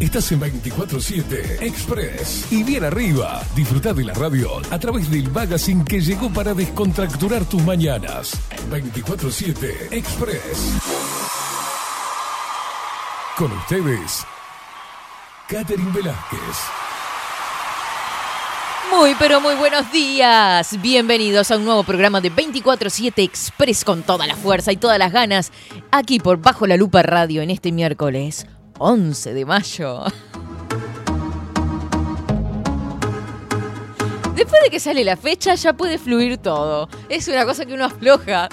Estás en 24-7 Express. Y bien arriba, disfruta de la radio a través del magazine que llegó para descontracturar tus mañanas. 24-7 Express. Con ustedes, Catherine Velázquez. Muy, pero muy buenos días. Bienvenidos a un nuevo programa de 24-7 Express con toda la fuerza y todas las ganas. Aquí por Bajo la Lupa Radio en este miércoles 11 de mayo. Después de que sale la fecha ya puede fluir todo. Es una cosa que uno afloja.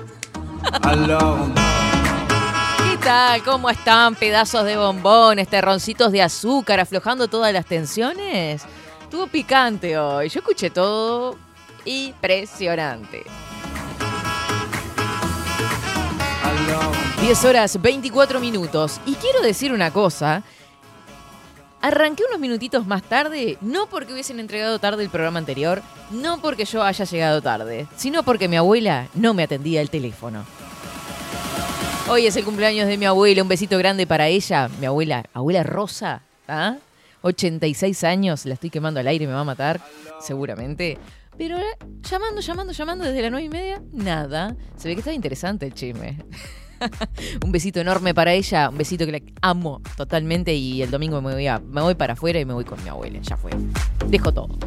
¿Qué tal? ¿Cómo están? Pedazos de bombones, terroncitos de azúcar, aflojando todas las tensiones. Estuvo picante hoy. Yo escuché todo impresionante. 10 horas 24 minutos. Y quiero decir una cosa. Arranqué unos minutitos más tarde, no porque hubiesen entregado tarde el programa anterior, no porque yo haya llegado tarde, sino porque mi abuela no me atendía el teléfono. Hoy es el cumpleaños de mi abuela, un besito grande para ella, mi abuela, abuela Rosa, ¿ah? 86 años, la estoy quemando al aire, me va a matar, seguramente. Pero eh, llamando, llamando, llamando desde las 9 y media, nada. Se ve que está interesante el chisme. un besito enorme para ella, un besito que la amo totalmente y el domingo me voy, a, me voy para afuera y me voy con mi abuela, ya fue. Dejo todo.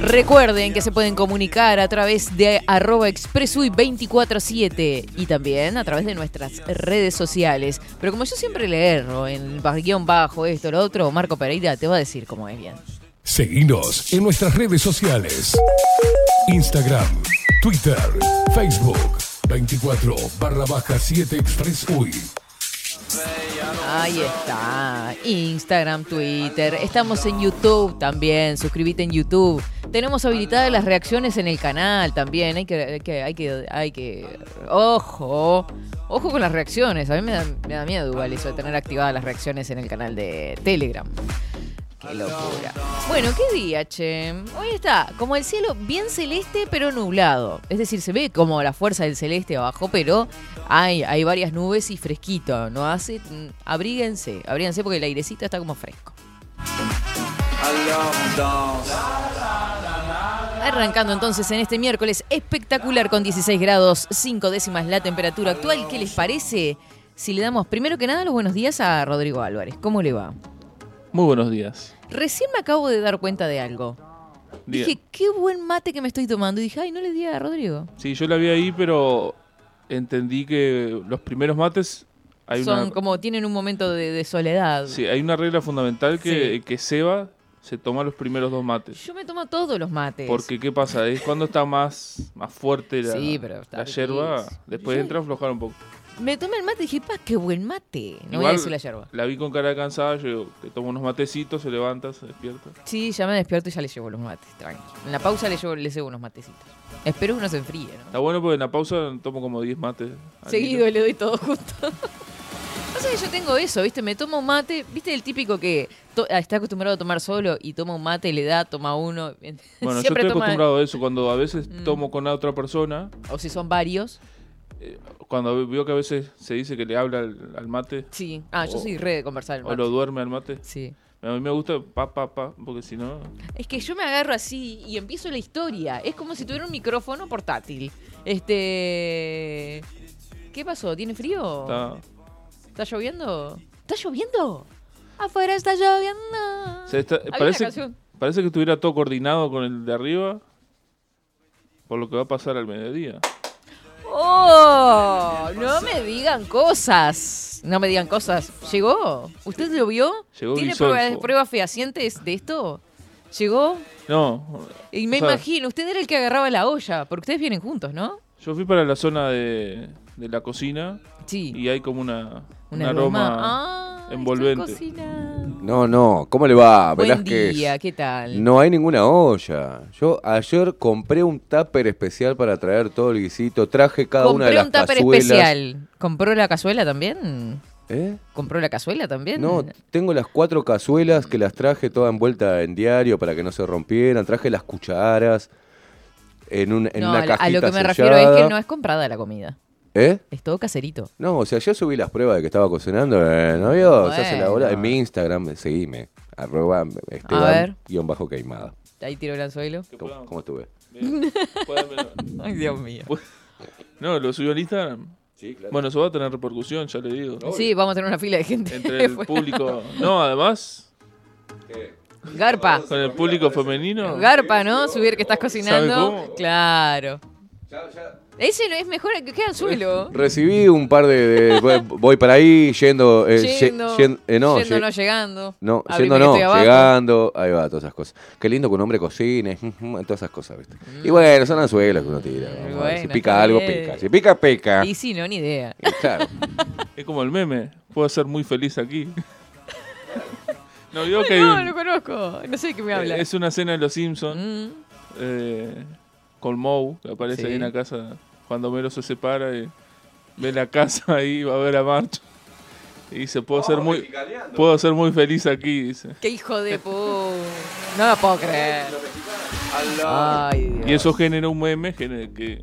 Recuerden que se pueden comunicar a través de arroba expresui247 y también a través de nuestras redes sociales. Pero como yo siempre le erro en guion bajo, esto, lo otro, Marco Pereira te va a decir cómo es bien. Seguinos en nuestras redes sociales. Instagram, Twitter, Facebook, 24 barra baja 7 Express UI. Ahí está. Instagram, Twitter. Estamos en YouTube también. Suscríbete en YouTube. Tenemos habilitadas las reacciones en el canal también. Hay que, hay que, hay que. Ojo. Ojo con las reacciones. A mí me da, me da miedo igual eso de tener activadas las reacciones en el canal de Telegram. Qué locura. Bueno, qué día, che. Hoy está como el cielo bien celeste pero nublado. Es decir, se ve como la fuerza del celeste abajo, pero hay, varias nubes y fresquito. No hace. mm, Abríguense, abríguense porque el airecito está como fresco. Arrancando entonces en este miércoles espectacular con 16 grados 5 décimas la temperatura actual. ¿Qué les parece? Si le damos primero que nada los buenos días a Rodrigo Álvarez. ¿Cómo le va? Muy buenos días. Recién me acabo de dar cuenta de algo. Diga- Dije, qué buen mate que me estoy tomando. Y dije, ay, no le di a Rodrigo. Sí, yo la vi ahí, pero entendí que los primeros mates hay Son una como, tienen un momento de, de soledad. sí, hay una regla fundamental que Sí. que ceba se toma los primeros dos mates. Yo me tomo todos los mates. Porque qué pasa, es cuando está más más fuerte la, Sí, pero la yerba, después entra a aflojar un poco. Me tomé el mate y dije, pa, qué buen mate. No voy a Igual, decir la yerba. La vi con cara cansada, yo digo, te tomo unos matecitos, se levanta, se despierta. Sí, ya me despierto y ya le llevo los mates, tranqui. En la pausa le llevo, le llevo unos matecitos. Espero que no se enfríe, ¿no? Está bueno porque en la pausa tomo como 10 mates. Seguido le doy todo junto. No sé, yo tengo eso, ¿viste? Me tomo un mate, ¿viste el típico que to- está acostumbrado a tomar solo y toma un mate, le da, toma uno? Bueno, yo Siempre estoy toma- acostumbrado a eso. Cuando a veces Mm. tomo con otra persona, O si son varios. Cuando veo que a veces se dice que le habla al, al mate Sí. Ah, yo O- soy re de conversar o mate. lo duerme al mate, Sí. a mí me gusta pa, pa, pa, porque si no... Es que yo me agarro así y empiezo la historia. Es como si tuviera un micrófono portátil. Este. ¿Qué pasó? ¿Tiene frío? Está, ¿Está lloviendo? ¿Está lloviendo? Afuera está lloviendo. se está- parece, parece que estuviera todo coordinado con el de arriba por lo que va a pasar al mediodía. ¡Oh! No me digan cosas. No me digan cosas. ¿Llegó? ¿Usted lo vio? Llegó ¿Tiene pruebas, pruebas fehacientes de esto? ¿Llegó? No, Y me o sea, imagino, usted era el que agarraba la olla, porque ustedes vienen juntos, ¿no? yo fui para la zona de, de la cocina Sí. y hay como una, Un aroma... Ah. envolvente. No, no, ¿cómo le va? Buen Velázquez? día, ¿qué tal? No hay ninguna olla. Yo ayer compré un tupper especial para traer todo el guisito. Traje cada una de Compré las un tupper cazuelas. especial. ¿Compró la cazuela también? ¿Eh? ¿Compró la cazuela también? No, tengo las cuatro cazuelas que las traje todas envueltas en diario para que no se rompieran. Traje las cucharas en, un, en No, una a- cajita a lo que me sellada. refiero es que no es comprada la comida. ¿Eh? Es todo caserito. No, o sea, yo subí las pruebas de que estaba cocinando. eh, ¿No vio? Se hace la bola. Bueno. En mi Instagram, seguime. Arroba ver. Esteban guion bajo queimada. Ahí tiró el anzuelo. ¿Cómo, estuve? Bien. Ay, Dios mío. No, lo subió al Instagram. Sí, claro. Bueno, eso va a tener repercusión, ya le digo. Sí, vamos a tener una fila de gente. Entre el fuera. público. No, además, Garpa. con el público femenino. Garpa, ¿no? Subir que estás cocinando. cómo? Claro. Ese no es mejor que queda anzuelo. Recibí un par de. de- voy, para ahí, yendo. eh, ye- Yendo, yen- eh, no, yendo, ye- no llegando. no, yendo no, llegando. Ahí va, todas esas cosas. Qué lindo que un hombre cocine, todas esas cosas, ¿viste? Y bueno, son anzuelos que uno tira. si Mm. Pica algo, bien. pica. Si pica, pica. Y sí, no, ni idea. Y claro. Es como el meme. Puedo ser muy feliz aquí. no, que No, un- lo conozco. No sé de qué me habla. es una escena de Los Simpsons Mm. eh, con Moe, que aparece Sí. ahí en la casa cuando Homero se separa y ve la casa ahí, va a ver a March. Y dice, puedo ser muy puedo ser muy feliz aquí, dice. Qué hijo de pu. No lo puedo creer. Ay, Dios. Y eso generó un meme que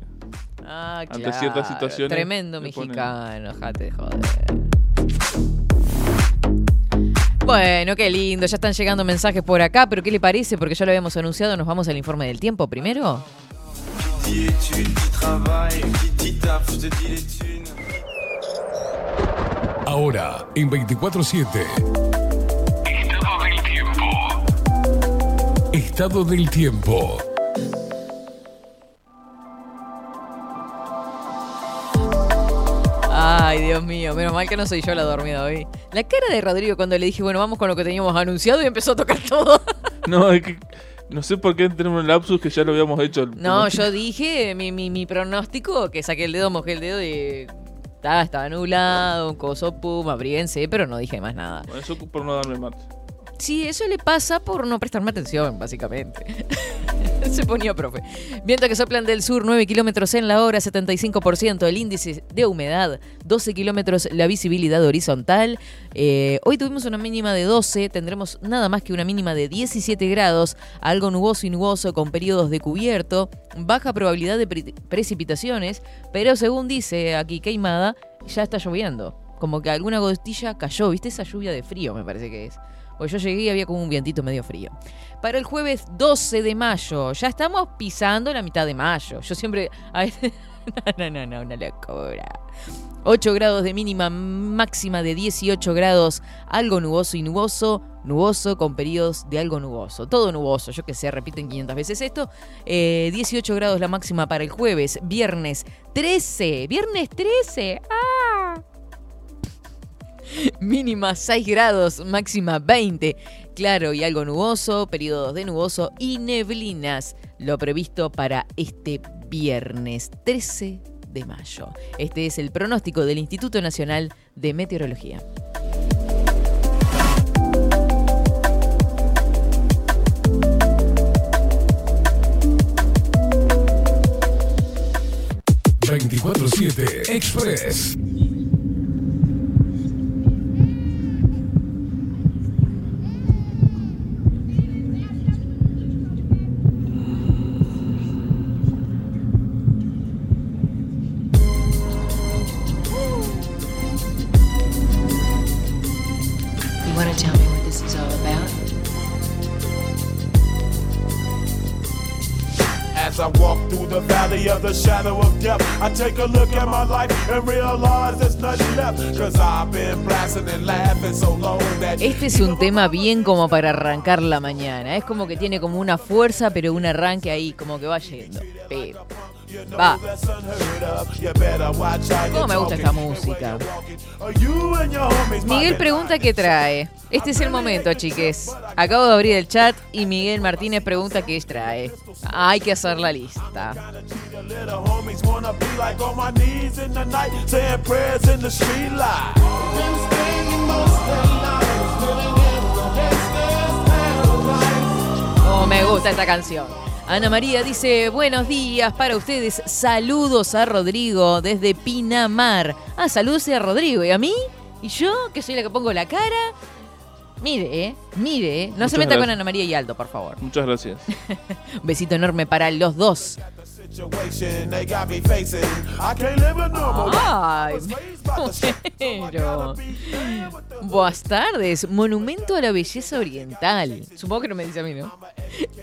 Ah, ante claro. ciertas situaciones Tremendo ponen- mexicano, jate de joder. Bueno, qué lindo. Ya están llegando mensajes por acá, pero ¿qué le parece? Porque ya lo habíamos anunciado. Nos vamos al informe del tiempo primero. Ahora, en 24-7. Estado del tiempo. Estado del tiempo. Ay, Dios mío, menos mal que no soy yo la dormida hoy. La cara de Rodrigo cuando le dije, bueno, vamos con lo que teníamos anunciado y empezó a tocar todo. No, es que no sé por qué tenemos un lapsus que ya lo habíamos hecho. el No, yo dije mi, mi, mi pronóstico, que saqué el dedo, mojé el dedo y estaba, estaba nublado, un coso, pum, abríguense, pero no dije más nada. Bueno, eso por no darme mate. Sí, eso le pasa por no prestarme atención, básicamente. Se ponía profe. Viento que soplan del sur, 9 kilómetros en la hora, 75% el índice de humedad, 12 kilómetros la visibilidad horizontal. Eh, hoy tuvimos una mínima de 12, tendremos nada más que una mínima de 17 grados, algo nuboso y nuboso con periodos de cubierto, baja probabilidad de pre- precipitaciones, pero según dice aquí Queimada, ya está lloviendo. Como que alguna gotilla cayó, ¿viste? Esa lluvia de frío me parece que es. Pues yo llegué y había como un vientito medio frío. Para el jueves 12 de mayo, ya estamos pisando la mitad de mayo. Yo siempre... ay, no, no, no, una locura. 8 grados de mínima, máxima de 18 grados, algo nuboso y nuboso, nuboso con periodos de algo nuboso. Todo nuboso, yo que sé, repiten 500 veces esto. Eh, 18 grados la máxima para el jueves, viernes 13, viernes 13. ¡Ah! Mínima 6 grados, máxima 20. Claro y algo nuboso, periodos de nuboso y neblinas. Lo previsto para este viernes 13 de mayo. Este es el pronóstico del Instituto Nacional de Meteorología. ...24-7 Express. The valley of the shadow of death, I take a look at my life and realize there's nothing left. Cause I've been blasting and laughing so long that Este es un tema bien como para arrancar la mañana. Es como que tiene como una fuerza, pero un arranque ahí, como que va yendo. Pero Va. ¿Cómo me gusta esta música? Miguel pregunta qué trae. Este es el momento, chiques. Acabo de abrir el chat y Miguel Martínez pregunta qué trae. Hay que hacer la lista. Oh, me gusta esta canción. Ana María dice, buenos días para ustedes. Saludos a Rodrigo desde Pinamar. Ah, saludos a Rodrigo. ¿Y a mí? ¿Y yo, que soy la que pongo la cara? Mire, eh, mire, eh. No Muchas se meta con. Ana María y Aldo, por favor. Muchas gracias. Un besito enorme para los dos. Ay, pero... Buenas tardes, monumento a la belleza oriental. Supongo que no me dice a mí, ¿no?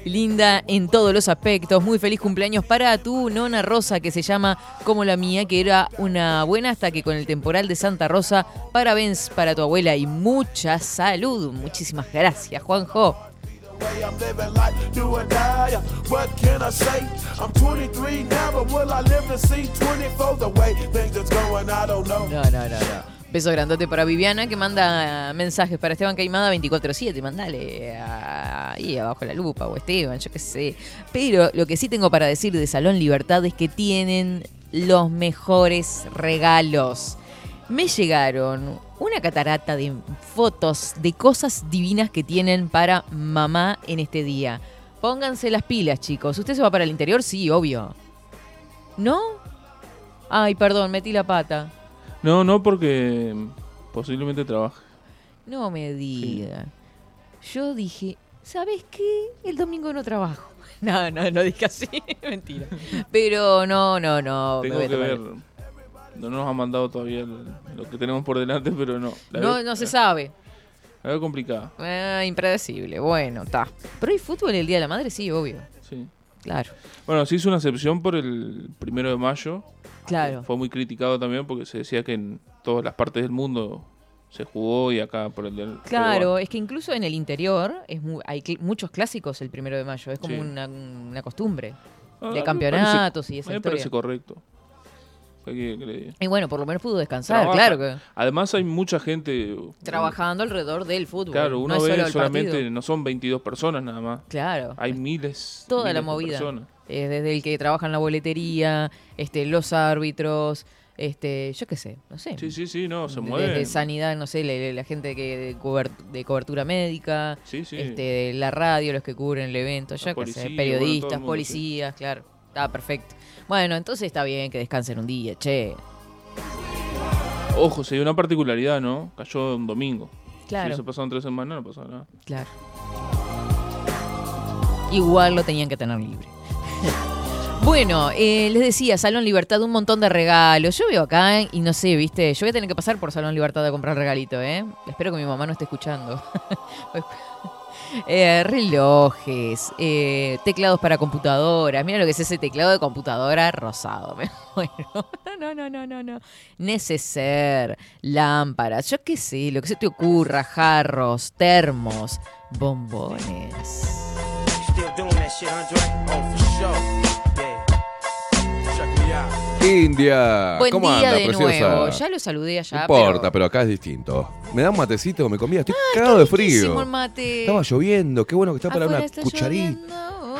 Linda en todos los aspectos. Muy feliz cumpleaños para tu nona Rosa, que se llama como la mía, que era una buena hasta que con el temporal de Santa Rosa. Parabéns para tu abuela y mucha salud. Muchísimas gracias, Juanjo. Way I'm living life, do or die. What can I say? I'm 23 now, but will I live to see 24? The way things is going, I don't know. No, no, no, no. Beso grandote para Viviana que manda mensajes para Esteban Caimada 24-7. Mandale ahí abajo la lupa o Esteban, yo qué sé. Pero lo que sí tengo para decir de Salón Libertad es que tienen los mejores regalos. Me llegaron una catarata de fotos de cosas divinas que tienen para mamá en este día. Pónganse las pilas, chicos. ¿Usted se va para el interior? Sí, obvio. ¿No? Ay, perdón, metí la pata. No, no, porque posiblemente trabaje. No me diga. Yo dije, ¿sabes qué? El domingo no trabajo. No, no, no dije así, mentira. Pero no, no, no. me Tengo voy a que tomar- ver. No nos han mandado todavía lo que tenemos por delante, pero no. La No, veo- no se sabe. La veo complicada. Ah, impredecible. Bueno, está. Pero hay fútbol el Día de la Madre, sí, obvio. Sí. Claro, Bueno, se hizo una excepción por el primero de mayo. claro. Fue muy criticado también porque se decía que en todas las partes del mundo se jugó y acá por el día del- Claro, es que incluso en el interior es mu- hay cl- muchos clásicos el primero de mayo. Es como Sí. una, una costumbre. Ah, de campeonatos y esa Me historia. parece correcto. Y bueno, por lo menos pudo descansar, Trabaja. claro que. Además hay mucha gente Trabajando alrededor del fútbol. Claro, uno no ve solo solamente, partido. no son 22 personas nada más. Claro. Hay miles. toda miles la de movida. Eh, desde el que trabaja en la boletería, este, los árbitros, este, yo qué sé, no sé. Sí, sí, sí, no, se Desde mueve. sanidad, no sé, la, la gente que de, de cobertura médica, Sí, sí. este, la radio, los que cubren el evento, yo qué sé, bueno, periodistas, mundo, policías, claro. Está perfecto. Bueno, entonces está bien que descansen un día, che. Ojo, se dio una particularidad, ¿no? Cayó un domingo. Claro. Si se pasaron tres semanas, no pasó nada. Claro. Igual lo tenían que tener libre. Bueno, eh, les decía, Salón Libertad, un montón de regalos. Yo veo acá y no sé, viste, yo voy a tener que pasar por Salón Libertad a comprar regalito, ¿eh? Espero que mi mamá no esté escuchando. Eh, relojes, eh, teclados para computadoras. Mira lo que es ese teclado de computadora rosado. Muero. No, no, no, no, no. Neceser, lámparas, yo qué sé, lo que se te ocurra, jarros, termos, bombones. India. Buen ¿Cómo día anda, de preciosa? nuevo. Ya lo saludé allá. no importa, pero... pero... acá es distinto. ¿Me da un matecito? ¿Me comía? Estoy cagado de frío. el mate. Estaba lloviendo. Qué bueno que está para Afuera una está cucharita. lloviendo.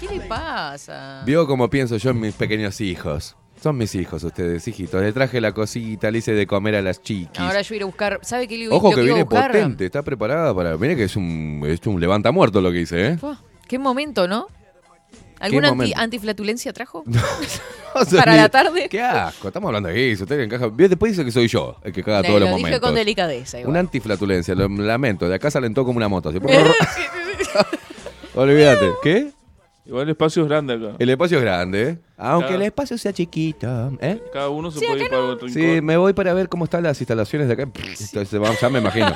¿Qué le pasa? Vio cómo pienso yo en mis pequeños hijos. Son mis hijos ustedes, hijitos. Le traje la cosita, le hice de comer a las chiquis. Ahora yo iré a buscar. ¿Sabe qué le iba- Ojo lo que iba a viene buscar? potente, está preparada para. Mire que es un, es un levanta muerto lo que hice, ¿eh? Fua, ¿Qué momento, no? ¿Alguna anti- antiflatulencia trajo? ¿Para la tarde? Qué asco, estamos hablando de eso. Usted encaja. Después dice que soy yo el que caga Le- todos los lo dije momentos. con delicadeza. igual. Una antiflatulencia, lo lamento. De acá salen todo como una moto. así. Olvídate. ¿Qué? Igual el espacio es grande acá. El espacio es grande. Aunque el espacio sea chiquito, ¿eh? Cada uno se puede ir para otro Sí, rincón. me voy para ver cómo están las instalaciones de acá. Entonces, ya me imagino.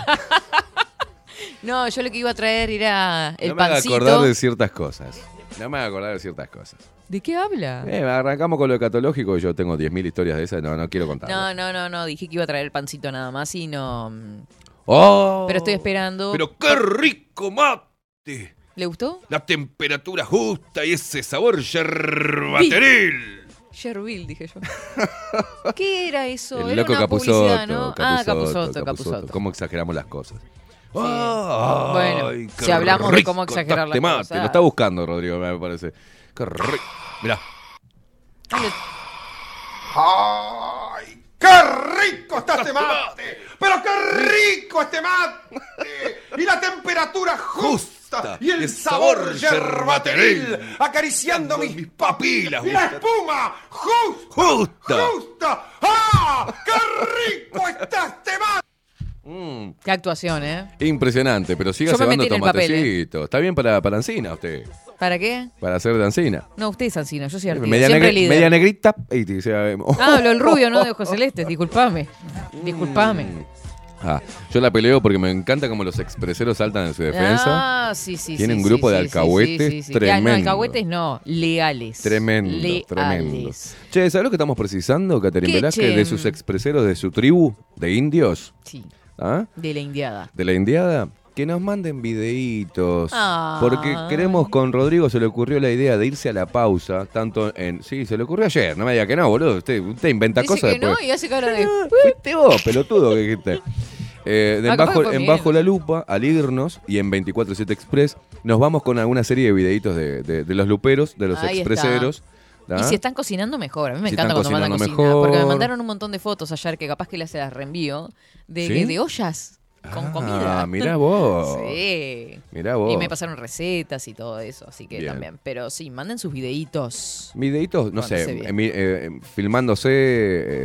No, yo lo que iba a traer era el no me pancito. acordar de ciertas cosas. No me haga acordar de ciertas cosas. ¿De qué habla? Eh, arrancamos con lo catológico. Yo tengo 10.000 historias de esas. No, no quiero contar. No, no, no, no. Dije que iba a traer el pancito nada más y no. mm, ¡Oh! Pero estoy esperando. Pero qué rico mate. ¿Le gustó? La temperatura justa y ese sabor yerbateril. Sherville, dije yo. ¿Qué era eso? El Era loco una Capuzotto, publicidad, ¿no? ah, Capuzotto, Capuzotto, Capuzotto. ¿Cómo exageramos las cosas? Bueno, Ay, si hablamos de cómo exagerar este las mate. cosas. Lo está buscando, Rodrigo, me parece. Qué rico. Mirá. ¡Ay! ¡Qué rico está este mate! ¡Pero qué rico este mate! Y la temperatura justa y el sabor yerbateril acariciando mis papilas. ¡Y la espuma justa! Justa. ¡Justa! ¡Ah! ¡Qué rico está este mate! Mm, Qué actuación, ¿eh? impresionante, pero siga Yo me cebando metí en el papel, ¿eh? tomatecito. Está bien para, para Ancina usted. ¿Para qué? Para hacer de Ancina. No, usted es Ancina, yo soy artista. Media, Siempre negri- líder. media negrita. y te dice, oh. Ah, hablo el rubio, ¿no? De ojos celestes. Disculpame. Disculpame. Ah, yo la peleo porque me encanta como los expreseros saltan en su defensa. Ah, sí, sí. Tiene sí, un grupo sí, de sí, sí, alcahuetes sí, sí, sí. Ya, tremendo. no, alcahuetes no, leales. Tremendo, Leales. tremendo. Che, ¿sabes lo que estamos precisando, Caterin ¿Qué, Velázquez? che? De sus expreseros de su tribu, de indios, Sí, ¿ah? de la indiada. de la indiada, que nos manden videitos. Ay. Porque queremos, con Rodrigo se le ocurrió la idea de irse a la pausa, tanto en... Sí, se le ocurrió ayer, no me diga que no, boludo. Usted, usted inventa Dice cosas que no después. y hace cara de... Ah, Fuiste vos, pelotudo que dijiste. Eh, de Ah, en bajo, en la Lupa, al irnos, y en 24-7 Express, nos vamos con alguna serie de videitos de, de- de los luperos, de los Ahí está. Y si están cocinando, mejor. A mí me Si encanta cuando mandan cocinando cocina. Porque me mejor. mandaron un montón de fotos ayer que capaz que las se las reenvío. De, ¿Sí? de ollas con Ah, comida. mirá vos. Sí. Mirá vos. Y me pasaron recetas y todo eso, así que Bien. también. Pero sí, manden sus videitos. Videitos, no sé, eh, eh, filmándose.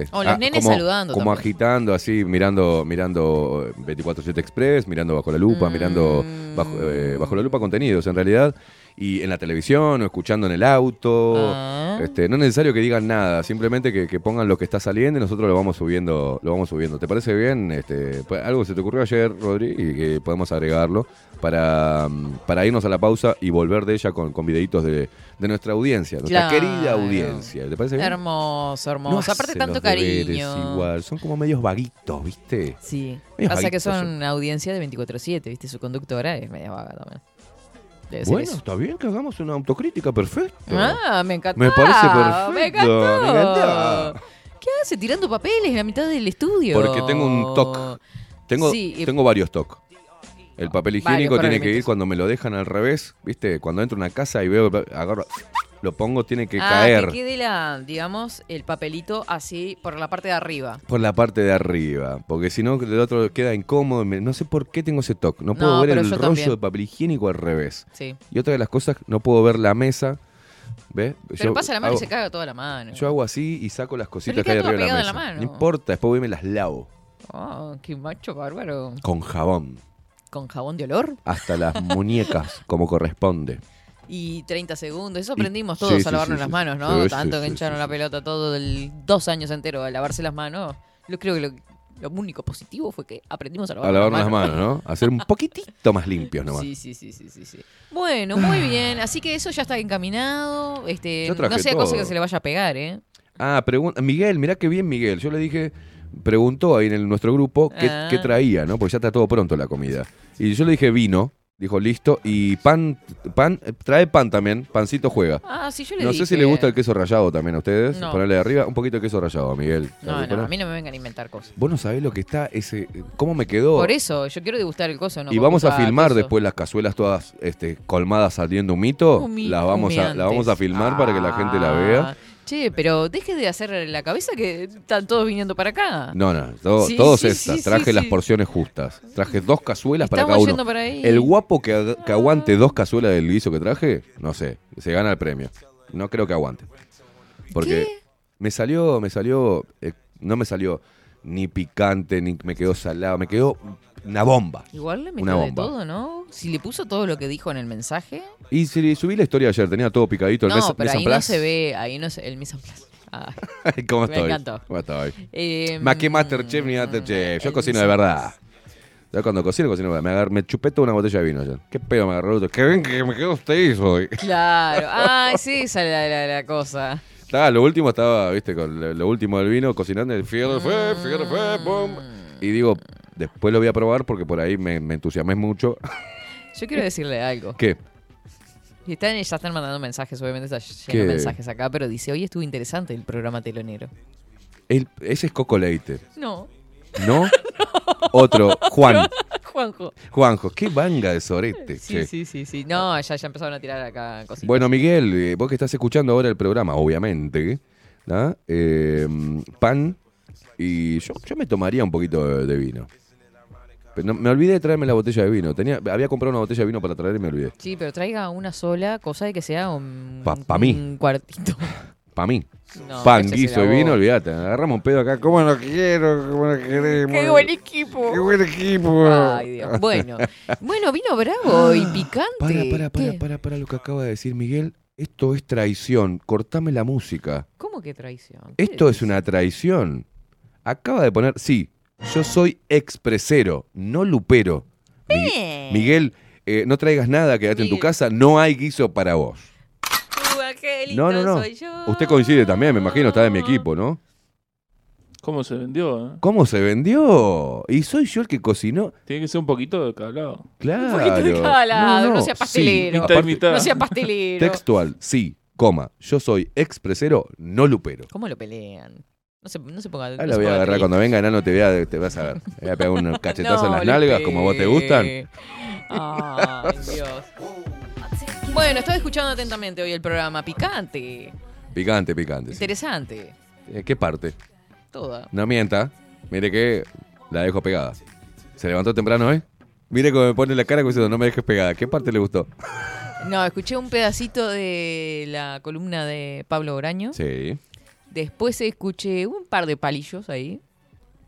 eh, O los ah, nenes como, saludando Como también. agitando, así, mirando mirando eh, 24-7 Express, mirando bajo la lupa, mirando bajo, eh, bajo la lupa contenidos, en realidad. Y en la televisión o escuchando en el auto. Ah. Este, no es necesario que digan nada, simplemente que, que pongan lo que está saliendo y nosotros lo vamos subiendo. Lo vamos subiendo. ¿Te parece bien? Este, pues, algo se te ocurrió ayer, Rodri, y que podemos agregarlo para, mm, para irnos a la pausa y volver de ella con, con videitos de, de nuestra audiencia, nuestra Claro. querida audiencia. ¿Te parece bien? Hermoso, No hermoso. Aparte, tanto cariño. Igual, son como medios vaguitos, ¿viste? Sí. Medios Pasa que son audiencia de 24-7, ¿viste? Su conductora es media vaga también. Bueno, eso. está bien que hagamos una autocrítica perfecta. Ah, me encantó. Me parece perfecto, Me encantó. me encantó. ¿Qué hace tirando papeles en la mitad del estudio? Porque tengo un toc. Tengo, Sí, tengo varios tocs. El papel higiénico Varios tiene que ir cuando me lo dejan al revés, ¿viste? Cuando entro a una casa y veo, agarro, lo pongo, tiene que ah, caer que quede la, digamos, el papelito así por la parte de arriba. por la parte de arriba. Porque si no, el otro queda incómodo. No sé por qué tengo ese toque. No puedo No, ver el rollo también. de papel higiénico al revés. Sí. Y otra de las cosas, no puedo ver la mesa. ¿Ves? Pero Yo pasa la mano hago- y se caga toda la mano. Yo hago así y saco las cositas que hay arriba de la mesa. la mano. No importa, después voy y me las lavo. Oh, qué macho bárbaro. Con jabón. Con jabón de olor Hasta las muñecas, como corresponde. y 30 segundos. Eso aprendimos todos sí, a lavarnos sí, las manos, ¿no? Tanto que hincharon la pelota todo el dos años entero a lavarse las manos. Yo creo que lo, lo único positivo fue que aprendimos a lavarnos, A lavarnos las manos, ¿no? A ser un poquitito más limpios nomás. Sí, sí, sí, sí, sí, sí. Bueno, muy bien. Así que eso ya está encaminado. Este, no sea cosa que se le vaya a pegar, ¿eh? Ah, pregunta. Miguel, mirá qué bien Miguel. Yo le dije, preguntó ahí en el- nuestro grupo qué, Ah. qué traía, ¿no? Porque ya está todo pronto la comida. Y yo le dije vino, dijo listo. Y pan, pan, trae pan también, pancito juega. Ah, sí, yo le No dije. sé si le gusta el queso rallado también a ustedes. No. Ponerle de arriba un poquito de queso rallado, Miguel. No, no, a mí no me vengan a inventar cosas. Vos no sabés lo que está ese. ¿Cómo me quedó? Por eso, yo quiero degustar el coso. No y vamos a filmar después las cazuelas todas este, colmadas saliendo un mito. Humi- las vamos a, las vamos a filmar para que la gente la vea. Ah, Che, pero deje de hacer la cabeza que están todos viniendo para acá. No, no, Sí, todos sí, estas. sí, Traje las porciones justas. Traje dos cazuelas para cada uno. yendo para ahí. El guapo que, que aguante dos cazuelas del guiso que traje, no sé, se gana el premio. No creo que aguante. Porque ¿Qué? me salió, me salió, eh, no me salió ni picante, ni me quedó salado, me quedó una bomba. Igual le Una metió de todo, ¿no? Si le puso todo lo que dijo en el mensaje. Y si subí la historia ayer, tenía todo picadito. el No, mes- pero ahí no se ve, ahí no se, el mise en place. Ah, ¿Cómo Me estoy? encantó. ¿Cómo estoy? eh, Más que Masterchef ni Masterchef. Yo el cocino de verdad. Yo cuando cocino, cocino de verdad. Me, agar- me chupé toda una botella de vino ayer. ¿Qué pedo me agarró? Qué bien que me quedó usted hoy. Claro. Ah, sí, esa es la, la- la cosa. Lo último estaba, viste, con lo, lo último del vino, cocinando, el fierro fue, fierro fue, pum. Y digo, después lo voy a probar porque por ahí me, me entusiasmé mucho. Yo quiero decirle algo. ¿Qué? Y están, ya están mandando mensajes, obviamente está lleno de mensajes acá, pero dice, hoy estuvo interesante el programa telonero. El- ese es Coco Leite, No, ¿no? Otro, Juan. Juanjo. Juanjo, qué banga de sorete. Sí, che. sí, sí, sí. No, ya, ya empezaron a tirar acá cositas. Bueno, Miguel, eh, vos que estás escuchando ahora el programa, obviamente, ¿no? Eh, pan y yo, yo me tomaría un poquito de, de vino. No- me olvidé de traerme la botella de vino. Tenía, había comprado una botella de vino para traer y me olvidé. Sí, pero traiga una sola, cosa de que sea un, Pa- pa mí. un cuartito. Para mí. No, Pan, guiso y vino, olvídate. Agarramos un pedo acá. ¿Cómo no quiero? ¿Cómo no queremos? ¡Qué buen equipo! ¡Qué buen equipo! Ay, Dios. Bueno, bueno, vino bravo y picante. Para, para, para, para, para lo que acaba de decir Miguel. Esto es traición. Cortame la música. ¿Cómo que traición? ¿Qué Esto es una traición. Acaba de poner, sí, yo soy expresero, no lupero. Mi-. Miguel, eh, no traigas nada, quédate en tu Miguel. casa, no hay guiso para vos. Tu angelito No, no, no. soy yo. Usted coincide también, me imagino, está de mi equipo, ¿no? ¿Cómo se vendió? eh? ¿Cómo se vendió? Y soy yo el que cocinó. Tiene que ser un poquito de calado. Claro. Un poquito de cada lado, no sea sí, pastelero. aparte, Mitad y mitad. No sea pastelero. Textual, sí, coma, yo soy expresero, no lupero. ¿Cómo lo pelean? No se, no se ponga. Ahí no la voy a agarrar triste. cuando venga, enano, te, vea, te vas a ver. Le voy a pegar un cachetazo en No, las nalgas, como a vos te gustan. Ay, Dios. Bueno, estaba escuchando atentamente hoy el programa. Picante. Picante, picante. Interesante. Eh, ¿Qué parte? Toda. No mienta. Mire que la dejo pegada. ¿Se levantó temprano hoy? Mire cómo me pone la cara diciendo, no me dejes pegada. ¿Qué parte le gustó? No, escuché un pedacito de la columna de Pablo Oraño. Sí. Después escuché un par de palillos ahí.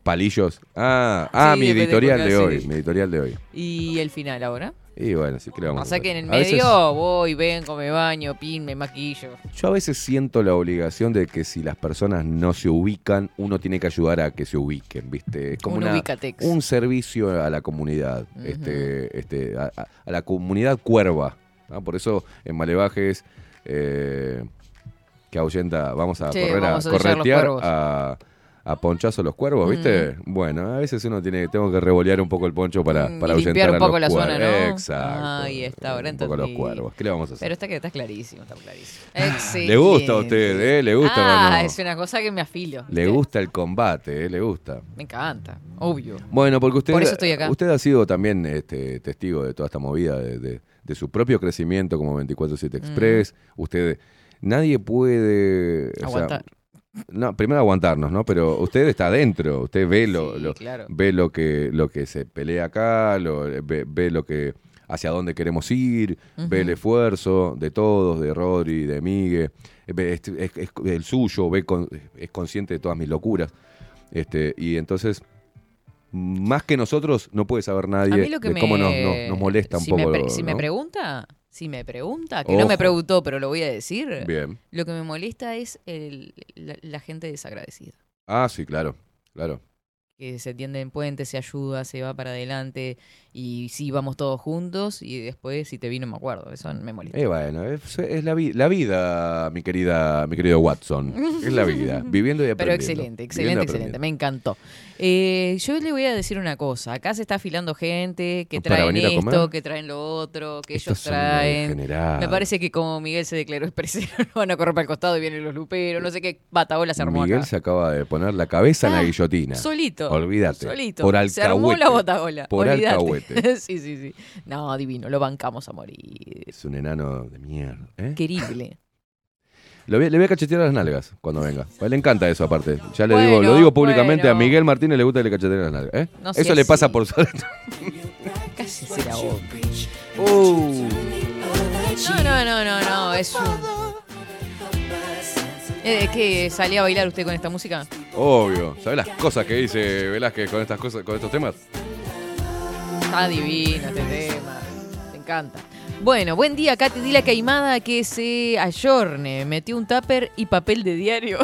Palillos. Ah, ah Sí, mi editorial de hoy. sí. Mi editorial de hoy. Y el final ahora. Y bueno, sí, ¿qué le vamos a Pasa hacer? que en el A veces- medio voy, vengo, me baño, pin, me maquillo. yo a veces siento la obligación de que si las personas no se ubican, uno tiene que ayudar a que se ubiquen, ¿viste? Es como Un una- un servicio a la comunidad, este, este, a, a- a la comunidad cuerva. ¿no? Por eso en Malevajes, eh, que ahuyenta, vamos a Sí, correr vamos a corretear a, a ponchazo los cuervos, ¿viste? Bueno, a veces uno tiene, tengo que revolear un poco el poncho para, Mm, para y ahuyentar limpiar un a poco los la zona. ¿no? Exacto. Ahí está, ahora Un poco los cuervos. ¿Qué le vamos a hacer? Pero está, que está clarísimo, está clarísimo. Excelente. Le gusta a usted, ¿eh? Le gusta, Ah, es una cosa que me afilo. Le gusta el combate, ¿eh? Le gusta. Me encanta, obvio. Bueno, porque usted, Por eso estoy acá. usted ha sido también este, testigo de toda esta movida, de, de- de su propio crecimiento como 24-7 Express. Usted, nadie puede... o sea, Aguantar. no, primero aguantarnos, ¿no? Pero usted está adentro, usted ve lo, Sí, lo- claro. ve lo que, lo que se pelea acá, lo- ve, ve lo que hacia dónde queremos ir, ve el esfuerzo de todos, de Rodri, de Migue, ve este- es, es el suyo, ve con- es consciente de todas mis locuras. Este, y entonces, más que nosotros, no puede saber A nadie mí lo que de me... cómo nos, nos- nos molesta un si poco. Me si me pregunta, si me pregunta, que no me preguntó, pero lo voy a decir. Bien. Lo que me molesta es el- la, la gente desagradecida. Ah, sí, claro, claro. Que se tiende en puentes, se ayuda, se va para adelante y sí, vamos todos juntos y después si te vino me acuerdo. Eso me molesta. Eh, bueno, es, es la, vi- la vida, mi querida, mi querido Watson. Es la vida, viviendo y aprendiendo. Pero excelente, excelente, excelente. Me encantó. Eh, yo le voy a decir una cosa. Acá se está afilando gente que ¿Para traen esto, que traen lo otro, que Estos ellos traen. Me parece que como Miguel se declaró expresero, no van a correr para el costado y vienen los luperos. No sé qué batabola se armó Miguel acá. se acaba de poner la cabeza en la Ah, guillotina. Solito. Olvídate. Solito. Por Se armó la alcahuete. botabola. Por olvídate. alcahuete. sí, sí, sí. No, divino. Lo bancamos a morir. Es un enano de mierda. ¿eh? Querible. Lo voy- le voy a cachetear las nalgas cuando venga. A él le encanta eso aparte. Ya le Bueno, digo, lo digo públicamente, a bueno. Miguel Martínez le gusta que le cacheteen las nalgas. ¿eh? No eso le pasa por ser- Casi se la boca. Uh, No, no, no, no, no. Es un. Eh, ¿Qué? ¿Salía a bailar usted con esta música? obvio. ¿Sabes las cosas que dice Velázquez con estas cosas, con estos temas? Está divino este tema. Me encanta. Bueno, buen día, Katy. Dile a Caimada que se ayorne. Metió un tupper y papel de diario.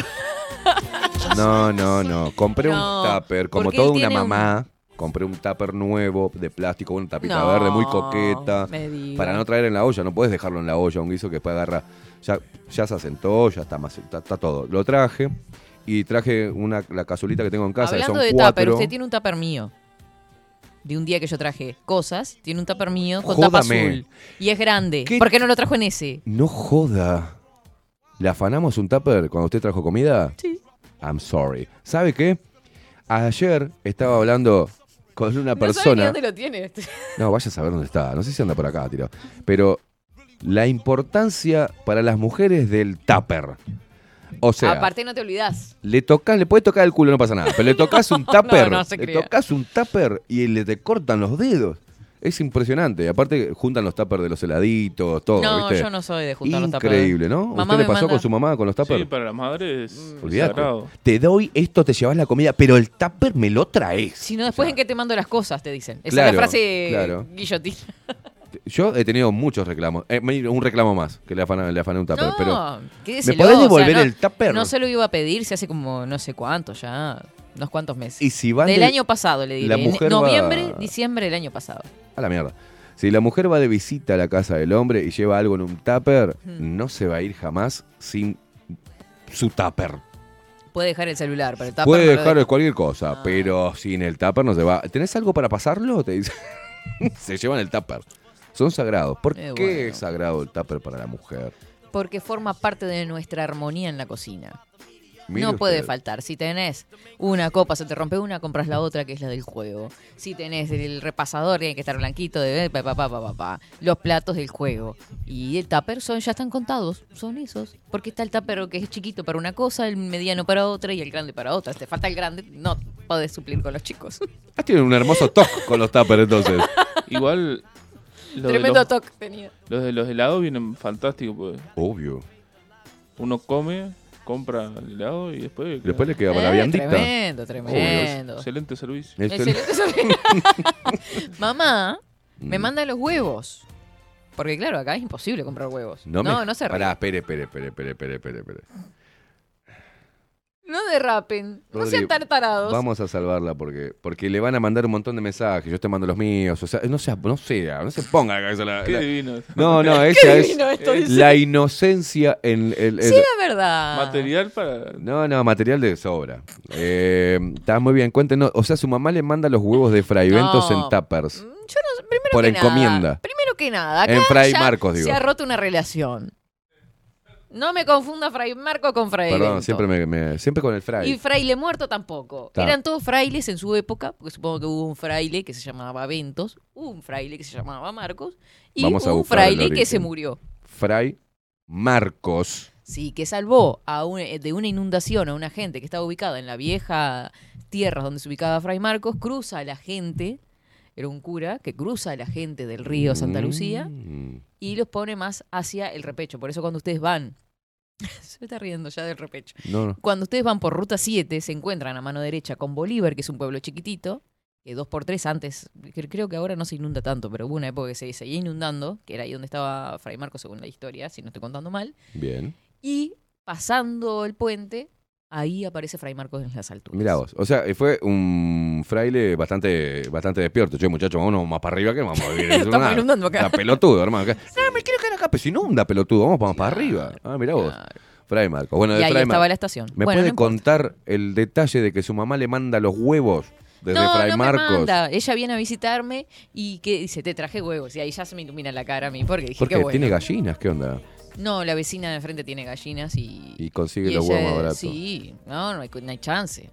No, no, no. Compré No, un tupper, como toda una un- mamá. Compré un tupper nuevo de plástico, una tapita No, verde muy coqueta. Para no traer en la olla, no puedes dejarlo en la olla, un guiso que después agarra. Ya, ya se asentó, ya está, más, está, está todo. Lo traje y traje una, la cazuelita que tengo en casa, que Hablando son de tupper, usted tiene un tupper mío. De un día que yo traje cosas, tiene un tupper mío con tapa Jódame. azul. Y es grande. ¿Qué? ¿Por qué no lo trajo en ese? No joda. ¿Le afanamos un tupper cuando usted trajo comida? Sí. I'm sorry. ¿Sabe qué? Ayer estaba hablando con una No sabe ni persona. dónde lo tiene. No, vaya a saber dónde está. No sé si anda por acá, tiro. Pero la importancia para las mujeres del tupper. O sea, Aparte no te olvidás. le tocas, le puedes tocar el culo, no pasa nada. Pero le tocas un tupper, no le tocas un tupper y le te cortan los dedos. Es impresionante. Y aparte juntan los tuppers de los heladitos, todo, no, ¿viste? yo no soy de juntar los tuppers. Increíble, ¿no? Mamá ¿Usted le pasó manda- con su mamá con los tuppers? Sí, para las madres Olvídate. sagrado. Te doy esto, te llevas la comida, pero el tupper me lo traes. Si no, después en qué te mando las cosas, te dicen. Esa Claro, es la frase claro. guillotina. Yo he tenido muchos reclamos. Eh, un reclamo más que le afané, le afané un tupper. No, pero ¿Me podés o sea, devolver no- el tupper? No se lo iba a pedir si hace como no sé cuánto ya, unos cuantos meses. Y si van Del de- año pasado, le diré. la va- Noviembre, diciembre del año pasado. A la mierda. Si la mujer va de visita a la casa del hombre y lleva algo en un tupper, Hmm. no se va a ir jamás sin su tupper. Puede dejar el celular, pero el tupper Puede no dejar deja. cualquier cosa, Ah. pero sin el tupper no se va. ¿Tenés algo para pasarlo? Te dice. se llevan el tupper. Son sagrados. ¿Por Eh, qué bueno. es sagrado el tupper para la mujer? Porque forma parte de nuestra armonía en la cocina. Mire no puede faltar. Si tenés una copa, se te rompe una, compras la otra, que es la del juego. Si tenés el repasador, tiene que estar blanquito, de pa, pa, pa, pa, pa, pa. los platos del juego. Y el tupper son, ya están contados, son esos. Porque está el tupper que es chiquito para una cosa, el mediano para otra y el grande para otra. Si te falta el grande, no podés suplir con los chicos. Ah, tienen un hermoso toque con los tuppers entonces. Igual los de Tremendo los, toque tenía. los de los helados vienen fantásticos. Pues. Obvio. Uno come, compra el helado y después... Después le queda para la Eh, viandita. tremendo, tremendo. Excelente servicio. Excelente servicio. Mamá me Mm. manda los huevos. Porque claro, acá es imposible comprar huevos. No, No, me... no, se Pará, rían. espere, espere, espere, espere, espere, espere, espere. No derrapen. No sean tartarados. Vamos a salvarla porque, porque le van a mandar un montón de mensajes. Yo te mando los míos. O sea, no sea, no sea, no se ponga la cabeza la- Qué la- divino. No, no, esa es divino esto, la inocencia en el. Sí, es verdad. Material para... No, no, material de sobra. Eh, está muy bien, cuéntenos. O sea, su mamá le manda los huevos de fraiventos No. en tuppers. Mm, Yo no, primero Por que encomienda. Nada, primero que nada, acá En Fray ya Marcos, digo. se ha roto una relación. No me confunda Fray Marco con Fray Perdón, siempre, me, me- siempre con el fray. Y fraile muerto tampoco. Ta. Eran todos frailes en su época, porque supongo que hubo un fraile que se llamaba Ventos, hubo un fraile que se llamaba Marcos, y Vamos a un buscar el fraile que origen. se murió. Fray Marcos. Sí, que salvó a un- eh, de una inundación a una gente que estaba ubicada en la vieja tierra donde se ubicaba Fray Marcos, cruza a la gente, era un cura que cruza a la gente del río Santa Lucía Mm. y los pone más hacia el repecho. Por eso cuando ustedes van, se me está riendo ya del repecho. No, no. Cuando ustedes van por ruta 7, se encuentran a mano derecha con Bolívar, que es un pueblo chiquitito, que dos por tres antes, cre- creo que ahora no se inunda tanto, pero hubo una época que se seguía inundando, que era ahí donde estaba Fray Marcos según la historia, si no estoy contando mal. Bien. Y pasando el puente, ahí aparece Fray Marcos en las alturas. Mirá vos. O sea, eh, fue un fraile bastante, bastante despierto. Che, muchachos, vámonos más para arriba que vamos a vivir. Estamos una- inundando acá. una pelotudo, hermano. Acá- No, me quiero quedar acá, pero si inunda, pelotudo. Vamos, vamos para arriba. Ah, mirá vos. Claro. Fray Marcos. Bueno, de Y ahí Fray estaba Mar- la estación. ¿Me Bueno, puede no contar el detalle de que su mamá le manda los huevos desde no, Fray no me Marcos? manda. Ella viene a visitarme y que dice, te traje huevos. Y ahí ya se me ilumina la cara a mí porque dije, ¿Por qué qué? bueno. ¿Tiene gallinas? ¿Qué onda? No, la vecina de enfrente tiene gallinas y... Y consigue y los huevos más baratos. Sí, no, no hay, no hay chance.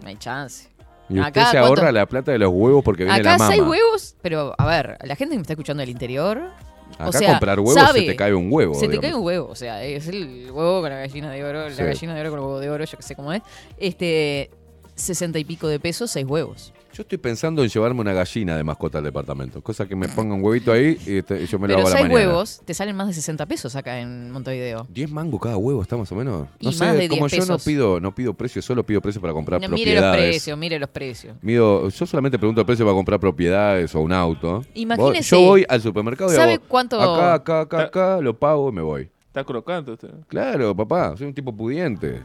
No hay chance. Y usted Acá, se ¿cuánto? ahorra la plata de los huevos porque viene la Acá mamá. seis huevos, pero a ver, la gente que me está escuchando del interior... Acá o sea, comprar huevos sabe, se te cae un huevo. Se te cae un huevo, o sea, es el huevo con la gallina de oro, Sí. la gallina de oro con el huevo de oro, yo que sé cómo es. Este, sesenta y pico de pesos, seis huevos. Yo estoy pensando en llevarme una gallina de mascota al departamento. Cosa que me ponga un huevito ahí y, te- y yo me lo Pero hago a la seis mañana. huevos te salen más de 60 pesos acá en Montevideo. 10 mangos cada huevo está más o menos. Y No más sé, de 10 como yo no pesos. pido, no pido precio, solo pido precio para comprar No, mire propiedades. los precios, mire los precios. Mido- yo solamente pregunto el precio para comprar propiedades o un auto. Imagínese- Yo voy al supermercado y ¿Sabe hago cuánto- acá, acá, acá, acá, lo pago y me voy. Está crocante usted. Claro, papá, soy un tipo pudiente.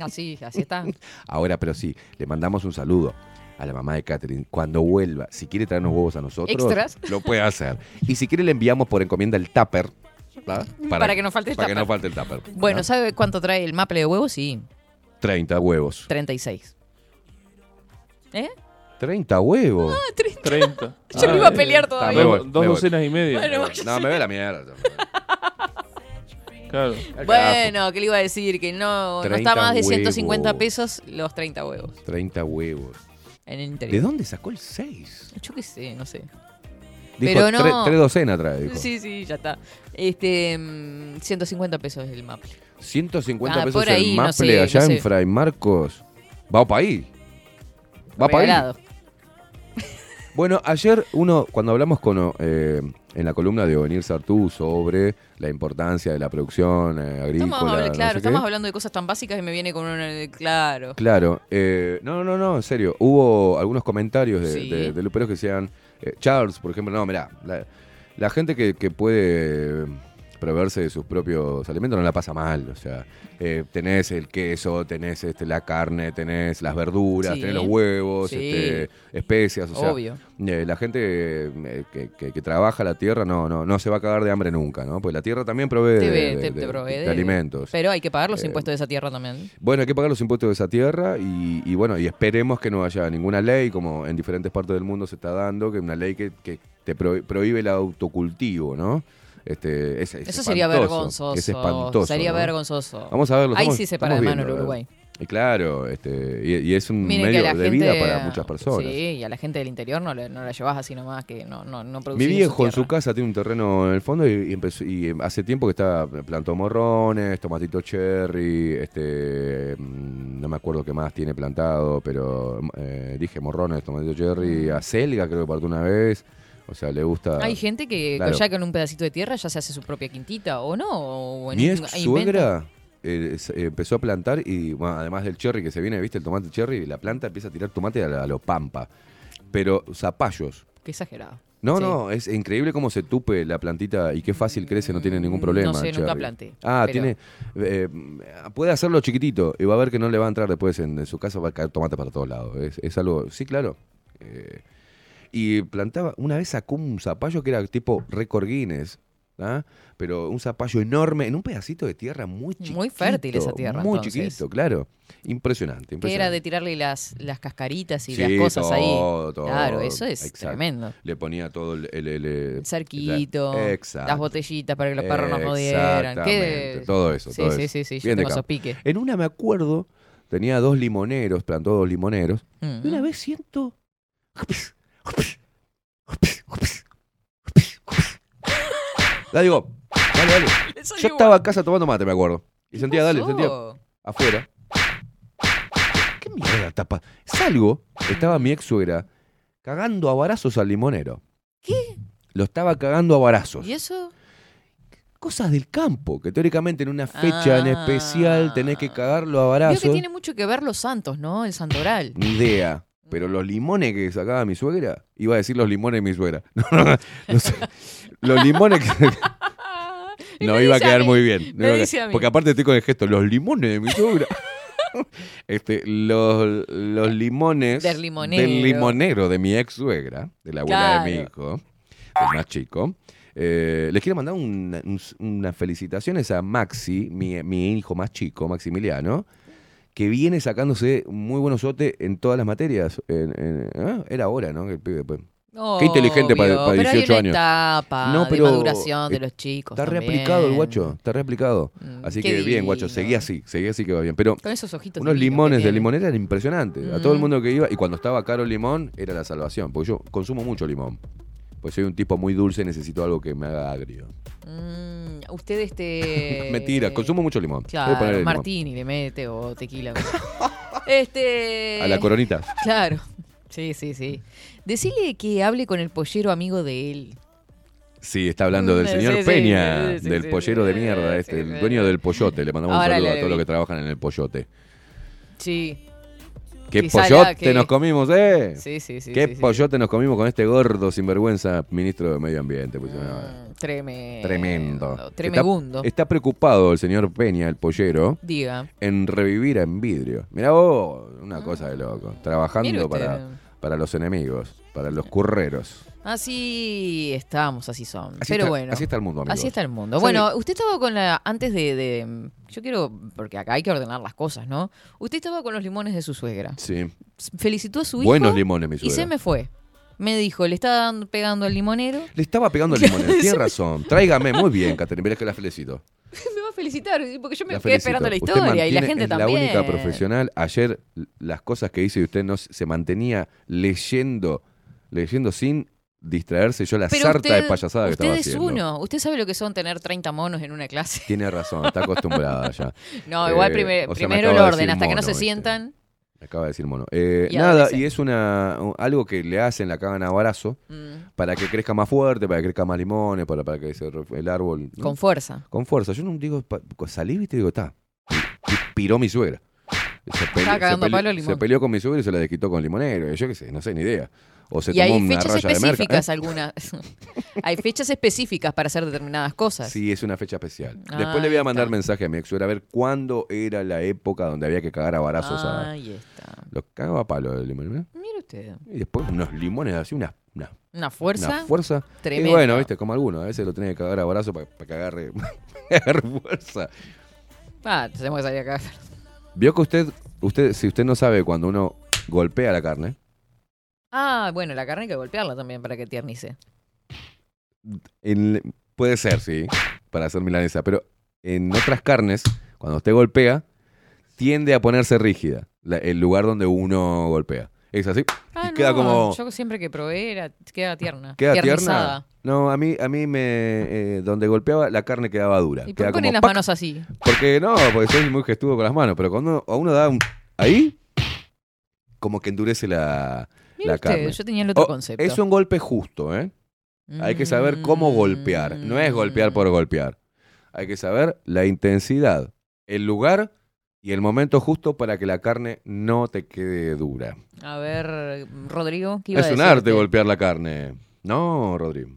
Así, así está. Ahora, pero sí, le mandamos un saludo a la mamá de Catherine. Cuando vuelva, si quiere traernos huevos a nosotros, Extras. lo puede hacer. Y si quiere, le enviamos por encomienda el tupper. Para que no falte el para que tupper. no falte el tupper. Bueno. ¿sabe cuánto trae el maple de huevos? Sí, 30 huevos. 36. ¿Eh? 30 huevos. 30. Yo lo iba a pelear todavía. me voy, Dos, docenas y media. Bueno, No, me ve la mierda. Claro. Bueno, ¿qué le iba a decir? Que no, no 30 está más de 150 huevos. pesos los 30 huevos 30 huevos. en el ¿De interior. dónde sacó el 6? Yo qué sé, no sé. Dijo, Pero no- tres, tres docenas trae, dijo. Sí, sí, ya está. Este, mm, 150 pesos es el Maple. 150 Ah, pesos ahí, el no Maple sé, allá no sé. en Fray Marcos. Va para ahí. Va para ahí. Bueno, ayer uno, cuando hablamos con eh, en la columna de Ovenir Sartú sobre la importancia de la producción eh, agrícola. Estamos, habla- no claro, sé estamos hablando de cosas tan básicas y me viene con un... Claro. Claro, eh, no, no, no, en serio. Hubo algunos comentarios de, Sí. de, de luperos que decían, eh, Charles, por ejemplo, no, mirá, la, la gente que, que puede proveerse de sus propios alimentos no la pasa mal. O sea, eh, tenés el queso, tenés este, la carne, tenés las verduras, Sí. tenés los huevos, Sí. este, especias. O sea, Obvio. eh, la gente eh, que, que- que trabaja la tierra no, no, no se va a cagar de hambre nunca, ¿no? Pues la tierra también provee Te, de, ve- de- te- te de- provee de de- alimentos. Pero hay que pagar los Eh, impuestos de esa tierra también. Bueno, hay que pagar los impuestos de esa tierra y, y bueno, y esperemos que no haya ninguna ley, como en diferentes partes del mundo se está dando, que una ley que, que te pro- prohíbe el autocultivo, ¿no? Este, es, es Eso sería vergonzoso. Es espantoso. Sería ¿no? vergonzoso. Vamos a verlo. Ahí sí se para de mano el Uruguay. Y claro, este, y, y es un Miren medio de gente, vida para muchas personas. Sí, y a la gente del interior no, le- no la llevas así nomás, que no, no, no Mi viejo en su tierra. casa tiene un terreno en el fondo y, y empezó, y hace tiempo que está plantó morrones, tomatito cherry, este mm, no me acuerdo qué más tiene plantado, pero eh, dije morrones, tomatito cherry, acelga creo que plantó una vez. O sea, le gusta. Hay gente que Claro. ya con un pedacito de tierra ya se hace su propia quintita, ¿o no? O en Mi ex suegra eh, eh, empezó a plantar y, bueno, además del cherry que se viene, ¿viste? El tomate cherry, la planta empieza a tirar tomate a, la- a lo pampa. Pero zapallos. Qué exagerado. No, Sí. no, es increíble cómo se tupe la plantita y qué fácil crece, no tiene ningún problema. No sé, nunca planté, Ah, pero- tiene. eh, puede hacerlo chiquitito y va a ver que no le va a entrar después en, en su casa, va a caer tomate para todos lados. Es, es algo. Sí, claro. Eh, y plantaba. Una vez sacó un zapallo que era tipo récord Guinness. ¿ah? Pero un zapallo enorme en un pedacito de tierra muy chiquito. Muy fértil esa tierra, Muy entonces. chiquito, claro. Impresionante, Que era de tirarle las, las cascaritas y Sí, las cosas todo, ahí. todo. Claro, eso es Exacto. tremendo. Le ponía todo el, el- el- El cerquito, Exacto. las botellitas para que los perros no jodieran. ¿Qué? todo eso, Sí, todo sí, eso. sí, sí, yo tengo esos piques. En una me acuerdo, tenía dos limoneros, plantó dos limoneros, Mm. y una vez siento... La digo, dale, dale. Yo igual. estaba en casa tomando mate, me acuerdo. Y sentía, dale, sentía afuera. ¿Qué mierda tapa? Salgo, estaba mi ex suegra cagando a barazos al limonero. ¿Qué? Lo estaba cagando a barazos. ¿Y eso? Cosas del campo, que teóricamente en una fecha en especial tenés que cagarlo a barazos. que tiene mucho que ver los santos, ¿no? El santoral. Ni idea. Pero los limones que sacaba mi suegra, iba a decir los limones de mi suegra. No, no, no, no sé. Los limones que. No iba a quedar muy bien. no quedar-. Porque aparte estoy con el gesto, los limones de mi suegra. este, los, los limones Del limonero. del limonero de mi ex suegra, de la abuela de mi hijo, el más chico. Eh, les quiero mandar una- un- unas felicitaciones a Maxi, mi, mi hijo más chico, Maximiliano, que viene sacándose muy buenos sote en todas las materias. En- en- ah, Era hora, ¿no? Que el pibe, pues. Qué inteligente para- para pero hay 18 una años. etapa No, de pero maduración de los chicos Está también. reaplicado el guacho, está reaplicado. Mm, Así que bien, guacho, divino. seguí así, seguí así que va bien. Pero Con esos ojitos unos limones de limonera eran impresionantes. A todo el Mm. mundo que iba, y cuando estaba caro el limón, era la salvación. Porque yo consumo mucho limón. Pues soy un tipo muy dulce, necesito algo que me haga agrio. Mm, usted este... Mentira, consumo mucho limón. Claro, martini le mete o tequila. este... A la coronita. Claro. Sí, sí, sí. Decile que hable con el pollero amigo de él. Sí, está hablando del Sí, señor sí, Peña, sí, del pollero de mierda, este, el dueño del pollote. Le mandamos un saludo a todos los que trabajan en el pollote. Sí. ¿Qué pollote que- nos comimos, eh? Sí, sí, sí. ¿Qué sí, sí. pollote nos comimos con este gordo sinvergüenza ministro de Medio Ambiente? Pues, Mm, tremendo. Tremendo. Tremegundo. Está, está preocupado el señor Peña, el pollero, Diga. en revivir en vidrio. Mirá vos, una cosa de loco. Trabajando para, para los enemigos. para los curreros. Así estamos, así son. Así Pero está- bueno. así está el mundo, amigos. Así está el mundo. Bueno, usted estaba con la. Antes de, de- Yo quiero. Porque acá hay que ordenar las cosas, ¿no? Usted estaba con los limones de su suegra. Sí. Felicitó a su hijo. Buenos limones, mi Y suegra. se me fue. Me dijo, le está dando- pegando al limonero. Le estaba pegando el limones, tiene razón. Tráigame, muy bien, Caterina, verás que la felicito. me va a felicitar, porque yo me La quedé felicito. esperando la historia y la gente es también. la única profesional. Ayer las cosas que hice y usted no se mantenía leyendo, leyendo sin distraerse. Yo la Pero sarta usted, de payasada que usted estaba es haciendo. uno. Usted sabe lo que son tener 30 monos en una clase. Tiene razón, está acostumbrada ya. No, igual Eh, primer- o sea, me primero el orden, hasta que no se sientan. Me acaba de decir mono. Eh, Y nada, y es una un- algo que le hacen, la cagan a barazo Mm, para que crezca más fuerte, para que crezca más limones, para, para que se, el árbol. ¿no? con fuerza. Con fuerza. Yo no digo, salí, viste, y digo, está. Piró mi suegra. Se se limón. se peleó con mi suegra y se la desquitó con limonero. Yo qué sé, no sé, ni idea. O se y tomó hay una fechas raya de merca. específicas ¿eh? algunas. hay fechas específicas para hacer determinadas cosas. Sí, es una fecha especial. Ah, Después le voy a ahí mandar está. mensaje a mi ex a ver cuándo era la época donde había que cagar a barazos a. Ahí está. Los cagaba a palo el limón. ¿eh? Mire usted. Y después unos limones así, una, una, Una fuerza. una fuerza. tremenda. Y bueno, viste, como algunos. A veces lo tenés que cagar a barazo para que agarre, fuerza. Ah, tenemos que salir acá. Vio que usted, usted, si usted no sabe cuando uno golpea la carne, Ah, bueno, la carne hay que golpearla también para que tiernice. en- puede ser, sí, para hacer milanesa, pero en otras carnes, cuando usted golpea, tiende a ponerse rígida la- el lugar donde uno golpea. Es así. Ah, y queda no, como. Yo siempre que probé era, queda tierna. ¿Queda tiernizada. tierna? No, a mí, a mí me. eh, donde golpeaba, la carne quedaba dura. ¿Y por Queda qué ponen como las ¡pac! manos así? Porque no, porque soy muy gestudo con las manos, pero cuando a uno da un. Ahí, como que endurece la, Mire la usted, carne. yo tenía el otro Oh, concepto. es un golpe justo, ¿eh? Hay que saber cómo golpear. No es golpear por golpear. Hay que saber la intensidad, el lugar y el momento justo para que la carne no te quede dura. A ver, Rodrigo, ¿qué iba Es a un decirte? arte golpear la carne. No, Rodrigo.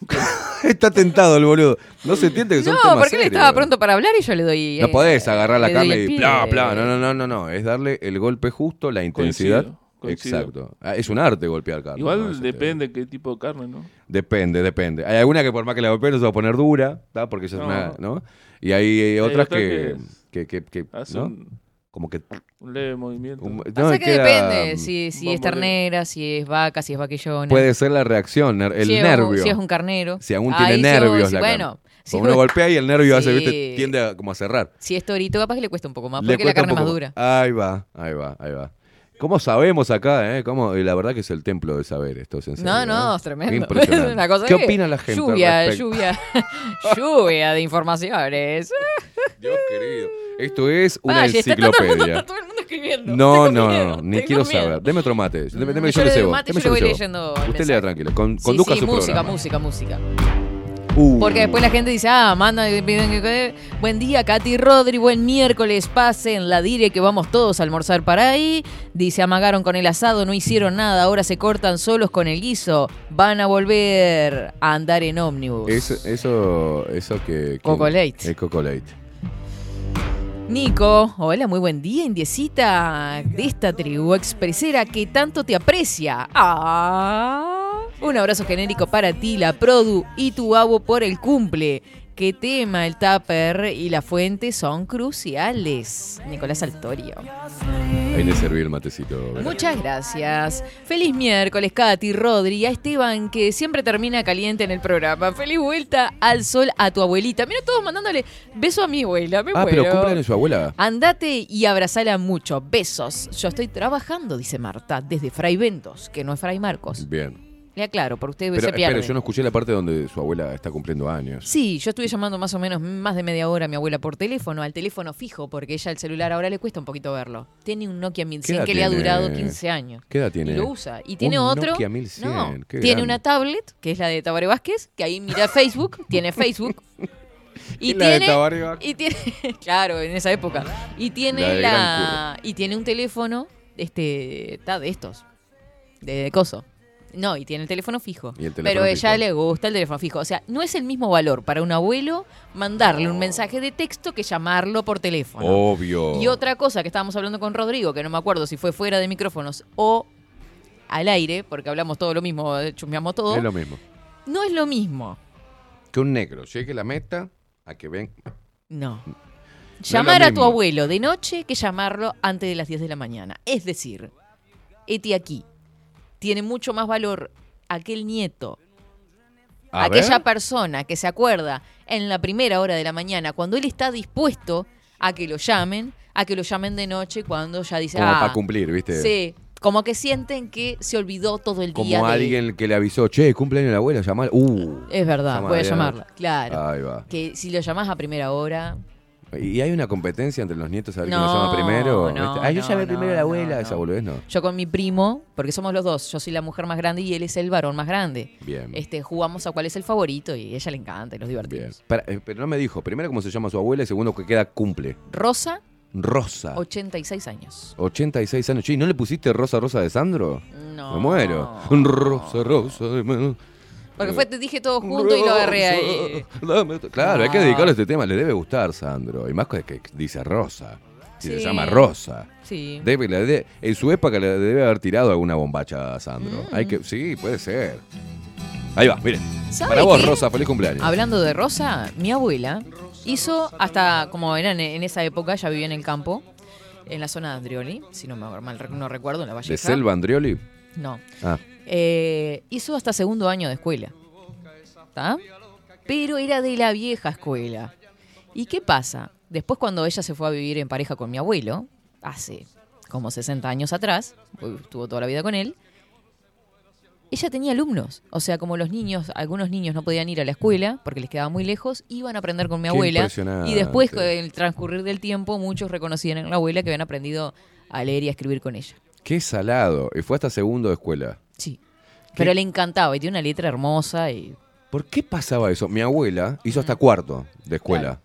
Está tentado el boludo. No se entiende que son No, temas porque él serios. estaba pronto para hablar y yo le doy. No eh, podés agarrar la carne y pie. bla, bla. No, no, no, no, no. Es darle el golpe justo, la intensidad. Coincido, coincido. Exacto. Ah, Es un arte golpear carne. Igual ¿no? Eso te- depende qué tipo de carne, ¿no? Depende, depende. Hay alguna que por más que la golpee no se va a poner dura, ¿tá? porque ella es No. una, ¿no? Y hay, otras otra que, que que, que, que, Hace ¿no? un, Como que... un leve movimiento. un- Pasa no, que queda- depende si, si es ternera, si es vaca, si es vaquillona. Puede ser la reacción, el si es- nervio. si es un carnero. Si aún tiene nervios la Bueno, carne. si, Cuando uno golpea y el nervio hace, Sí. ¿viste? tiende a, como a cerrar. si es torito, capaz que le cuesta un poco más, Le porque la carne es más dura. Ahí va, ahí va, ahí va. ¿Cómo sabemos acá, eh? ¿Cómo? La verdad que es el templo del saber esto, es en serio, No, no, ¿eh? es tremendo. Qué impresionante. Una cosa ¿Qué que- opina la gente al Lluvia, respecto? lluvia, lluvia de informaciones. Dios querido. Esto es una Vaya, está todo, el mundo, enciclopedia. está todo el mundo escribiendo. No, no, miedo, no, ni quiero miedo. saber. Deme otro mate. Deme, deme, yo yo le cebo. mate, Deme, yo le voy leyendo Usted lea tranquilo. Con, Sí, conduzca sí, su música, programa. música, música. Uh, Porque después la gente dice, ah, manda, piden que- buen día, Katy Rodri, buen miércoles, pasen la dire que vamos todos a almorzar para ahí. Dice, amagaron con el asado, no hicieron nada, ahora se cortan solos con el guiso. Van a volver a andar en ómnibus. Eso, eso, eso que... que- Coco Late. El Coco Late. Nico, hola, muy buen día, indiecita de esta tribu expresera que tanto te aprecia. Ah, un abrazo genérico para ti, la Produ y tu abo por el cumple. ¿Qué tema, el tupper y la fuente son cruciales? Nicolás Altorio. Ahí le serví el matecito. Muchas gracias. Feliz miércoles, Katy, Rodri, a Esteban, que siempre termina caliente en el programa. Feliz vuelta al sol a tu abuelita. Mira, todos mandándole beso a mi abuela. Me Ah, pero muero. cumpleaños su abuela. Andate y abrazala mucho. Besos. Yo estoy trabajando, dice Marta, desde Fray Ventos, que no es Fray Marcos. Bien. Le aclaro, por usted Pero, se pierde. espere, yo no escuché la parte donde su abuela está cumpliendo años. Sí, yo estuve llamando más o menos más de media hora a mi abuela por teléfono, al teléfono fijo, porque ella el celular ahora le cuesta un poquito verlo. Tiene un Nokia 1100 edad que le ha durado 15 años. ¿Qué edad tiene? Y lo usa. Y tiene Un otro. Nokia 1100, no, qué tiene grande. una tablet, que es la de Tabaré Vázquez, que ahí mira Facebook, tiene Facebook. Y ¿Y la de tiene, y tiene, claro, en esa época. Y tiene de la, y tiene un teléfono, este, está de estos, de coso. No, y tiene el teléfono fijo. Y el teléfono pero a ella fijo. le gusta el teléfono fijo. O sea, no es el mismo valor para un abuelo mandarle un mensaje de texto que llamarlo por teléfono. Obvio. Y otra cosa que estábamos hablando con Rodrigo, que no me acuerdo si fue fuera de micrófonos o al aire, porque hablamos todo lo mismo, chusmeamos todo, Es lo mismo. no es lo mismo. Que un negro llegue a la meta a que ven. No. Llamar a tu abuelo de noche que llamarlo antes de las 10 de la mañana. Es decir, Eti aquí tiene mucho más valor aquel nieto, A aquella ver. persona que se acuerda en la primera hora de la mañana, cuando él está dispuesto a que lo llamen, a que lo llamen de noche cuando ya dice, Como ah, para cumplir, ¿viste? sí, como que sienten que se olvidó todo el día. Como de- alguien que le avisó, che, cumpleaños de la abuela, llamar. Uh. Es verdad, Llama voy a de llamarla, claro. Ahí va. Que si lo llamás a primera hora, ¿Y hay una competencia entre los nietos a ver quién lo llama primero? Ah, yo no, llamé primero a la abuela, esa boludez no. Yo con mi primo, porque somos los dos, yo soy la mujer más grande y él es el varón más grande. Bien. Este, jugamos a cuál es el favorito y a ella le encanta y nos Bien. divertimos. Para- eh, pero no me dijo, primero cómo se llama su abuela y segundo que queda cumple. Rosa, Rosa. 86 años. 86 años. Che, ¿y no le pusiste Rosa Rosa de Sandro? No. Me muero. Rosa Rosa de. Porque fue, te dije todo junto y lo agarré ahí. Claro, hay que No. dedicarle a este tema. Le debe gustar, Sandro. Y más que que dice Rosa. Si se Sí. llama Rosa. Sí. Debe, de- en su época le debe haber tirado alguna bombacha a Sandro. Mm. Hay que, sí, puede ser. Ahí va, miren. ¿Sabe Para vos, qué? Rosa, feliz cumpleaños. Hablando de Rosa, mi abuela hizo hasta, como era en, esa época, ella vivía en el campo, en la zona de Andrioli, si no me mal no recuerdo, en la Valleja. ¿De Selva Andrioli? No. Ah, Eh, hizo hasta segundo año de escuela. ¿Está? Pero era de la vieja escuela. ¿Y qué pasa? Después cuando ella se fue a vivir en pareja con mi abuelo, hace como 60 años atrás, porque estuvo toda la vida con él, ella tenía alumnos. O sea, como los niños, algunos niños no podían ir a la escuela porque les quedaba muy lejos, iban a aprender con mi Qué abuela. Y después, con el transcurrir del tiempo, muchos reconocían en la abuela que habían aprendido a leer y a escribir con ella. qué salado. Y fue hasta segundo de escuela. Pero le encantaba y tiene una letra hermosa y ¿Por qué pasaba eso? Mi abuela hizo hasta cuarto de escuela.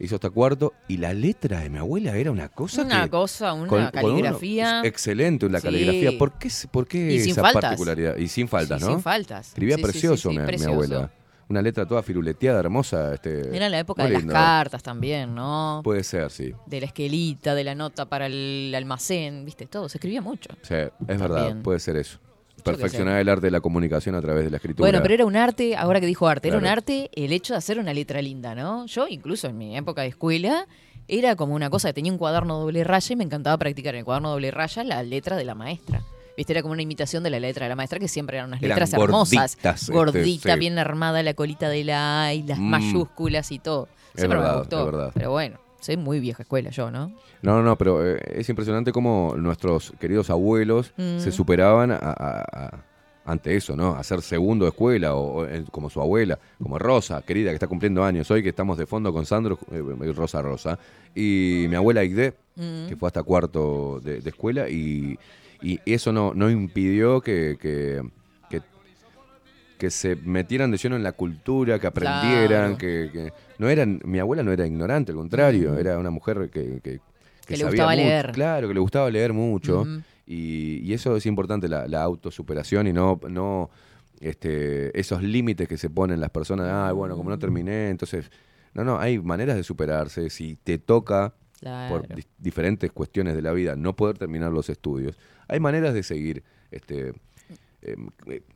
Hizo hasta cuarto. Y la letra de mi abuela era una cosa una que... cosa, una con- con caligrafía. excelente la Sí. caligrafía. ¿Por qué, se- por qué Y sin esa faltas. particularidad? Y sin faltas, Sí, ¿no? Sin faltas. Escribía Sí, sí, sí, precioso, sí, mi, mi precioso. abuela. Una letra toda firuleteada, hermosa. Este, Era la época muy de las cartas también, ¿no? Puede ser, sí. De la esquelita, de la nota para el almacén, ¿viste? Todo, se escribía mucho. Sí, es verdad, También. puede ser eso. Qué Perfeccionar el arte de la comunicación a través de la escritura. Bueno, pero era un arte, ahora que dijo arte, era un arte el hecho de hacer una letra linda, ¿no? Yo, incluso en mi época de escuela, era como una cosa, tenía un cuaderno doble raya y me encantaba practicar en el cuaderno doble raya la letra de la maestra. ¿Viste? Era como una imitación de la letra de la maestra, que siempre eran unas Eran letras hermosas. gorditas, este, Gordita, sí. bien armada, la colita de la A y las Mm. mayúsculas y todo. Es Siempre verdad, me gustó. es verdad. Pero bueno, soy muy vieja escuela yo, ¿no? No, no, no, pero eh, es impresionante cómo nuestros queridos abuelos Mm. se superaban a- a- a- ante eso, ¿no? Hacer segundo de escuela, o, o, eh, como su abuela, como Rosa, querida, que está cumpliendo años hoy, que estamos de fondo con Sandro, eh, Rosa Rosa, y mi abuela Igde, Mm. que fue hasta cuarto de, de escuela, y, y eso no, no impidió que, que, que- que se metieran de lleno en la cultura, que aprendieran, Claro. que, que- no eran, mi abuela no era ignorante, al contrario, Mm. era una mujer que, que, Que le sabía gustaba mucho, leer. Claro, que le gustaba leer mucho. Y, y eso es importante, la, la autosuperación y no, no este, esos límites que se ponen las personas. Ah, bueno, como no terminé, entonces. No, no, hay maneras de superarse. Si te toca, Claro. por di- diferentes cuestiones de la vida, no poder terminar los estudios, hay maneras de seguir. Este,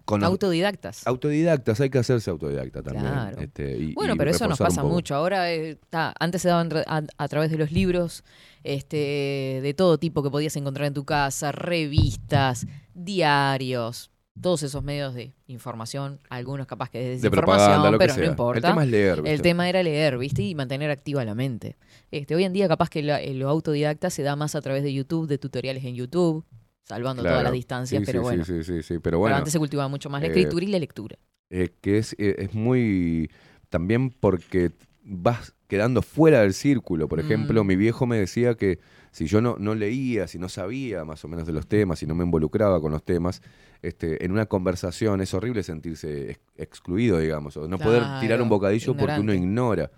con los- Autodidactas. autodidactas, hay que hacerse autodidacta también. Claro. este, y- Bueno, y pero eso nos pasa mucho. Ahora, eh, ta, antes se daban re- a, a través de los libros este, de todo tipo que podías encontrar en tu casa, revistas, diarios, todos esos medios de información, algunos capaz que de De desinformación, propaganda, lo que pero sea. no importa. El tema es leer. El tema era leer, ¿viste? Y mantener activa la mente. Este, hoy en día capaz que la- lo autodidacta se da más a través de YouTube, de tutoriales en YouTube, salvando todas Claro. las distancias, Sí, pero sí, bueno. Sí, sí, sí, Pero antes se cultivaba mucho más la eh, escritura y la lectura. eh, que es, eh, es muy también porque vas quedando fuera del círculo. Por ejemplo, Mm. mi viejo me decía que si yo no, no leía, si no sabía más o menos de los temas, si no me involucraba con los temas, este, en una conversación es horrible sentirse ex- excluido, digamos, o no poder tirar un bocadillo porque uno ignora.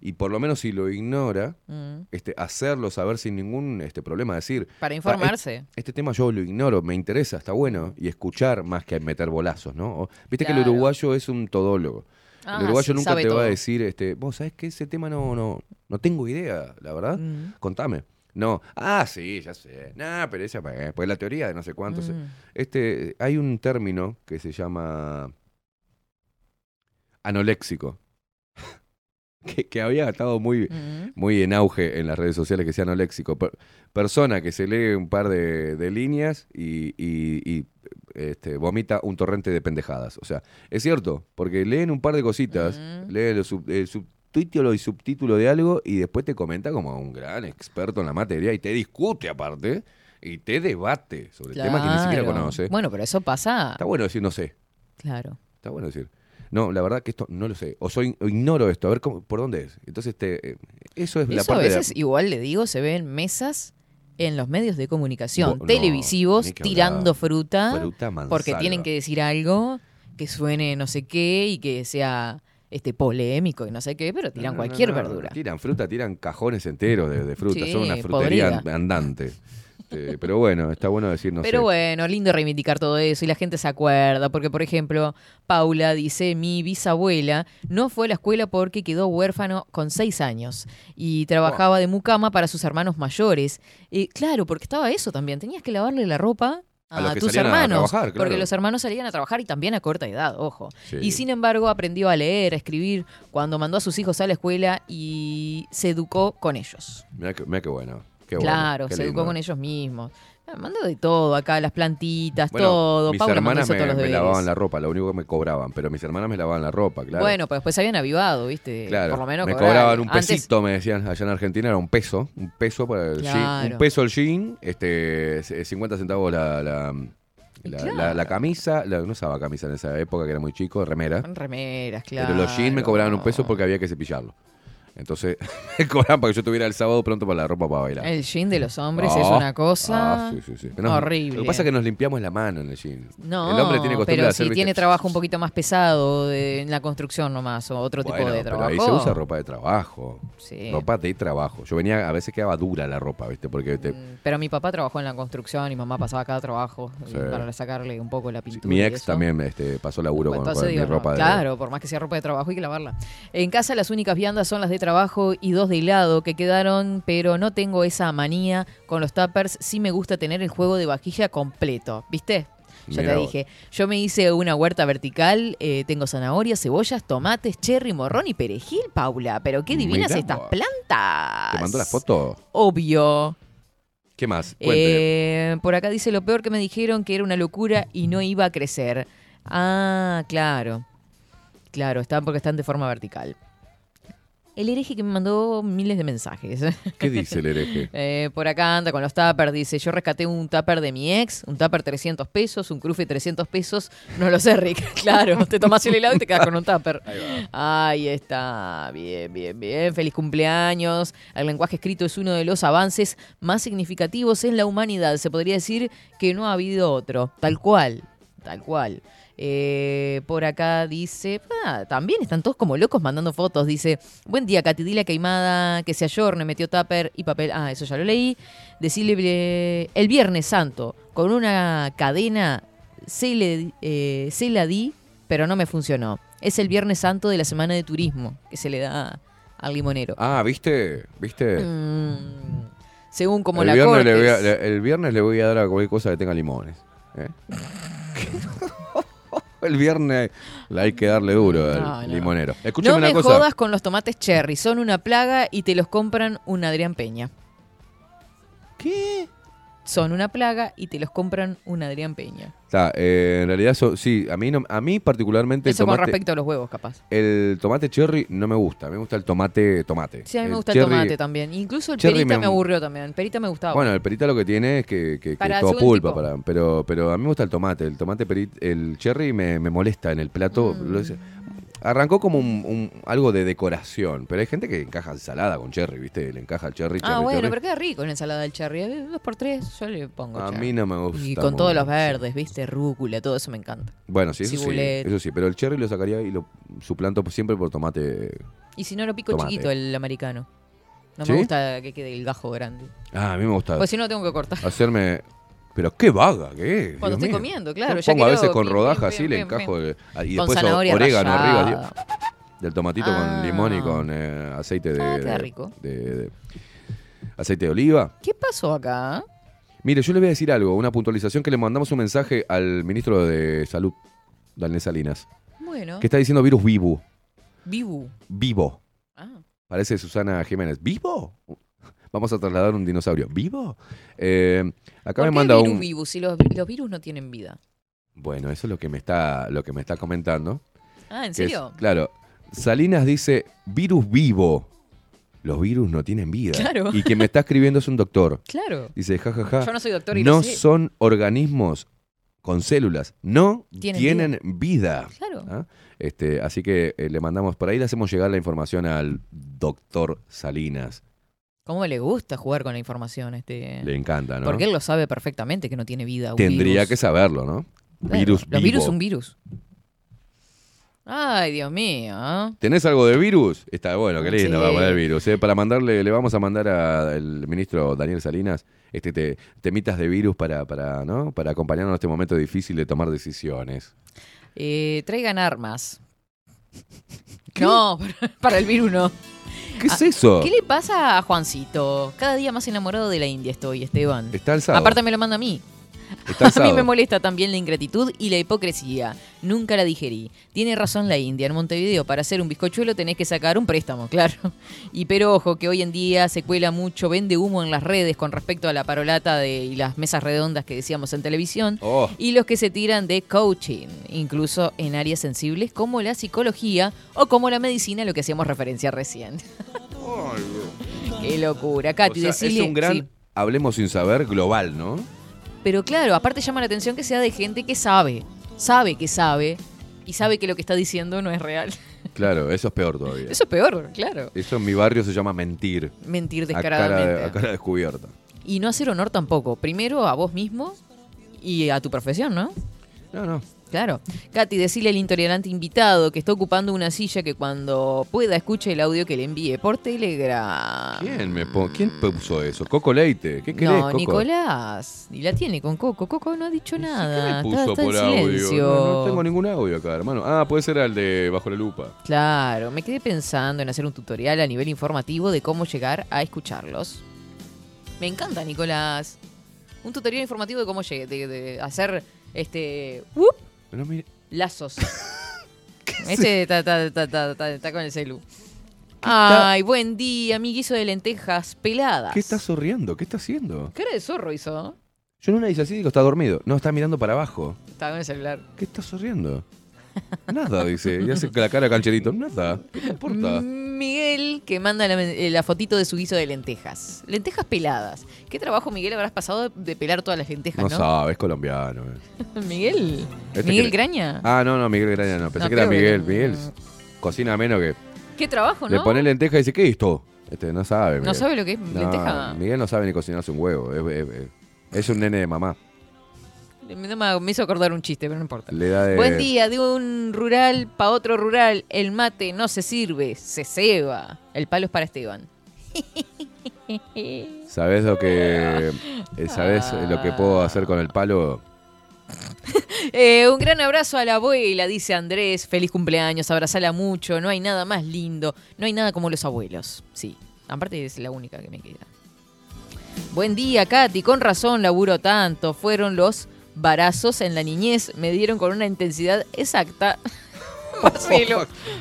Y por lo menos si lo ignora, Mm. este, hacerlo saber sin ningún este, problema, decir, Para informarse. este tema yo lo ignoro, me interesa, está bueno, y escuchar más que meter bolazos, ¿no? O- Viste que el uruguayo es un todólogo. Ah, el uruguayo sí, nunca te va a decir, este, vos sabés que ese tema no, no, no tengo idea, la verdad. Mm. Contame. No, ah, sí, ya sé. Nah, pero esa, eh, pues la teoría de no sé cuántos. Mm. Este, hay un término que se llama anoléxico, que, que había estado muy, muy en auge en las redes sociales que sea anoléxico. Per- persona que se lee un par de, de líneas y, y- y, este, vomita un torrente de pendejadas. O sea, es cierto, porque leen un par de cositas, Mm. leen el, sub- el subtítulo y subtítulo de algo y después te comenta como un gran experto en la materia y te discute aparte y te debate sobre temas que ni siquiera Claro. conoce. Bueno, pero eso pasa. Está bueno decir no sé. Claro. Está bueno decir. No, la verdad que esto no lo sé. O soy o ignoro esto. A ver cómo, por dónde es. Entonces, te, eh, eso es la Eso a parte de la- veces, igual le digo, se ve en mesas en los medios de comunicación Bo- televisivos tirando fruta, Fruta porque tienen que decir algo que suene no sé qué y que sea este polémico y no sé qué, pero tiran No, no, cualquier verdura. Tiran fruta, tiran cajones enteros de, de fruta. Sí, Son una frutería podrida. andante. Eh, pero bueno, está bueno decir no Pero sé. bueno, lindo reivindicar todo eso y la gente se acuerda, porque por ejemplo, Paula dice, mi bisabuela no fue a la escuela porque quedó huérfano con seis años y trabajaba de mucama para sus hermanos mayores. Y claro, porque estaba eso también, tenías que lavarle la ropa A a, los que tus a hermanos, trabajar, claro. porque los hermanos salían a trabajar y también a corta edad, ojo. Sí. Y sin embargo aprendió a leer, a escribir cuando mandó a sus hijos a la escuela y se educó con ellos. Mirá que, mirá qué bueno. Qué Claro, se lindo. educó con ellos mismos. Ah, Mandó de todo acá, las plantitas, Bueno, todo. Mis Paula hermanas me, todos los me deberes. lavaban la ropa, lo único que me cobraban. Pero mis hermanas me lavaban la ropa, claro. Bueno, pues después se habían avivado, ¿viste? Claro, Por lo menos me cobraban un Antes- pesito, me decían allá en Argentina, era un peso, un peso para el jean, un peso el jean, este, c- 50 centavos la, la, la, Claro. la- la camisa, la- no usaba camisa en esa época que era muy chico, remera, Remeras, claro. pero los jeans me cobraban un peso porque había que cepillarlo. Entonces me cobraban para que yo tuviera el sábado pronto para la ropa para bailar. El jean de los hombres Ah, es una cosa ah, sí, sí, sí. Nos- horrible. Lo que pasa es que nos limpiamos la mano en el jean. No, el hombre tiene costumbre pero de hacer, si ¿viste? tiene trabajo un poquito más pesado de- en la construcción nomás o otro tipo de pero trabajo. ahí se usa ropa de trabajo. Sí. Ropa de trabajo. Yo venía, a veces quedaba dura la ropa, ¿viste? Porque te- Mm, Pero mi papá trabajó en la construcción y mamá pasaba cada trabajo para sacarle un poco la pintura. mi ex también este, pasó laburo Bueno, con, con mi ropa de Claro, por más que sea ropa de trabajo hay que lavarla. En casa las únicas viandas son las de trabajo y dos de helado que quedaron, pero no tengo esa manía con los tuppers. Sí me gusta tener el juego de vajilla completo, ¿viste? Ya Mirá te dije, yo me hice una huerta vertical, eh, tengo zanahorias, cebollas, tomates, cherry, morrón y perejil, Paula. Pero qué divinas Mirá estas vos. plantas. ¿Te mandó la foto? Obvio. ¿Qué más? Eh, por acá dice lo peor que me dijeron que era una locura y no iba a crecer. Ah, claro. Claro, están porque están de forma vertical. El hereje que me mandó miles de mensajes. ¿Qué dice el hereje? Eh, por acá anda con los tuppers. Dice: Yo rescaté un tupper de mi ex, un tupper 300 pesos, un crufe 300 pesos. No lo sé, Rick. Claro, te tomas el helado y te quedas con un tupper. Ahí está. Bien, bien, bien. Feliz cumpleaños. El lenguaje escrito es uno de los avances más significativos en la humanidad. Se podría decir que no ha habido otro. Tal cual. Tal cual. Eh, por acá dice, ah, también están todos como locos mandando fotos. Dice, buen día, Catidila Queimada, que se ayorne, metió tupper y papel. Ah, eso ya lo leí. Decirle, eh, el Viernes Santo, con una cadena, se, le, eh, se la di, pero no me funcionó. Es el Viernes Santo de la Semana de Turismo que se le da al limonero. Ah, ¿viste? ¿Viste? Mm, según como el, la viernes le voy a, le- el viernes le voy a dar a cualquier cosa que tenga limones. ¿eh? el viernes le hay que darle duro al No, no. limonero. Escúchame No una me cosa. jodas con los tomates cherry, son una plaga y te los compran un Adrián Peña. ¿Qué? Son una plaga y te los compran un Adrián Peña. Está, eh, en realidad, so- sí, a mí, no, a mí particularmente el Eso con respecto a los huevos, capaz. el tomate cherry no me gusta. Me gusta el tomate tomate. Sí, a mí me El gusta cherry- el tomate también. Incluso el perita me- me, aburrió también. Perita me gustaba. Bueno, el perita lo que tiene es que, que- que es todo el pulpa, para, pero, pero a mí me gusta el tomate. El tomate perit, el cherry me, me molesta en el plato. Mm. Lo arrancó como un, un- algo de decoración, pero hay gente que encaja ensalada con cherry, ¿viste? Le encaja el cherry, ah, cherry, bueno, cherry. pero queda rico en ensalada del cherry. Eh, Dos por tres, yo le pongo A cherry. mí no me gusta. Y con todos los verdes, ¿viste? Rúcula, todo eso me encanta. Bueno, sí, eso sí, Cibulet. eso sí, pero el cherry lo sacaría y lo suplanto siempre por tomate. Y si no, lo pico Tomate. chiquito el americano. No ¿Sí? me gusta que quede el gajo grande. Ah, a mí me gusta Pues si no, tengo que cortar. hacerme. Pero qué vaga que es. Cuando estoy mío. comiendo, claro, Yo ya pongo a veces con rodaja así, le encajo pim. el- ah, y Con después orégano arriba. Del tomatito Ah. con limón y con eh, aceite de, Ah, rico. de- de- aceite de oliva. ¿Qué pasó acá? Mire, yo le voy a decir algo, una puntualización que le mandamos un mensaje al ministro de Salud, Daniel Salinas, Bueno, que está diciendo virus vivo. Vivu. Vivo. Ah, Parece Susana Jiménez. ¿Vivo? Vamos a trasladar un dinosaurio. ¿Vivo? Eh, acá ¿Por me qué manda virus un. vivu si los, los virus no tienen vida? Bueno, eso es lo que me está, lo que me está comentando. Ah, ¿en que es- serio? claro. Salinas dice virus vivo. Los virus no tienen vida. Claro. Y quien me está escribiendo es un doctor. Claro. Dice, jajaja. Yo no soy doctor y no sé. son organismos con células. No Tienen tienen, vida. Claro. ¿Ah? Este, así que eh, le mandamos por ahí, le hacemos llegar la información al doctor Salinas. ¿Cómo le gusta jugar con la información? Este... Le encanta, ¿no? Porque él lo sabe perfectamente que no tiene vida. un Tendría virus. que saberlo, ¿no? Virus Los vivo. virus son virus. Ay, Dios mío. ¿ah? ¿Tenés algo de virus? Está bueno, qué lindo Sí. va a poner virus. ¿eh? Para mandarle, le vamos a mandar al ministro Daniel Salinas este te- temitas de virus para, para, ¿no? para acompañarnos en este momento difícil de tomar decisiones. Eh, traigan armas. No, para, el virus no. ¿Qué es Ah, eso? ¿Qué le pasa a Juancito? Cada día más enamorado de la India estoy, Esteban. Está alzado. Aparte me lo manda a mí. A mí me molesta también la ingratitud y la hipocresía. Nunca la digerí. Tiene razón la India. En Montevideo, para hacer un bizcochuelo tenés que sacar un préstamo, claro. Y pero ojo, que hoy en día se cuela mucho, vende humo en las redes con respecto a la parolata de, y las mesas redondas que decíamos en televisión. Oh, Y los que se tiran de coaching, incluso en áreas sensibles como la psicología o como la medicina, a lo que hacíamos referencia recién. Qué locura, o Katy, sea, es un gran, sí. hablemos sin saber, global, ¿no? Pero claro, aparte llama la atención que sea de gente que sabe, sabe que sabe y sabe que lo que está diciendo no es real. Claro, eso es peor todavía. Eso es peor, claro. Eso en mi barrio se llama mentir. Mentir A cara, descaradamente. a cara descubierta. Y no hacer honor tampoco. Primero a vos mismo y a tu profesión, ¿no? No, no. Claro. Katy, decile al intolerante invitado que está ocupando una silla que cuando pueda escuche el audio que le envíe por Telegram. ¿Quién me ¿Quién puso eso? Coco Leite. ¿Qué querés, No, Coco? Nicolás. Y la tiene con Coco. Coco no ha dicho ¿Qué nada. me Está, puso está por en audio? No, no tengo ningún audio acá, hermano. Ah, puede ser el de Bajo la Lupa. Claro, me quedé pensando en hacer un tutorial a nivel informativo de cómo llegar a escucharlos. Me encanta, Nicolás. Un tutorial informativo de cómo llegue, de, de hacer este ¡up! Mire, lazos. Este está, está- está- está- está- está con el celu. Ay, buen día, mi guiso de lentejas peladas. ¿qué está sonriendo? ¿Qué está haciendo? ¿Qué era de zorro hizo? Yo no le hice así, digo, está dormido. No, está mirando para abajo. Estaba con el celular. ¿Qué está sonriendo? Nada, dice. Y hace la cara cancherito. Nada. ¿Qué te importa? Miguel, que manda la, eh, la fotito de su guiso de lentejas. Lentejas peladas. ¿Qué trabajo, Miguel, habrás pasado de pelar todas las lentejas, No no? sabe, es colombiano. eh. Miguel. Este Miguel que- Graña. Ah, no, no, Miguel Graña no. Pensé No, que era que Miguel. Miguel cocina menos que. ¿Qué trabajo, Le no? pone lenteja y dice, ¿qué es esto? Este, no sabe. ¿No sabe lo que es No, lenteja? Miguel no sabe ni cocinarse un huevo. Es, es- es- es un nene de mamá. Me, me- me hizo acordar un chiste, pero no importa. Le da de. Buen día, de un rural para otro rural. El mate no se sirve, se ceba. El palo es para Esteban. ¿Sabes lo que. eh, ¿Sabes lo que puedo hacer con el palo? Eh, un gran abrazo a la abuela, dice Andrés. Feliz cumpleaños, abrazala mucho. No hay nada más lindo. No hay nada como los abuelos. Sí, aparte es la única que me queda. Buen día, Katy. Con razón laburo tanto. Fueron los barazos en la niñez. Me dieron con una intensidad exacta.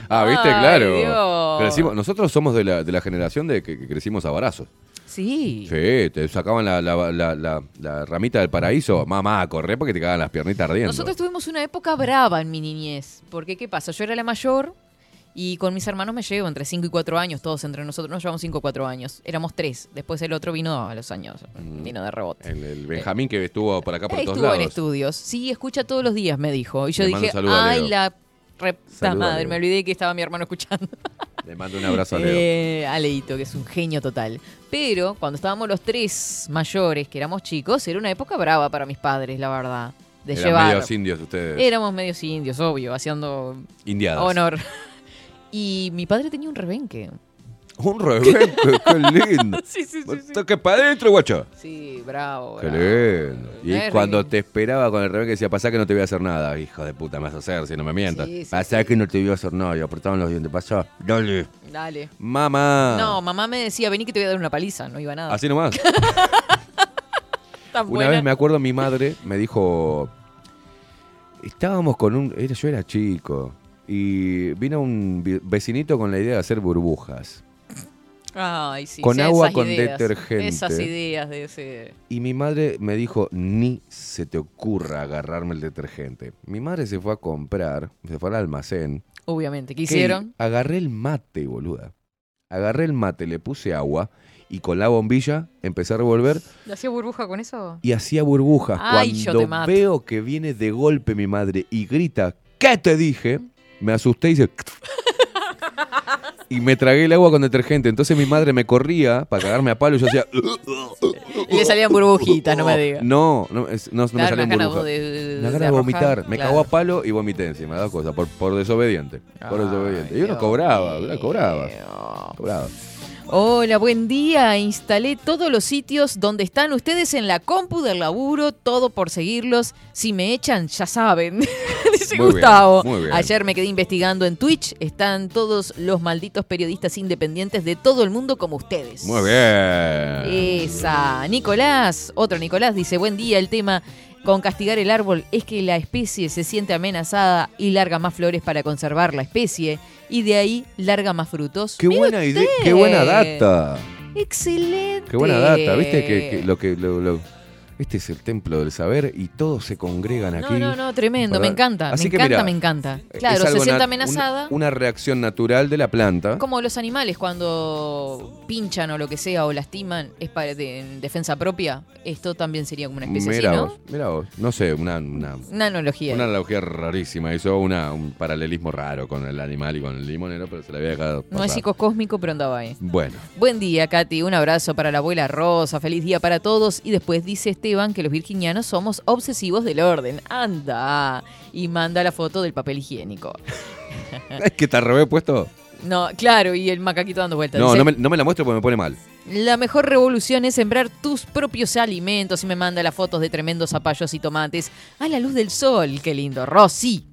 Ah, ¿viste? Ay, claro. Dios. Crecimos- nosotros somos de la, de la generación de que, que crecimos a barazos. Sí. Sí, te sacaban la, la- la- la- la ramita del paraíso. Mamá, corre porque te cagan las piernitas ardiendo. Nosotros tuvimos una época brava en mi niñez. Porque, ¿qué pasa? Yo era la mayor y con mis hermanos me llevo entre 5 y 4 años, todos entre nosotros. Nos llevamos 5 o 4 años. Éramos 3. Después el otro vino a los años. Mm. Vino de rebote. El, el Benjamín que estuvo por acá por todos Estuvo en lados. estudios. Sí, escucha todos los días, me dijo. Y yo Le dije, ay, la repta madre. Me olvidé que estaba mi hermano escuchando. Le mando un abrazo a Leo. Eh, a Leito, que es un genio total. Pero cuando estábamos los tres mayores, que éramos chicos, era una época brava para mis padres, la verdad. De Eran llevar. medios indios ustedes. Éramos medios indios, obvio, haciendo Indiadas. honor. Y mi padre tenía un rebenque. Un revés, qué, lindo. Sí, sí, sí, sí. Toque para adentro, guacho. Sí, bravo. Qué bravo. lindo. Y cuando te esperaba con el revés que decía, pasá que no te voy a hacer nada. Hijo de puta, me vas a hacer si no me mientas. Sí, sí, pasá que no te voy a hacer nada. Y apretaban los dientes. Pasá. Dale. Dale. Mamá. No, mamá me decía, vení que te voy a dar una paliza. No iba nada. Así nomás. Tan Una vez me acuerdo, mi madre me dijo. Estábamos con un. yo era chico. Y vino un vecinito con la idea de hacer burbujas. Ay, sí. con sí, agua esas con ideas. detergente. Esas ideas de ese... Y mi madre me dijo, ni se te ocurra agarrarme el detergente. Mi madre se fue a comprar, se fue al almacén. Obviamente. ¿Qué hicieron? Agarré el mate, boluda. Agarré el mate, le puse agua y con la bombilla empecé a revolver ¿Le hacía burbuja con eso? y hacía burbujas. Ay, yo te Cuando mato. veo que viene de golpe mi madre y grita, ¿qué te dije? Me asusté y dice... Y me tragué el agua con detergente. Entonces mi madre me corría para cagarme a palo y yo hacía... Y le salían burbujitas, no me digas. No, no, es- no, no me Claro, salían ganas burbujas. de- de- Una de gana de arrojar, vomitar. Me claro. cagó a palo y vomité encima, dos cosas, por, por desobediente. Por desobediente. Y uno cobraba, uno cobraba. cobraba. Hola, buen día. Instalé todos los sitios donde están ustedes en la compu del laburo, todo por seguirlos. Si me echan, ya saben. Dice Muy bien, Gustavo. muy bien. Ayer me quedé investigando en Twitch. Están todos los malditos periodistas independientes de todo el mundo como ustedes. Muy bien. Esa. Nicolás, otro Nicolás dice, buen día, el tema con castigar el árbol es que la especie se siente amenazada y larga más flores para conservar la especie y de ahí larga más frutos. Qué buena idea, qué buena data. Excelente. Qué buena data. ¿Viste que, que lo que lo- lo- este es el templo del saber y todos se congregan aquí? No, no, no, tremendo, me encanta, Así me encanta, me encanta. Claro, se siente amenazada. Una, una reacción natural de la planta. Como los animales cuando pinchan o lo que sea o lastiman es para de- en defensa propia. Esto también sería como una especie Mira así, ¿no? vos, mira vos. No sé, una, una, Una analogía. una analogía rarísima. Hizo una, un paralelismo raro con el animal y con el limonero, pero se la había dejado. no es psicocósmico, pero andaba ahí. Bueno. Buen día, Katy. Un abrazo para la abuela Rosa. Feliz día para todos. Y después dice Esteban que los virginianos somos obsesivos del orden. Anda. Y manda la foto del papel higiénico. Es que te revés puesto. No, claro, y el macaquito dando vueltas. No, Dice, no me, no me la muestre porque me pone mal. La mejor revolución es sembrar tus propios alimentos. Y me manda las fotos de tremendos zapallos y tomates a la luz del sol. Qué lindo. Rosy.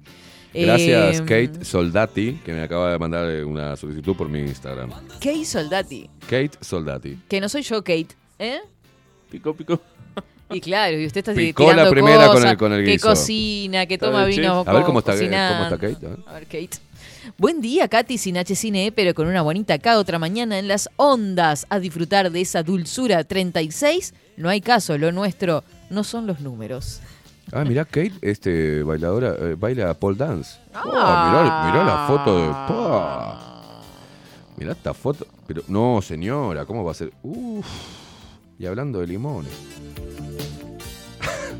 Gracias, Eh, Kate Soldati, que me acaba de mandar una solicitud por mi Instagram. Kate Soldati. Kate Soldati. Que no soy yo, Kate. ¿Eh? Pico, pico. Y claro, y usted está Picó tirando la primera con cosas, el- con el que cocina, que toma vino. A ver cómo está, cocinando. cómo está Kate. a ver. A ver, Kate. Buen día, Katy, sin H, sin E, pero con una bonita acá otra mañana en las ondas a disfrutar de esa dulzura 36. No hay caso, lo nuestro no son los números. Ah, mirá, Kate, este, bailadora, eh, baila pole dance. Oh, Ah. mirá, mirá la foto de... Mirá esta foto. Pero, no, señora, ¿cómo va a ser? Uf. Y hablando de limones.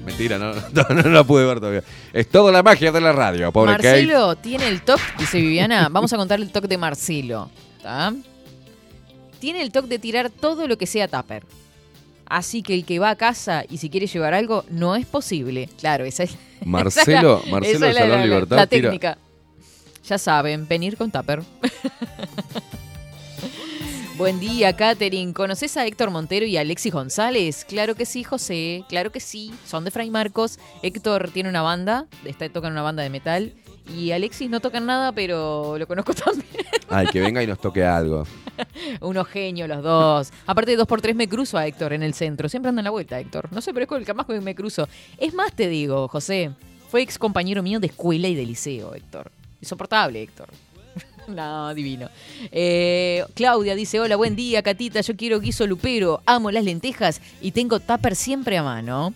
Mentira, no, no, no la pude ver todavía. Es toda la magia de la radio, pobre Kate. Marcelo tiene el toque, dice Viviana. Vamos a contar el toque de Marcelo. ¿tá? Tiene el toque de tirar todo lo que sea tupper. Así que el que va a casa y si quiere llevar algo, no es posible. Claro, esa es. Marcelo, esa Marcelo es la- Salón la- la- Libertad La tira- técnica. Ya saben, venir con tupper. Buen día, Katherine. ¿Conoces a Héctor Montero y a Alexis González? Claro que sí, José. Claro que sí. Son de Fray Marcos. Héctor tiene una banda, está, toca en una banda de metal. Y Alexis no tocan nada, pero lo conozco también. Ay, que venga y nos toque algo. Unos genios los dos. Aparte de dos por tres me cruzo a Héctor en el centro. Siempre anda en la vuelta, Héctor. No sé, pero es con el que más me cruzo. Es más, te digo, José. Fue ex compañero mío de escuela y de liceo, Héctor. Insoportable, Héctor. No, divino. Eh, Claudia dice, hola, buen día, Catita. Yo quiero guiso lupero. Amo las lentejas y tengo tupper siempre a mano.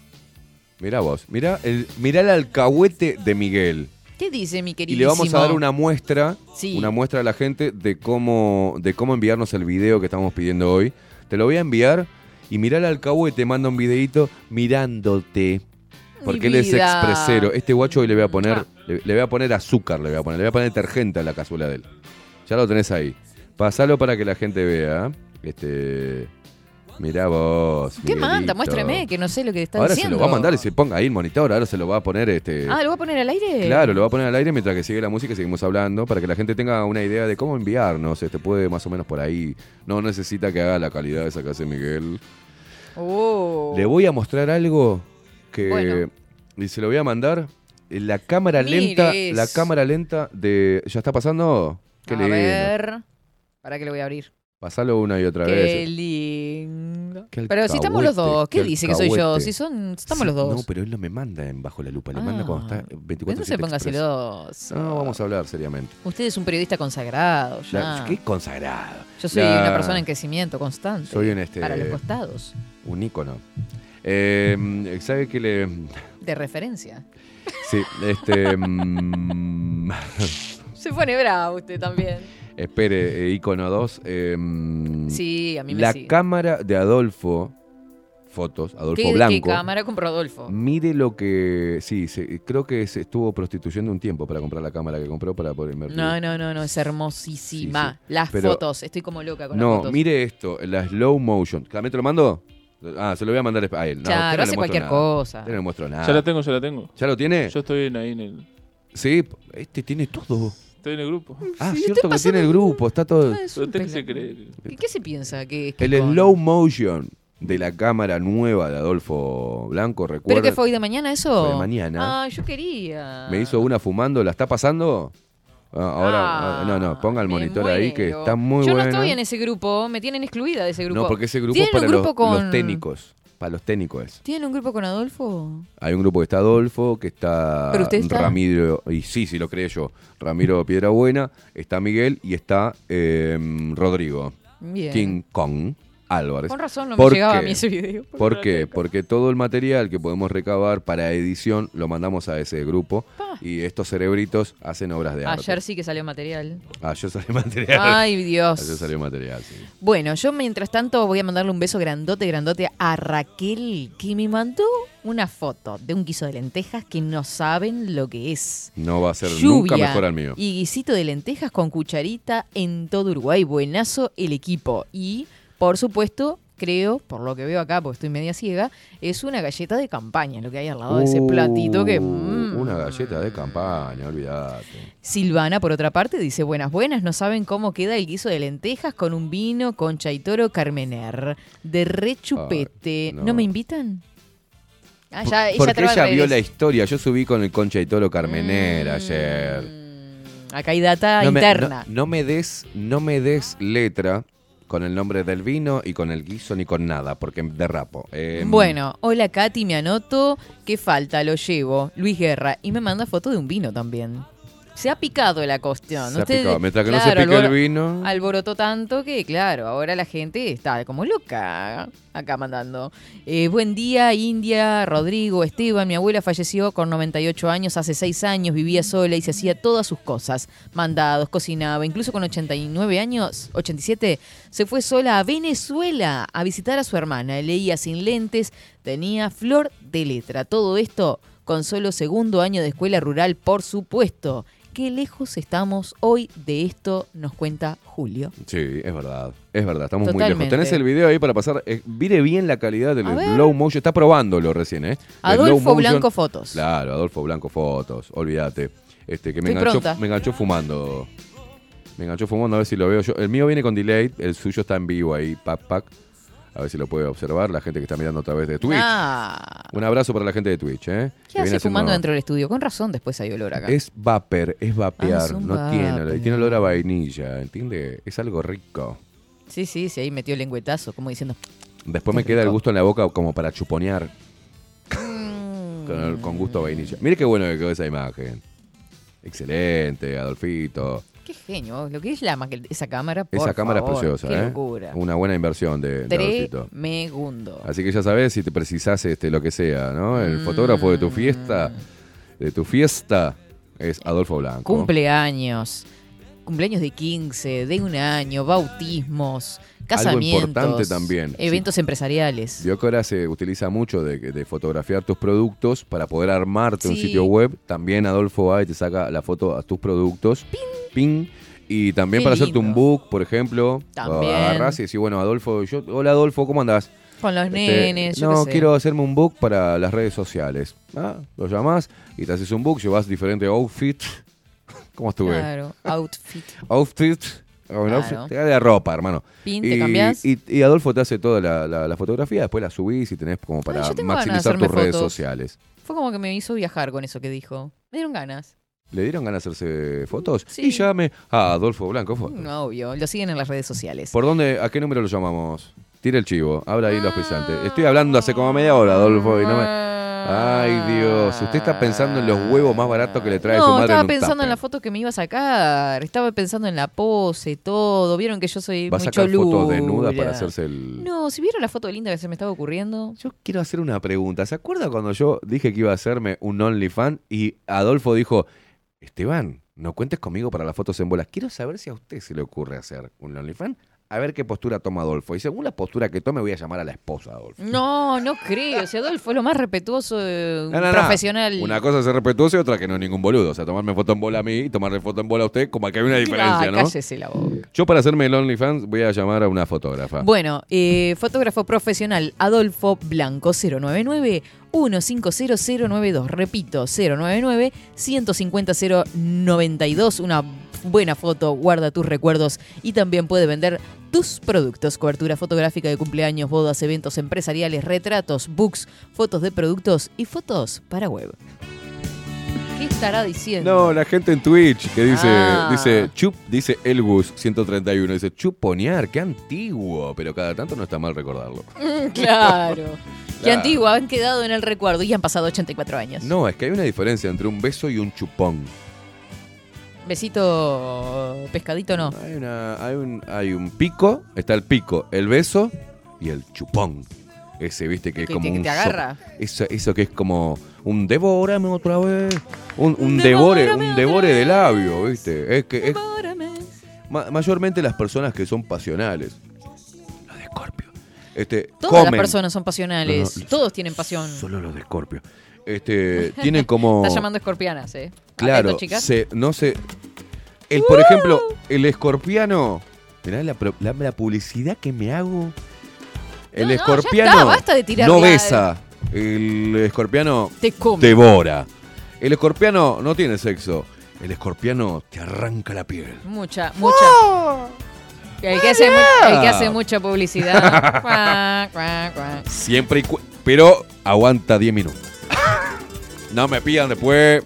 Mirá vos, mirá el, mirá el alcahuete de Miguel. ¿Qué dice mi Y queridísimo? le vamos a dar una muestra, Sí. una muestra a la gente de cómo, de cómo enviarnos el video que estamos pidiendo hoy. Te lo voy a enviar y mirá el alcahuete, manda un videito mirándote. Porque él es expresero. Este guacho hoy le voy a poner, Ah. le, le voy a poner azúcar, le voy a poner, le voy a poner detergente a la cazuela de él. Ya lo tenés ahí. Pasalo para que la gente vea. Este. Mirá vos. ¿Qué manda? Muéstrame, que no sé lo que está Ahora diciendo. se lo va a mandar y se ponga ahí el monitor, ahora se lo va a poner este. Ah, ¿lo va a poner al aire? Claro, lo va a poner al aire mientras que sigue la música y seguimos hablando para que la gente tenga una idea de cómo enviarnos. Este puede más o menos por ahí. No necesita que haga la calidad esa que hace Miguel. Oh. Le voy a mostrar algo que Bueno. y se lo voy a mandar. La cámara lenta, la cámara lenta de ¿Ya está pasando? Qué a lindo. ver. ¿Para qué lo voy a abrir? Pasalo una y otra Qué vez. lindo. Qué Pero si estamos los dos, ¿qué dice que soy yo? Si son, estamos Sí, los dos. No, pero él no me manda en bajo la lupa, le manda cuando está Ah. 24 no se ponga celoso. No, vamos a hablar seriamente. Usted es un periodista consagrado ya. La- qué consagrado. Yo soy La- una persona en crecimiento constante. Soy un este Para los costados. un ícono. Eh, ¿Sabe qué le De referencia. Sí, este mm, Se pone bravo usted también. espere, eh, ícono 2. eh, mm, Sí, a mí me La sigue. cámara de Adolfo, fotos, Adolfo ¿Qué, Blanco. ¿Qué cámara compró Adolfo? Mire lo que. Sí, se- creo que se estuvo prostituyendo un tiempo para comprar la cámara que compró para poder invertir. No, no, no, no, es hermosísima. Sí, sí. Las Pero- fotos, estoy como loca con las No, fotos. mire esto, la slow motion. ¿También te lo mando? Ah, se lo voy a mandar a él. No, Claro, usted no hace cualquier nada. cosa. Usted no le muestro nada. Ya la tengo, ya la tengo. ¿Ya lo tiene? Yo estoy en ahí en el. Sí, este tiene todo. Estoy en el grupo. Ah, Sí, cierto estoy que tiene el grupo, está todo. Ah, es Pero un qué se pelado. cree. ¿Qué, qué se piensa? que El con- slow motion de la cámara nueva de Adolfo Blanco, ¿Pero recuerda. que fue hoy de mañana eso? Fue de mañana. Ah, yo quería. Me hizo una fumando, ¿la está pasando? Ah, ahora, Ah, ah, no, no, ponga el monitor ahí que está muy Yo buena. no estoy en ese grupo, me tienen excluida de ese grupo. No, porque ese grupo es ¿Tienen para un los, grupo con... los técnicos. Para los técnicos es. ¿Tienen un grupo con Adolfo? Hay un grupo que está Adolfo, que está, ¿Pero usted está? Ramiro, y sí, sí lo creé yo, Ramiro Piedrabuena, está Miguel y está eh, Rodrigo, Bien. King Kong Álvarez. Con razón no me ¿Por llegaba a mí ese video. ¿Por qué? Porque todo el material que podemos recabar para edición lo mandamos a ese grupo y estos cerebritos hacen obras de arte. Ayer sí que salió material. Ayer salió material. Ay, Ayer Dios. salió material, sí. Bueno, yo mientras tanto voy a mandarle un beso grandote, grandote a Raquel, que me mandó una foto de un guiso de lentejas que no saben lo que es. No va a ser Lluvia nunca mejor al mío. Y guisito de lentejas con cucharita en todo Uruguay. Buenazo el equipo. Y, por supuesto, creo, por lo que veo acá, porque estoy media ciega, es una galleta de campaña, lo que hay al lado de ese platito que... Mm. Una galleta de campaña, olvídate. Silvana, por otra parte, dice, buenas, buenas, no saben cómo queda el guiso de lentejas con un vino, concha y toro carmener, de rechupete. No. no. me invitan? Ah, ya, ella Porque ella vio la historia. Yo subí con el Concha y Toro Carmenera Mm, ayer. Acá hay data No me, interna. no- no me des, no me des letra con el nombre del vino y con el guiso ni con nada, porque derrapo. Eh, Bueno, hola Katy, me anoto. ¿Qué falta? Lo llevo. Luis Guerra. Y me manda foto de un vino también. Se ha picado la cuestión. se ha picado. Mientras que no se pique el alboro- vino. Alborotó tanto que, claro, ahora la gente está como loca acá mandando. Eh, buen día, India, Rodrigo, Esteban. Mi abuela falleció con 98 años, hace 6 años, vivía sola y se hacía todas sus cosas. Mandados, cocinaba. Incluso con 89 años, 87, se fue sola a Venezuela a visitar a su hermana. Leía sin lentes, tenía flor de letra. Todo esto con solo segundo año de escuela rural, por supuesto. Qué lejos estamos hoy de esto, nos cuenta Julio. Sí, es verdad. Es verdad, estamos muy lejos. Tenés el video ahí para pasar. Eh, mire bien la calidad del slow motion. Está probándolo recién, ¿eh? Adolfo Blanco Fotos. Claro, Adolfo Blanco Fotos. Olvídate. Este, que me Estoy enganchó, pronta. me enganchó fumando. Me enganchó fumando, a ver si lo veo yo. El mío viene con delay, el suyo está en vivo ahí, pack, pack. A ver si lo puede observar la gente que está mirando a través de Twitch. Ah, Un abrazo para la gente de Twitch, ¿eh? ¿Qué hace fumando dentro del estudio? Con razón después hay olor acá. Es vapor, es vapear, Ah, es no tiene, vapor. tiene olor a vainilla, ¿entiende? Es algo rico. Sí, sí, sí, ahí metió el lengüetazo, como diciendo. Después me Qué queda el gusto en la boca como para chuponear mm, con, con gusto a vainilla. Mire qué bueno que quedó esa imagen. Excelente, Adolfito. Qué genio, lo que es la esa cámara. Por Esa cámara favor, es preciosa, Qué ¿eh? locura. Una buena inversión de, de. Tremegundo. Así que ya sabes si te precisás este, lo que sea, ¿no? El Mm. fotógrafo de tu fiesta, de tu fiesta, es Adolfo Blanco. Cumpleaños. Cumpleaños de 15, de un año, bautismos, casamientos. importante también, Eventos empresariales. Vio que ahora se utiliza mucho de, de fotografiar tus productos para poder armarte un Sí. sitio web. También Adolfo va y te saca la foto a tus productos. Ping. Y también Qué para hacerte un lindo. book, por ejemplo. También. Agarrás y decís, bueno, Adolfo, yo, hola Adolfo, ¿cómo andás? Con los Este, nenes, yo no, sé. quiero hacerme un book para las redes sociales. Ah, Lo llamás y te haces un book, llevas diferentes outfits. ¿Cómo estuve? Claro, outfit. Outfits. O un Claro. outfit, te da de ropa, hermano. Pin, te y, cambiás. y- y Adolfo te hace toda la, la- la fotografía, después la subís y tenés como para maximizar tus redes fotos. sociales. Fue como que me hizo viajar con eso que dijo. Me dieron ganas. ¿Le dieron ganas de hacerse fotos? Sí. Y llame a Adolfo Blanco Fotos. No, obvio. Lo siguen en las redes sociales. ¿Por dónde, a qué número lo llamamos? Tira el chivo, habla ahí los pisantes. Estoy hablando hace como media hora, Adolfo, y no me... Ay, Dios, usted está pensando en los huevos más baratos que le trae su No, madre estaba en un pensando en la foto que me iba a sacar. Estaba pensando en la pose, todo. Vieron que yo soy ¿Va a muy sacar fotos desnuda para hacerse el...? No, si vieron la foto linda que se me estaba ocurriendo. Yo quiero hacer una pregunta. ¿Se acuerda cuando yo dije que iba a hacerme un OnlyFans y Adolfo dijo, Esteban, no cuentes conmigo para las fotos en bolas? Quiero saber si a usted se le ocurre hacer un OnlyFans. A ver qué postura toma Adolfo. Y según la postura que tome, voy a llamar a la esposa de Adolfo. No, no creo. Si Adolfo es lo más respetuoso, no, no. profesional. Una cosa es ser respetuoso y otra que no es ningún boludo. O sea, tomarme foto en bola a mí y tomarle foto en bola a usted, como que hay una diferencia, Ah, ¿no? cállese la boca. Yo para hacerme el OnlyFans voy a llamar a una fotógrafa. Bueno, eh, fotógrafo profesional Adolfo Blanco 099 150 Repito, 099 150 092. Una buena foto, guarda tus recuerdos y también puede vender tus productos. Cobertura fotográfica de cumpleaños, bodas, eventos empresariales, retratos, books, fotos de productos y fotos para web. ¿Qué estará diciendo? No, la gente en Twitch que dice, Ah. dice, chup, dice Elgus 131, dice chuponear, qué antiguo, pero cada tanto no está mal recordarlo. Mm, claro. Qué Claro. antigua, han quedado en el recuerdo y han pasado 84 años. No, es que hay una diferencia entre un beso y un chupón. Besito pescadito no. Hay, una, hay, un, hay un pico, está el pico, el beso y el chupón. Ese, viste, que es como que un te so- agarra. eso, eso que es como un devórame otra vez. Un, un devore, devórame un otra devore de vez. labio, viste. Es que es, ma- mayormente las personas que son pasionales. Los de Scorpio. Este, Todas las comen. personas son pasionales. No, no, Todos tienen pasión. Solo los de Scorpio. Este, tienen como. Estás llamando escorpianas, ¿eh? Claro, Atento, chicas. se, no sé. El, por ejemplo, el escorpiano. Mirá la, pro- la- la publicidad que me hago. El No, no, ya escorpiano está, basta de tirar no besa. El escorpiano Te come. devora. El escorpiano no tiene sexo. El escorpiano te arranca la piel. Mucha, mucha. El que, hace, mu- el que hace mucha publicidad. Siempre y Pero aguanta 10 minutos. No me pidan después.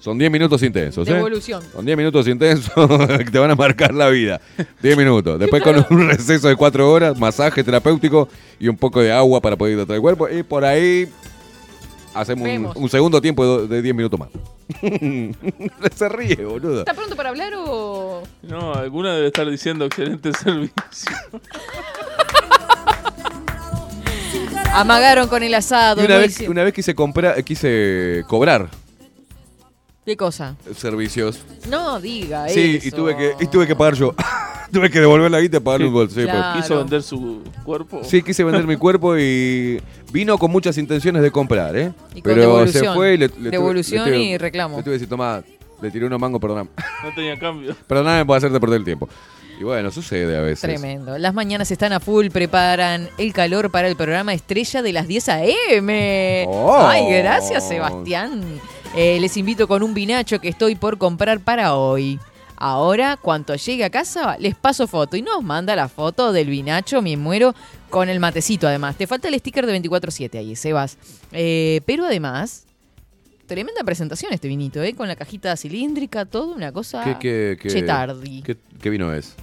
Son 10 minutos intensos, ¿eh? Devolución. Son 10 minutos intensos que te van a marcar la vida. 10 minutos. Después con un receso de 4 horas, masaje terapéutico y un poco de agua para poder hidratar el cuerpo. Y por ahí hacemos un, segundo tiempo de 10 minutos más. Se ríe, boludo. ¿Está pronto para hablar o.? No, alguna debe estar diciendo excelente servicio. Amagaron con el asado. Y una vez, una vez quise, comprar, quise cobrar ¿Qué cosa? servicios. No diga Sí, eso. y tuve, que, y tuve que pagar yo. tuve que devolver la guita y pagarle un gol. Sí, pues. Claro. Quiso vender su cuerpo. Sí, quise vender mi cuerpo y vino con muchas intenciones de comprar, ¿eh? Y con Pero se fue y le, le tuve- Devolución le tuve- y reclamo. Le tuve que decir, toma, le tiré unos mangos, perdóname. No tenía cambio. Perdóname por hacerte perder el tiempo. Y bueno, sucede a veces. Tremendo. Las mañanas están a full, preparan el calor para el programa Estrella de las 10 a.m. Oh. Ay, gracias, Sebastián. Eh, les invito con un vinacho que estoy por comprar para hoy. Ahora, cuando llegue a casa, les paso foto y nos manda la foto del vinacho, me muero, con el matecito además. Te falta el sticker de 24-7 ahí, Sebas. Eh, pero además, tremenda presentación este vinito, ¿eh? Con la cajita cilíndrica, todo una cosa... ¿Qué, qué, qué, qué vino es?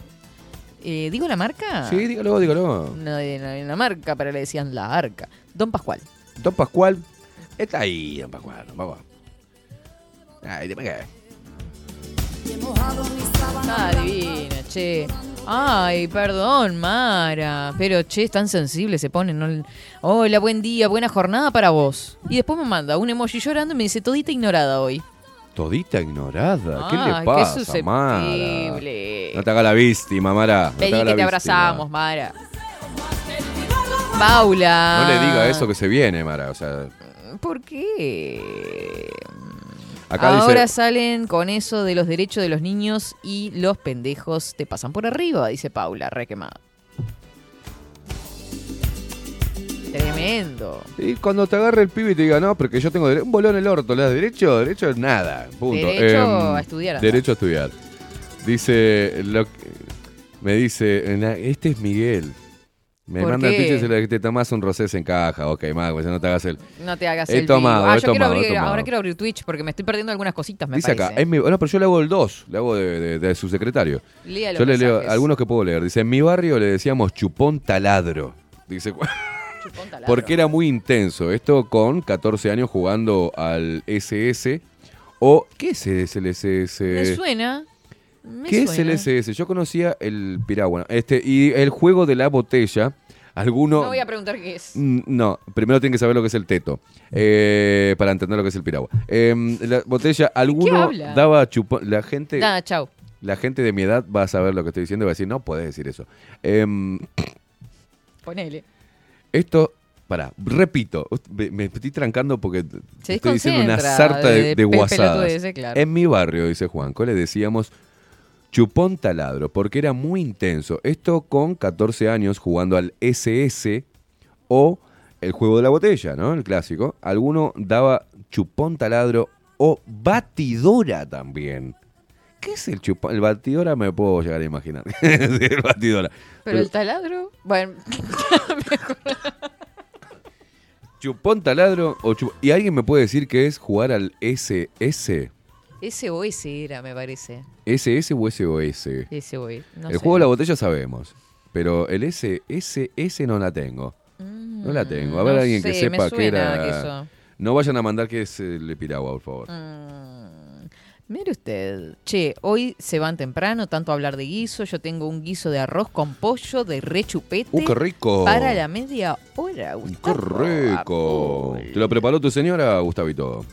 Eh, ¿Digo la marca? Sí, dígalo, dígalo. No, no, una marca, pero le decían la arca. Don Pascual. Don Pascual. Está ahí, Don Pascual. Vamos. Ay, dime qué. Ah, divina, che. Ay, perdón, Mara. Pero, che, es tan sensible, se ponen. ¿no? Hola, buen día, buena jornada para vos. Y después me manda un emoji llorando y me dice, todita ignorada hoy. Todita ignorada. ¿Qué le pasa, qué Mara? No te haga la víctima, Mara. No Vení que te víctima. abrazamos, Mara. Paula. No le diga eso que se viene, Mara. O sea, ¿Por qué? Acá Ahora dice, salen con eso de los derechos de los niños y los pendejos te pasan por arriba, dice Paula, re Tremendo. y cuando te agarre el pibe y te diga, no, porque yo tengo un bolón en el orto, ¿le das derecho? Derecho, nada, punto. Em, Derecho a estudiar. Derecho a estudiar. Dice, lo que- me dice, "Na- este es Miguel. Me ¿Por manda el pinche y dice, te tomás un rosés en caja. Ok, mago, no te hagas el... No te hagas He el tomado. Ah, he yo quiero tomado, he abrir, tomado. ahora quiero abrir Twitch porque me estoy perdiendo algunas cositas, me Dice acá, es mi- no, pero yo le hago el 2, le hago de, de- de su secretario. Los Yo le leo algunos que puedo leer. Dice, en mi barrio le decíamos chupón taladro. Dice. porque era muy intenso. Esto con 14 años jugando al SS. O, ¿qué es el SS? Me suena. me ¿Qué suena. es el SS? Yo conocía el piragua. Este, y el juego de la botella. Alguno. No voy a preguntar qué es. Mm, No, primero tienen que saber lo que es el teto. eh, para entender lo que es el piragua. Em, la botella, alguno daba chupón. La gente. Nada, chau. La gente de mi edad va a saber lo que estoy diciendo y va a decir, no puedes decir eso. Em, Ponele. Esto, pará, repito, me, me estoy trancando porque Se estoy diciendo una sarta de, de guasadas. claro. En mi barrio, dice Juanco, le decíamos chupón taladro, porque era muy intenso. Esto con 14 años jugando al SS o el juego de la botella, ¿no? El clásico. Alguno daba chupón taladro o batidora también. ¿Qué es el chupón? El batidora me puedo llegar a imaginar. El batidora. Pero el taladro. Bueno, Chupón taladro o chup- ¿Y alguien me puede decir qué es jugar al SS? SOS era, me parece. ¿SS o SOS? SOS. No el sé. juego de la botella sabemos. Pero el SSS no la tengo. No la tengo. A ver Mm, no alguien que sé, sepa qué era. que eso. No vayan a mandar que es el piragua, por favor. Mm, Mire usted, che, hoy se van temprano, tanto a hablar de guiso, yo tengo un guiso de arroz con pollo de rechupete ¡Uh, qué rico! para la media hora, ¡Qué Gustavo. rico! Apol. ¿Te lo preparó tu señora, Gustavito?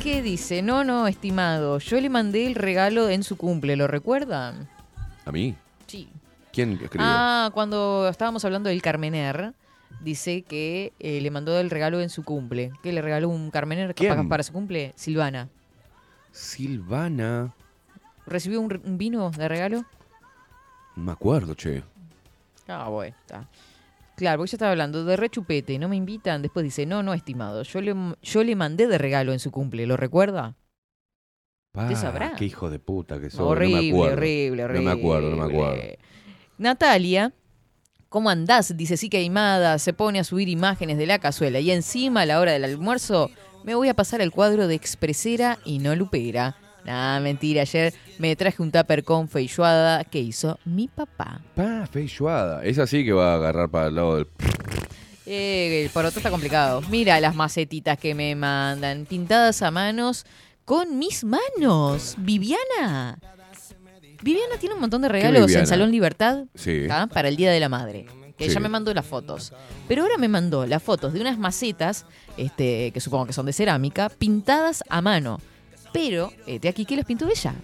¿Qué dice? No, no, estimado, yo le mandé el regalo en su cumple, ¿lo recuerdan? ¿A mí? Sí. ¿Quién escribió? Ah, cuando estábamos hablando del Carmener, dice que eh, le mandó el regalo en su cumple. ¿Qué le regaló un Carmener capaz para su cumple? Silvana. Silvana. ¿Recibió un, un vino de regalo? No me acuerdo, che. Ah, bueno, está. Claro, porque yo estaba hablando de rechupete no me invitan. Después dice, no, no, estimado. Yo le, yo le mandé de regalo en su cumple, ¿lo recuerda? Pa, sabrá? Qué hijo de puta que soy. horrible, no me acuerdo. horrible, horrible. No me acuerdo, no me acuerdo. Natalia, ¿cómo andás? Dice, sí queimada, se pone a subir imágenes de la cazuela. Y encima, a la hora del almuerzo, me voy a pasar el cuadro de expresera y no lupera. Nah, mentira, ayer me traje un tupper con feijoada que hizo mi papá. Pa, feijoada. Esa sí que va a agarrar para el lado del. Eh, el poroto está complicado. Mira las macetitas que me mandan, pintadas a manos con mis manos. Viviana. Viviana tiene un montón de regalos en Salón Libertad para el Día de la Madre. Que Sí. ella me mandó las fotos. Pero ahora me mandó las fotos de unas macetas, este, que supongo que son de cerámica, pintadas a mano. Pero, de aquí que las pintó ella.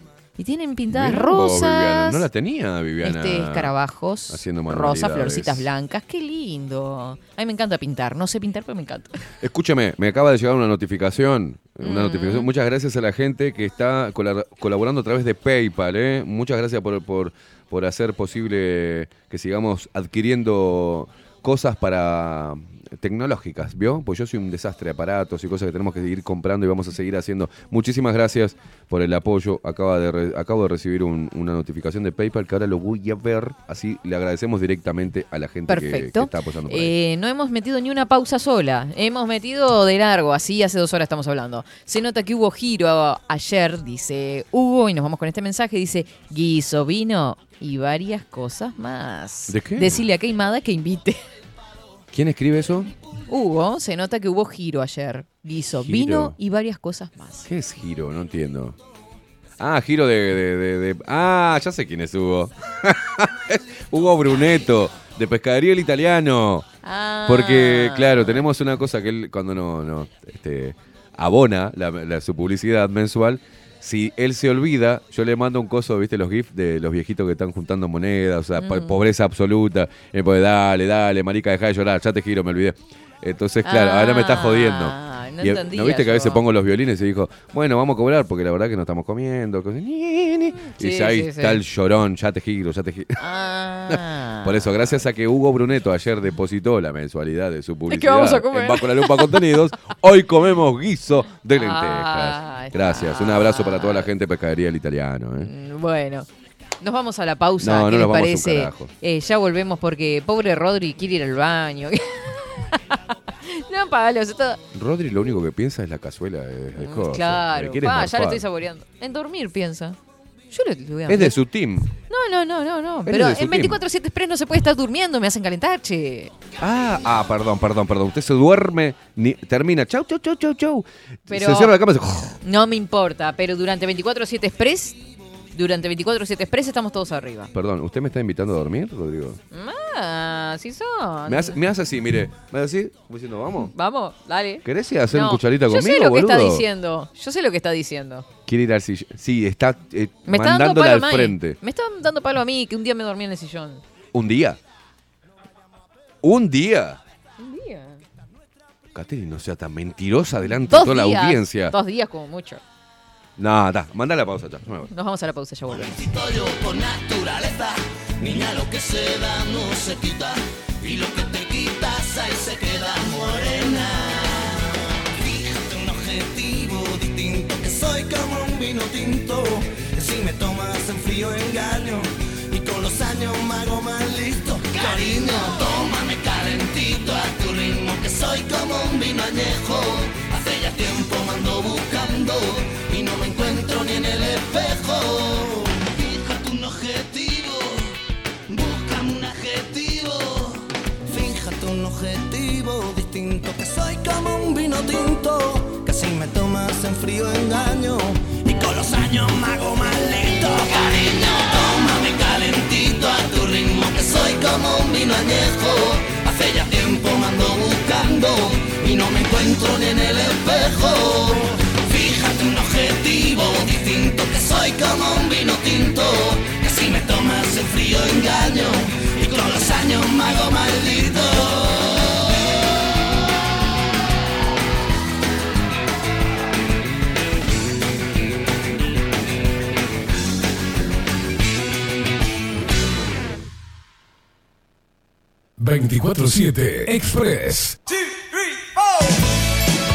Y tienen pintadas Mirá vos, Viviana. rosas. No la tenía, Viviana. Este, escarabajos, haciendo rosas, manualidades. florcitas blancas. Qué lindo. A mí me encanta pintar. No sé pintar, pero me encanta. Escúchame, me acaba de llegar una notificación. Una Mm. notificación. Muchas gracias a la gente que está cola- colaborando a través de PayPal. ¿eh? Muchas gracias por, por, por hacer posible que sigamos adquiriendo cosas para tecnológicas, ¿vio? Pues yo soy un desastre de aparatos y cosas que tenemos que seguir comprando y vamos a seguir haciendo. Muchísimas gracias por el apoyo. Acaba de re- acabo de recibir un- una notificación de PayPal que ahora lo voy a ver. Así le agradecemos directamente a la gente que- está apoyando por ahí. Eh, no hemos metido ni una pausa sola. Hemos metido de largo, así hace dos horas estamos hablando. Se nota que hubo giro ayer, dice Hugo, y nos vamos con este mensaje. Dice guiso, vino y varias cosas más. ¿De qué? Decirle a Queimada que invite. ¿Quién escribe eso? Hugo, se nota que hubo giro ayer. Guiso, Giro. vino y varias cosas más. ¿Qué es Giro? No entiendo. Ah, Giro de, de- de- de- Ah, ya sé quién es Hugo. Hugo Brunetto, de Pescadería el Italiano. Ah. Porque, claro, tenemos una cosa que él cuando no, no este, abona la- la- su publicidad mensual, si él se olvida, yo le mando un coso, viste, los GIFs de los viejitos que están juntando monedas, o sea, Mm. pobreza absoluta. Y pues, dale, dale, marica, deja de llorar, ya te giro, me olvidé. Entonces, claro, ahora me está jodiendo. Ah, no Y, entendía. ¿No viste que a veces pongo los violines y dijo, bueno, vamos a cobrar porque la verdad que no estamos comiendo? cosas, ni, ni. Y dice, ahí está el llorón, ya te giro, ya te giro. Ah. Por eso, gracias a que Hugo Bruneto ayer depositó la mensualidad de su publicidad que vamos a comer. en Bajo la Lupa Contenidos, hoy comemos guiso de lentejas. Ah, gracias. Un abrazo para toda la gente de Pescadería El Italiano. ¿eh? Mm, Bueno. Nos vamos a la pausa, No, no ¿qué les nos vamos un parece? Eh, ya volvemos porque pobre Rodri quiere ir al baño. no, palos, esto... Rodri lo único que piensa es la cazuela de, cosas. Claro, pa, ya lo estoy saboreando. En dormir piensa. Yo le, le voy a Es de su team. No, no, no, no, no. Pero en team. 24-7 Express no se puede estar durmiendo, me hacen calentar, che. Ah, ah, perdón, perdón, perdón. Usted se duerme, ni- termina, chau, chau, chau, chau, chau. Pero- Se cierra la cama y se... No me importa, pero durante 24-7 Express, durante 24-7 Express estamos todos arriba. Perdón, ¿usted me está invitando a dormir, Rodrigo? Ah, sí son. Me hace, me hace así, mire. Me hace así, como diciendo, vamos. Vamos, dale. ¿Querés ir a hacer No, un cucharita yo conmigo, sé lo que está boludo? diciendo. Yo sé lo que está diciendo. Quiere ir al sillón. Sí, está eh, Me está dando palo al a mí. frente. Me está dando palo a mí que un día me dormí en el sillón. ¿Un día? ¿Un día? Un día. Catherine, no sea tan mentirosa delante Dos de toda días. la audiencia. Dos días como mucho. No, da, manda la pausa ya. yo me voy. Nos vamos a la pausa, ya volvemos. yo por naturaleza. Niña, lo que se da no se quita. Y lo que te quitas ahí se queda morena. Fíjate un objetivo distinto. Que soy como un vino tinto. Que si me tomas en frío engaño. Y con los años me hago más listo. Cariño, tómame calentito a tu ritmo. Que soy como un vino añejo. Ya tiempo me ando buscando. Y no me encuentro ni en el espejo. Fíjate un objetivo. Búscame un adjetivo. Fíjate un objetivo distinto. Que soy como un vino tinto. Que si me tomas en frío engaño. Y con los años me hago más listo. Cariño, tómame calentito a tu ritmo. Que soy como un vino añejo. Hace ya tiempo me ando buscando. Encuentro ni en el espejo. Fíjate un objetivo distinto. Que soy como un vino tinto. Que si me tomas en frío engaño. Y con los años me hago maldito. ...24-7 Express...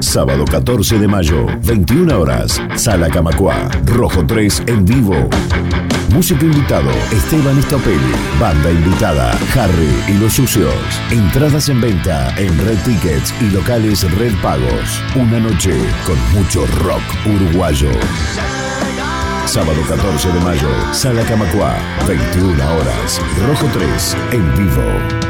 Sábado 14 de mayo, 21 horas, Sala Camacua, Rojo 3 en vivo. Músico invitado, Esteban Estopelli. Banda invitada, Harry y los Sucios. Entradas en venta en Red Tickets y locales Red Pagos. Una noche con mucho rock uruguayo. Sábado 14 de mayo, Sala Camacua, 21 horas, Rojo 3 en vivo.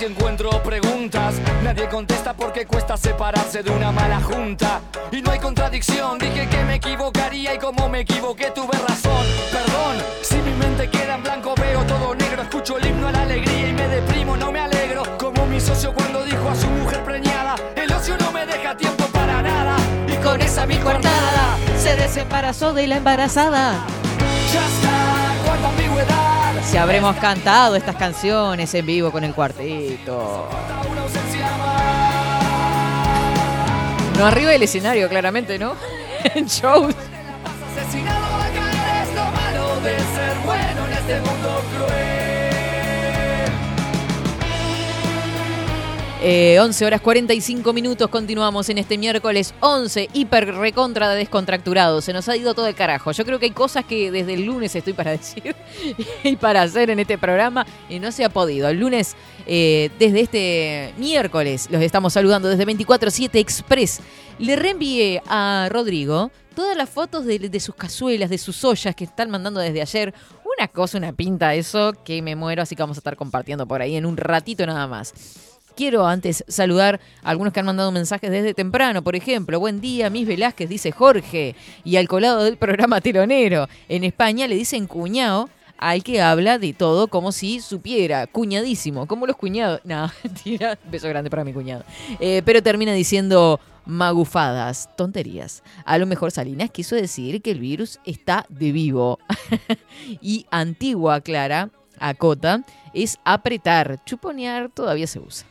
Y encuentro preguntas. Nadie contesta porque cuesta separarse de una mala junta. Y no hay contradicción, dije que me equivocaría y como me equivoqué tuve razón. Perdón, si mi mente queda en blanco veo todo negro. Escucho el himno a la alegría y me deprimo, no me alegro. Como mi socio cuando dijo a su mujer preñada, el ocio no me deja tiempo para nada. Y con esa mi coartada Se desembarazó de la embarazada. ya está, cuánta ambigüedad. Si habremos cantado estas canciones en vivo con el ausencia No arriba del escenario, claramente, ¿no? En shows. Asesinado acá es lo malo de ser bueno en este mundo Eh, 11 horas 45 minutos, continuamos en este miércoles 11, hiper recontra descontracturado. Se nos ha ido todo el carajo. Yo creo que hay cosas que desde el lunes estoy para decir y para hacer en este programa y no se ha podido. El lunes, eh, desde este miércoles, los estamos saludando desde 24-7 Express. Le reenvié a Rodrigo todas las fotos de, de sus cazuelas, de sus ollas que están mandando desde ayer. Una cosa, una pinta, eso que me muero, así que vamos a estar compartiendo por ahí en un ratito nada más. Quiero antes saludar a algunos que han mandado mensajes desde temprano. Por ejemplo, buen día, Miss Velázquez, dice Jorge. Y al colado del programa telonero. En España le dicen cuñado al que habla de todo como si supiera. Cuñadísimo. Como los cuñados. No, mentira. Beso grande para mi cuñado. Eh, pero termina diciendo magufadas, tonterías. A lo mejor Salinas quiso decir que el virus está de vivo. y antigua, Clara, acota, es apretar. Chuponear todavía se usa.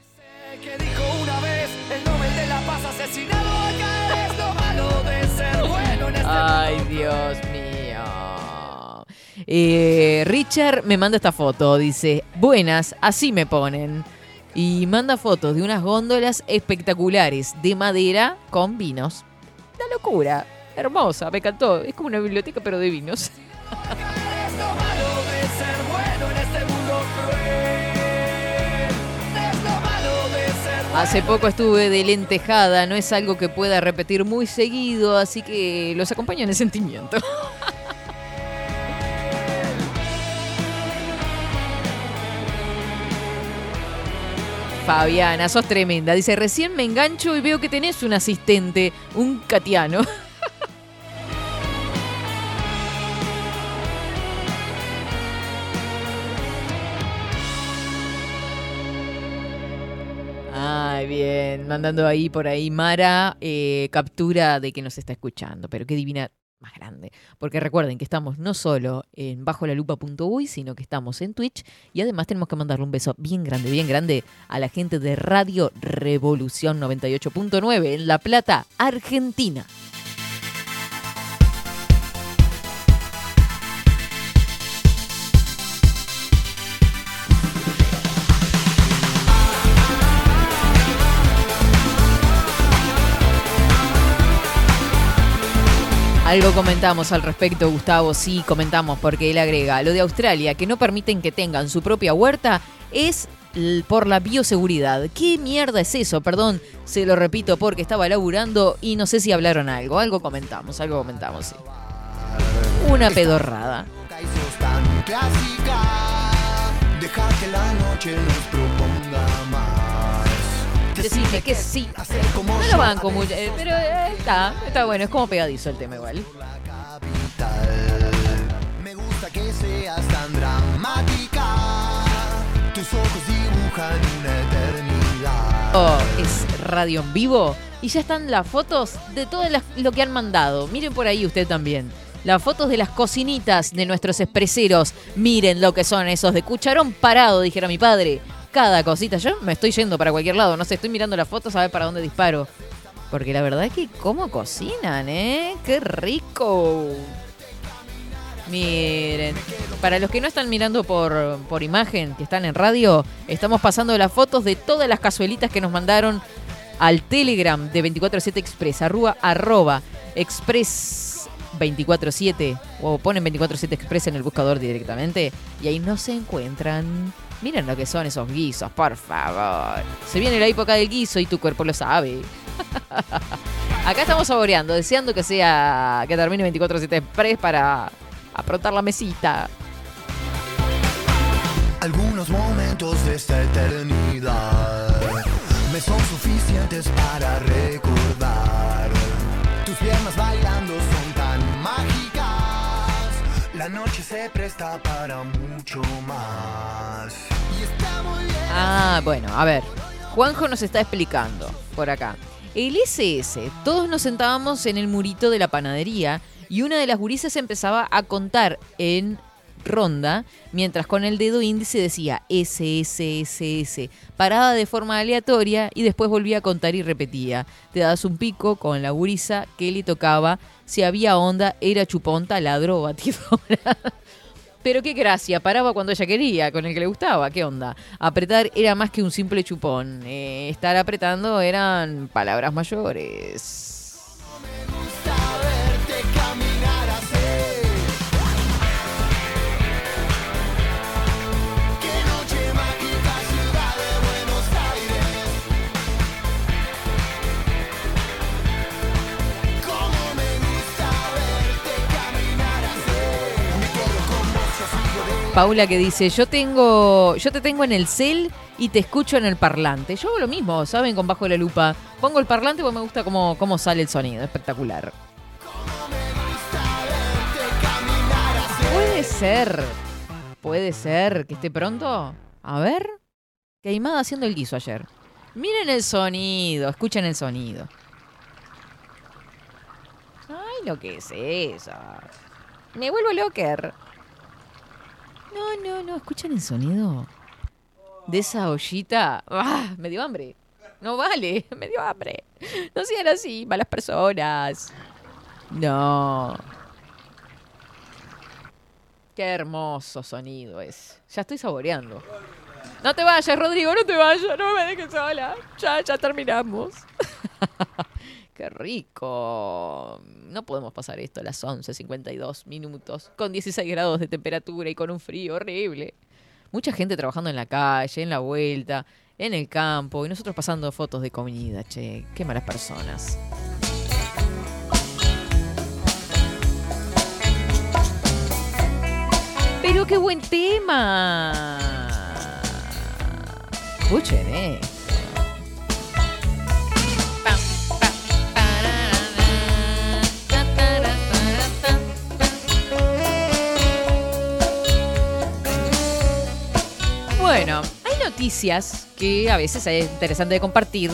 Que dijo una vez el Nobel de la Paz asesinado acá es lo malo de ser bueno en Ay, Dios mío. Eh, Richard me manda esta foto. Dice, buenas, así me ponen. Y manda fotos de unas góndolas espectaculares de madera con vinos. La locura. Hermosa, me encantó. Es como una biblioteca, pero de vinos. Hace poco estuve de lentejada, no es algo que pueda repetir muy seguido, así que los acompaño en el sentimiento. Fabiana, sos tremenda. Dice, recién me engancho y veo que tenés un asistente, un catiano. Ay, bien. Mandando ahí por ahí Mara eh, captura de que nos está escuchando. Pero qué divina más grande. Porque recuerden que estamos no solo en bajolalupa.uy, sino que estamos en Twitch. Y además tenemos que mandarle un beso bien grande, bien grande a la gente de Radio Revolución 98.9 en La Plata, Argentina. Algo comentamos al respecto, Gustavo, sí, comentamos, porque él agrega, lo de Australia, que no permiten que tengan su propia huerta, es por la bioseguridad. ¿Qué mierda es eso? Perdón, se lo repito porque estaba laburando y no sé si hablaron algo. Algo comentamos, algo comentamos, sí. Una pedorrada. Deja que la noche nos proponga más. Decime que sí. No lo banco mucho, eh, pero eh, está, está bueno, es como pegadizo el tema igual. Me gusta que seas tan dramática. Tus ojos dibujan una eternidad. Oh, es radio en vivo y ya están las fotos de todo lo que han mandado. Miren por ahí usted también. Las fotos de las cocinitas de nuestros expreseros. Miren lo que son esos de cucharón parado, dijera mi padre. Cada cosita. Yo me estoy yendo para cualquier lado. No sé, estoy mirando las fotos a ver para dónde disparo. Porque la verdad es que cómo cocinan, ¿eh? ¡Qué rico! Miren, para los que no están mirando por, por imagen, que están en radio, estamos pasando las fotos de todas las cazuelitas que nos mandaron al Telegram de 247 Express, arroba, arroba Express 247, o ponen 247 Express en el buscador directamente, y ahí no se encuentran. Miren lo que son esos guisos, por favor. Se viene la época del guiso y tu cuerpo lo sabe. Acá estamos saboreando, deseando que sea que termine 247 Express para aprontar la mesita. Algunos momentos de esta eternidad me son suficientes para se presta para mucho más. Y está muy bien. Ah, bueno, a ver. Juanjo nos está explicando por acá. El SS, todos nos sentábamos en el murito de la panadería y una de las gurises empezaba a contar en ronda, mientras con el dedo índice decía SSSS. Paraba de forma aleatoria y después volvía a contar y repetía. Te das un pico con la gurisa que le tocaba. Si había onda, era chupón, taladro o batidora. Pero qué gracia, paraba cuando ella quería, con el que le gustaba, qué onda. Apretar era más que un simple chupón. Eh, estar apretando eran palabras mayores. Paula que dice, yo tengo, yo te tengo en el cel y te escucho en el parlante. Yo hago lo mismo, ¿saben? Con bajo la lupa. Pongo el parlante porque me gusta cómo, cómo sale el sonido, espectacular. Puede ser, puede ser que esté pronto. A ver, Queimada haciendo el guiso ayer. Miren el sonido, escuchen el sonido. Ay, lo que es eso. Me vuelvo locker. No, no, no, escuchan el sonido de esa ollita. ¡Ah! Me dio hambre. No vale, me dio hambre. No sean así, malas personas. No. Qué hermoso sonido es. Ya estoy saboreando. No te vayas, Rodrigo, no te vayas, no me dejes sola. Ya, ya terminamos. Qué rico. No podemos pasar esto a las 11.52 minutos, con 16 grados de temperatura y con un frío horrible. Mucha gente trabajando en la calle, en la vuelta, en el campo, y nosotros pasando fotos de comida, che. Qué malas personas. Pero qué buen tema. Escuchen, eh. Bueno, hay noticias que a veces es interesante de compartir.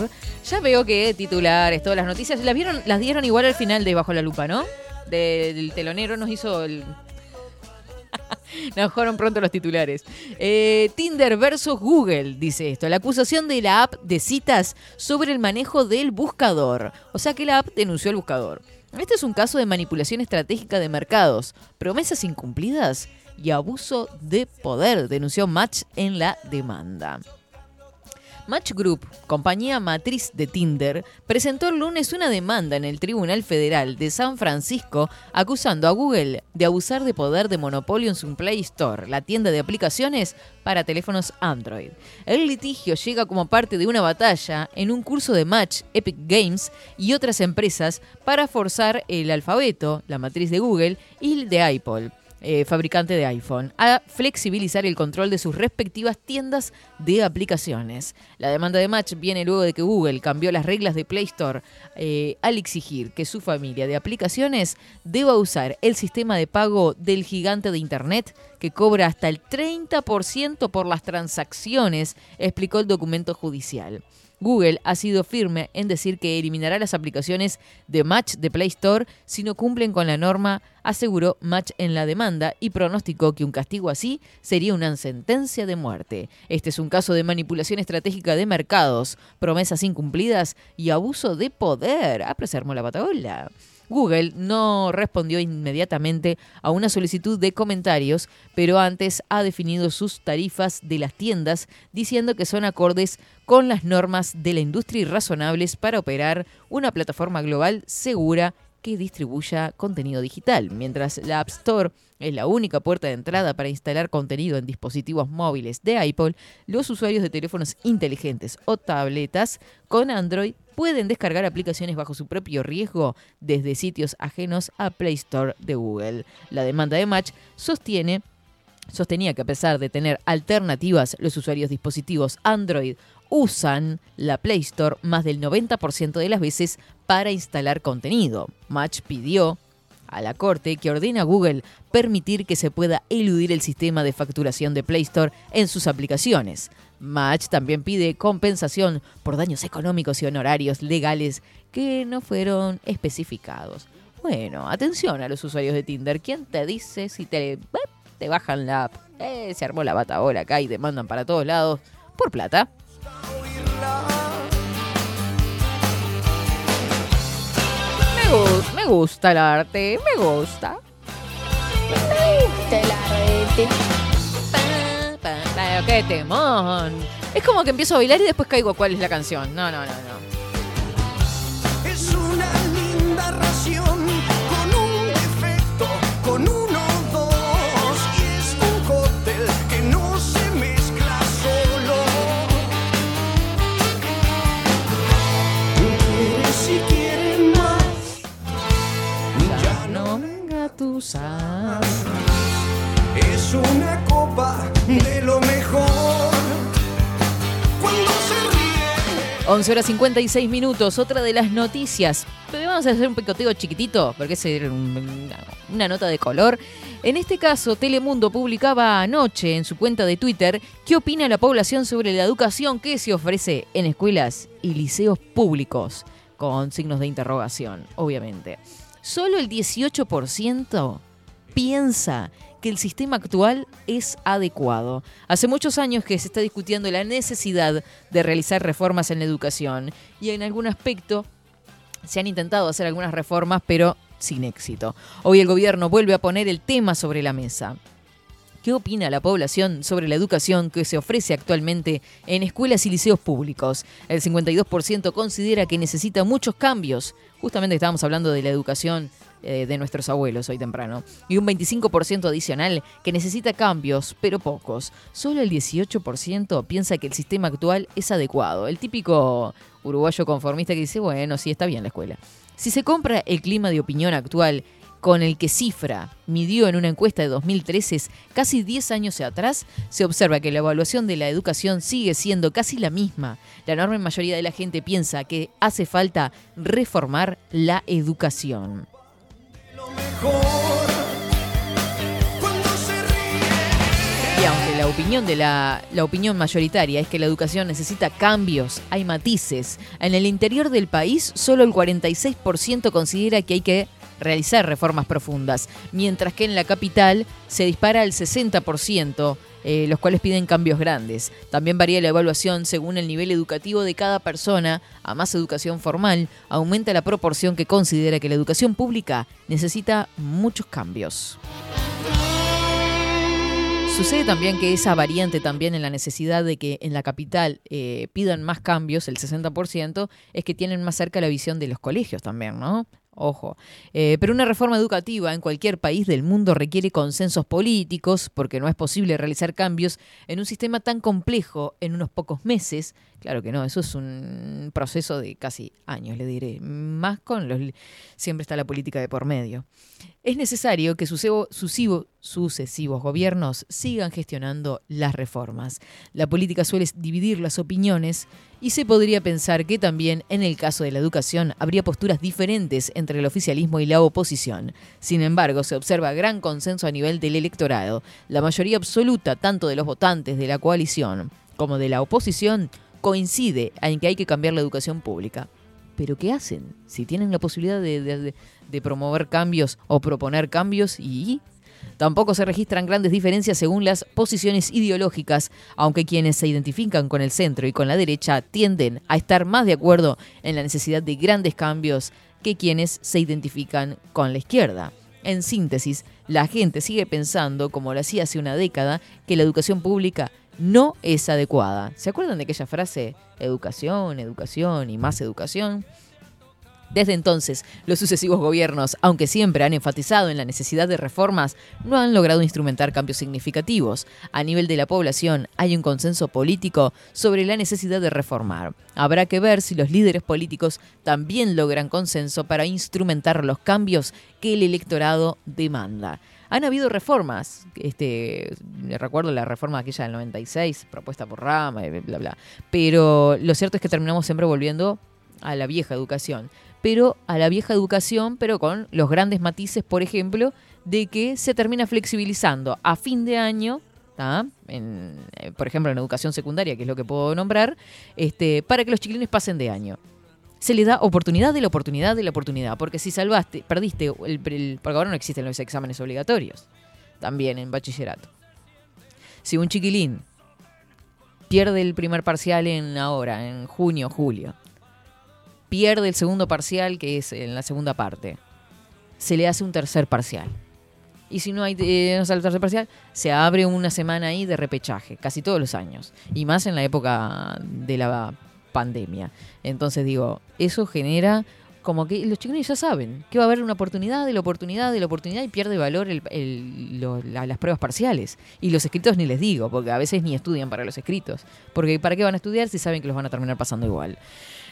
Ya veo que titulares, todas las noticias, las vieron, las dieron igual al final de Bajo la Lupa, ¿no? Del telonero nos hizo el, nos fueron pronto los titulares. Eh, Tinder versus Google, dice esto. La acusación de la app de citas sobre el manejo del buscador. O sea que la app denunció al buscador. Este es un caso de manipulación estratégica de mercados, promesas incumplidas y abuso de poder, denunció Match en la demanda. Match Group, compañía matriz de Tinder, presentó el lunes una demanda en el Tribunal Federal de San Francisco acusando a Google de abusar de poder de monopolio en su Play Store, la tienda de aplicaciones para teléfonos Android. El litigio llega como parte de una batalla en un curso de Match, Epic Games y otras empresas para forzar el alfabeto, la matriz de Google, y el de Apple eh, fabricante de iPhone, a flexibilizar el control de sus respectivas tiendas de aplicaciones. La demanda de Match viene luego de que Google cambió las reglas de Play Store eh, al exigir que su familia de aplicaciones deba usar el sistema de pago del gigante de Internet que cobra hasta el 30% por las transacciones, explicó el documento judicial. Google ha sido firme en decir que eliminará las aplicaciones de Match de Play Store si no cumplen con la norma, aseguró Match en la demanda y pronosticó que un castigo así sería una sentencia de muerte. Este es un caso de manipulación estratégica de mercados, promesas incumplidas y abuso de poder. Ah, la patagola. Google no respondió inmediatamente a una solicitud de comentarios, pero antes ha definido sus tarifas de las tiendas diciendo que son acordes con las normas de la industria y razonables para operar una plataforma global segura que distribuya contenido digital, mientras la App Store es la única puerta de entrada para instalar contenido en dispositivos móviles de Apple, los usuarios de teléfonos inteligentes o tabletas con Android pueden descargar aplicaciones bajo su propio riesgo desde sitios ajenos a Play Store de Google. La demanda de Match sostiene sostenía que a pesar de tener alternativas, los usuarios dispositivos Android usan la Play Store más del 90% de las veces para instalar contenido. Match pidió a la Corte que ordena a Google permitir que se pueda eludir el sistema de facturación de Play Store en sus aplicaciones. Match también pide compensación por daños económicos y honorarios legales que no fueron especificados. Bueno, atención a los usuarios de Tinder. ¿Quién te dice si te, eh, bajan la app? Eh, se armó la batabola acá y te mandan para todos lados por plata. Me, gu- me gusta el arte, me gusta. Pero qué temón. Es como que empiezo a bailar y después caigo cuál es la canción. No, no, no, no. Sal. Es una copa de lo mejor. Cuando se ríe. 11 horas 56 minutos, otra de las noticias. Pero vamos a hacer un picoteo chiquitito, porque es un- una nota de color. En este caso, Telemundo publicaba anoche en su cuenta de Twitter qué opina la población sobre la educación que se ofrece en escuelas y liceos públicos, con signos de interrogación, obviamente. Solo el 18% piensa que el sistema actual es adecuado. Hace muchos años que se está discutiendo la necesidad de realizar reformas en la educación y en algún aspecto se han intentado hacer algunas reformas, pero sin éxito. Hoy el gobierno vuelve a poner el tema sobre la mesa. ¿Qué opina la población sobre la educación que se ofrece actualmente en escuelas y liceos públicos? El 52% considera que necesita muchos cambios. Justamente estábamos hablando de la educación eh, de nuestros abuelos hoy temprano. Y un 25% adicional que necesita cambios, pero pocos. Solo el 18% piensa que el sistema actual es adecuado. El típico uruguayo conformista que dice, bueno, sí, está bien la escuela. Si se compra el clima de opinión actual con el que Cifra midió en una encuesta de 2013, casi 10 años atrás, se observa que la evaluación de la educación sigue siendo casi la misma. La enorme mayoría de la gente piensa que hace falta reformar la educación. Y aunque la opinión de la, la opinión mayoritaria es que la educación necesita cambios, hay matices. En el interior del país, solo el 46% considera que hay que realizar reformas profundas, mientras que en la capital se dispara al 60%, eh, los cuales piden cambios grandes. También varía la evaluación según el nivel educativo de cada persona. A más educación formal, aumenta la proporción que considera que la educación pública necesita muchos cambios. Sucede también que esa variante también en la necesidad de que en la capital eh, pidan más cambios, el 60%, es que tienen más cerca la visión de los colegios también, ¿no? Ojo. Eh, pero una reforma educativa en cualquier país del mundo requiere consensos políticos, porque no es posible realizar cambios en un sistema tan complejo en unos pocos meses. Claro que no, eso es un proceso de casi años, le diré. Más con los. Siempre está la política de por medio. Es necesario que sucevo- sucesivo- sucesivos gobiernos sigan gestionando las reformas. La política suele dividir las opiniones y se podría pensar que también en el caso de la educación habría posturas diferentes entre el oficialismo y la oposición. Sin embargo, se observa gran consenso a nivel del electorado. La mayoría absoluta, tanto de los votantes de la coalición como de la oposición, coincide en que hay que cambiar la educación pública. Pero ¿qué hacen? Si tienen la posibilidad de, de- promover cambios o proponer cambios y... Tampoco se registran grandes diferencias según las posiciones ideológicas, aunque quienes se identifican con el centro y con la derecha tienden a estar más de acuerdo en la necesidad de grandes cambios que quienes se identifican con la izquierda. En síntesis, la gente sigue pensando, como lo hacía hace una década, que la educación pública no es adecuada. ¿Se acuerdan de aquella frase? Educación, educación y más educación. Desde entonces, los sucesivos gobiernos, aunque siempre han enfatizado en la necesidad de reformas, no han logrado instrumentar cambios significativos. A nivel de la población hay un consenso político sobre la necesidad de reformar. Habrá que ver si los líderes políticos también logran consenso para instrumentar los cambios que el electorado demanda. Han habido reformas, este, recuerdo la reforma aquella del 96, propuesta por Rama, y bla, bla. Pero lo cierto es que terminamos siempre volviendo a la vieja educación. Pero a la vieja educación, pero con los grandes matices, por ejemplo, de que se termina flexibilizando a fin de año, eh, por ejemplo, en educación secundaria, que es lo que puedo nombrar, este, para que los chiquilines pasen de año. Se les da oportunidad de la oportunidad de la oportunidad, porque si salvaste, perdiste, el, el- porque ahora no existen los exámenes obligatorios, también en bachillerato. Si un chiquilín pierde el primer parcial en ahora, en junio, julio, pierde el segundo parcial, que es en la segunda parte, se le hace un tercer parcial. Y si no hay eh, no sale el tercer parcial, se abre una semana ahí de repechaje, casi todos los años. Y más en la época de la pandemia. Entonces digo, eso genera como que los chiquilines ya saben que va a haber una oportunidad de la oportunidad de la oportunidad y pierde valor el- el- lo- la- las pruebas parciales. Y los escritos ni les digo, porque a veces ni estudian para los escritos. Porque ¿para qué van a estudiar si saben que los van a terminar pasando igual?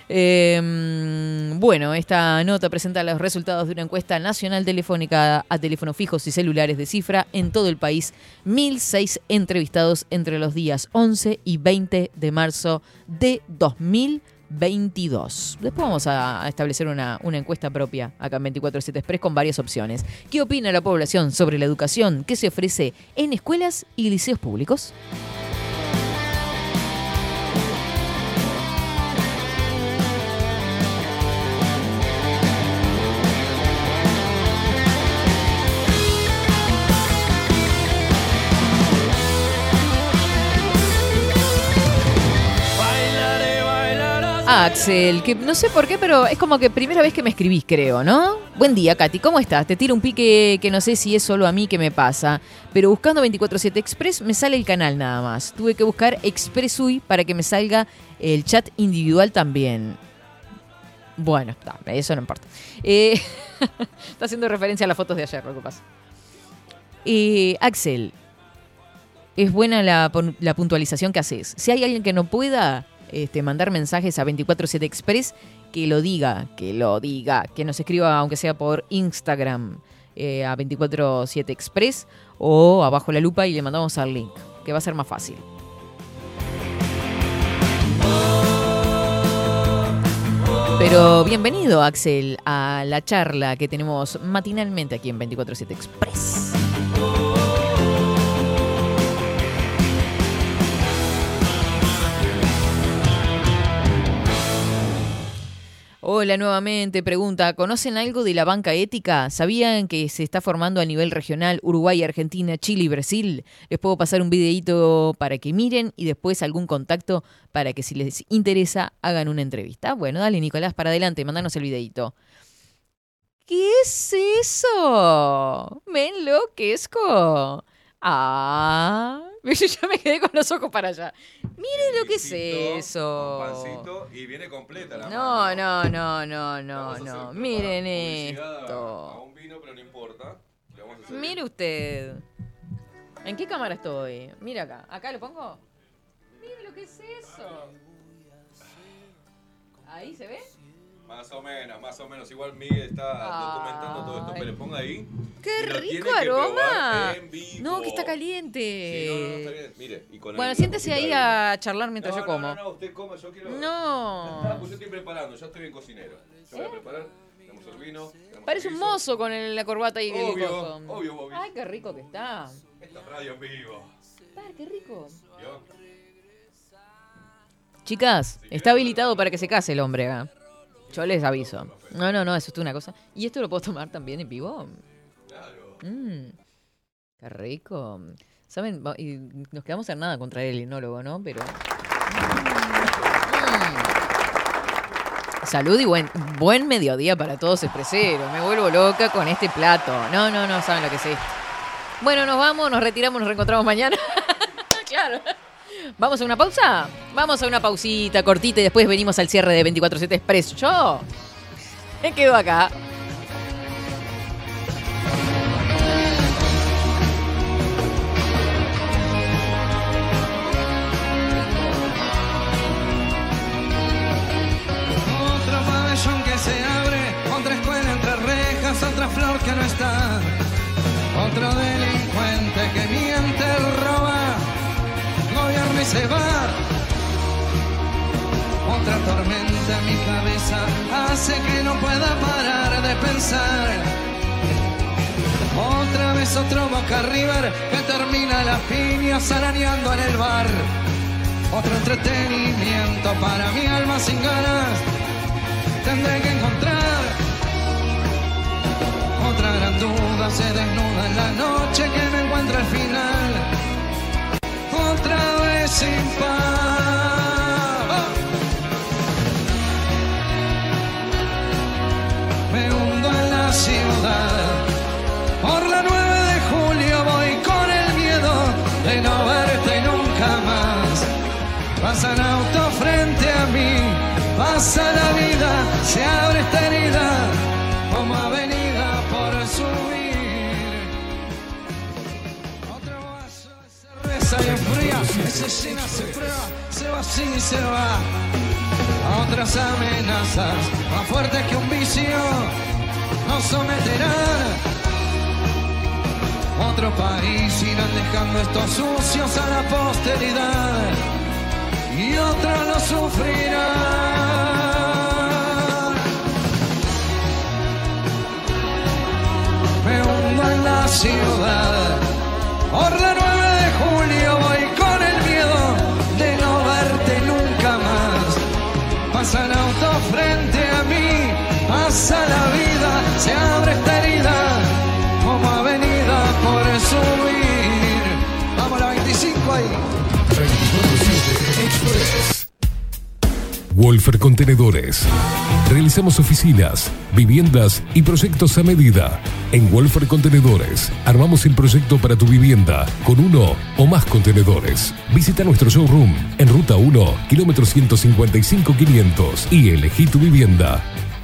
Eh, bueno, esta nota presenta los resultados de una encuesta nacional telefónica a teléfonos fijos y celulares de cifra en todo el país. 1.006 entrevistados entre los días 11 y 20 de marzo de 2022. Después vamos a a establecer una, una encuesta propia acá en 24-7 Express con varias opciones. ¿Qué opina la población sobre la educación que se ofrece en escuelas y liceos públicos? Axel, que no sé por qué, pero es como que primera vez que me escribís, creo, ¿no? Buen día, Katy, ¿cómo estás? Te tiro un pique que no sé si es solo a mí que me pasa, pero buscando 247 Express me sale el canal nada más. Tuve que buscar Expressui para que me salga el chat individual también. Bueno, eso no importa. Eh, está haciendo referencia a las fotos de ayer, lo que. Eh, Axel, es buena la, la puntualización que haces. Si hay alguien que no pueda este, mandar mensajes a 247 Express, que lo diga, que lo diga, que nos escriba aunque sea por Instagram eh, a 247 Express o abajo la lupa y le mandamos al link, que va a ser más fácil. Pero bienvenido, Axel, a la charla que tenemos matinalmente aquí en 247 Express. Hola nuevamente, pregunta, ¿conocen algo de la banca ética? ¿Sabían que se está formando a nivel regional Uruguay, Argentina, Chile y Brasil? Les puedo pasar un videito para que miren y después algún contacto para que si les interesa hagan una entrevista. Bueno, dale Nicolás, para adelante, mandanos el videito. ¿Qué es eso? Me enloquezco. Ah, yo ya me quedé con los ojos para allá. Miren lo que es eso. y viene completa la No, no, no, no, no, no. Miren esto. un vino, pero no importa. A Mire usted. ¿En qué cámara estoy? Mira acá. ¿Acá lo pongo? Mire lo que es eso. ¿Ahí se ve? Más o menos, más o menos. Igual Miguel está documentando todo esto. Pero ponga ahí. ¡Qué rico aroma! No, que está Sí, caliente. no, no, está bien. Mire, y con Bueno, el- siéntese ahí a charlar mientras No, yo como. No, no, usted coma, yo quiero. No. Está, pues yo estoy preparando, ya estoy bien cocinero. Yo voy a preparar. Tenemos el vino. tenemos Parece el un mozo con el- la corbata y el Obvio, coso. obvio, obvio. Ay, qué rico que está. Esta radio en vivo. Par, qué rico. ¿Vio? Chicas, está habilitado para que se case el hombre acá. Yo les aviso. No, no, no, eso es una cosa. ¿Y esto lo puedo tomar también en vivo? Claro. Mm, qué rico. ¿Saben? Y nos quedamos en nada contra el enólogo, ¿no? Pero. Mm. Salud y buen, buen mediodía para todos expreseros. Me vuelvo loca con este plato. No, no, no, saben lo que es esto. Bueno, nos vamos, nos retiramos, nos reencontramos mañana. claro. ¿Vamos a una pausa? Vamos a una pausita cortita y después venimos al cierre de 24-7 Express. Yo me quedo acá. Otra otra flor que no está. Otro delincuente y se va. Otra tormenta en mi cabeza hace que no pueda parar de pensar. Otra vez otro Boca River que termina las piñas arañando en el bar. Otro entretenimiento para mi alma sin ganas tendré que encontrar. Otra gran duda se desnuda en la noche que me encuentra al final. Otra vez sin paz. Me hundo en la ciudad. Por la 9 de julio voy con el miedo de no verte nunca más. Pasan autos frente a mí, pasa la vida, se abre esta enfría, se prueba, se vacía y se va. A otras amenazas más fuertes que un vicio nos someterán. Otro país irán dejando estos sucios a la posteridad y otro lo sufrirá. Me hundo en la ciudad. Por se abre esta herida como avenida por subir. Vamos a la 25 ahí. 24-7 Express. Wolfer Contenedores. Realizamos oficinas, viviendas y proyectos a medida. En Wolfer Contenedores armamos el proyecto para tu vivienda con uno o más contenedores. Visita nuestro showroom en Ruta 1, kilómetro 155-500 y elegí tu vivienda.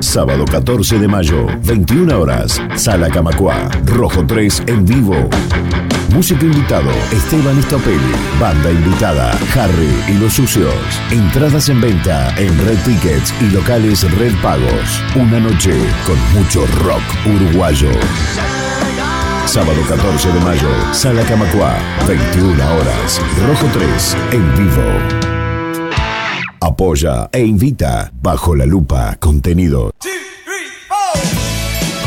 Sábado 14 de mayo, 21 horas, Sala Camacua, Rojo 3 en vivo. Músico invitado, Esteban Estopelli. Banda invitada, Harry y los Sucios. Entradas en venta en Red Tickets y locales Red Pagos. Una noche con mucho rock uruguayo. Sábado 14 de mayo, Sala Camacua, 21 horas, Rojo 3 en vivo. Apoya e invita bajo la lupa contenido.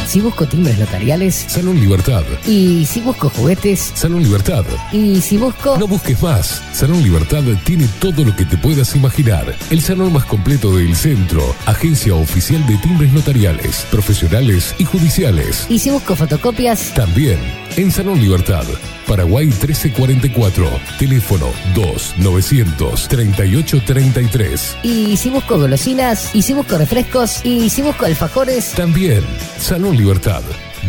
Si busco timbres notariales. Salón Libertad. Y si busco juguetes. Salón Libertad. Y si busco. No busques más. Salón Libertad tiene todo lo que te puedas imaginar. El salón más completo del centro. Agencia oficial de timbres notariales, profesionales y judiciales. Y si busco fotocopias. También en Salón Libertad. Paraguay 1344. Teléfono 2-938-33. Y si busco golosinas. Y si busco refrescos. Y si busco alfajores. También Salón Libertad.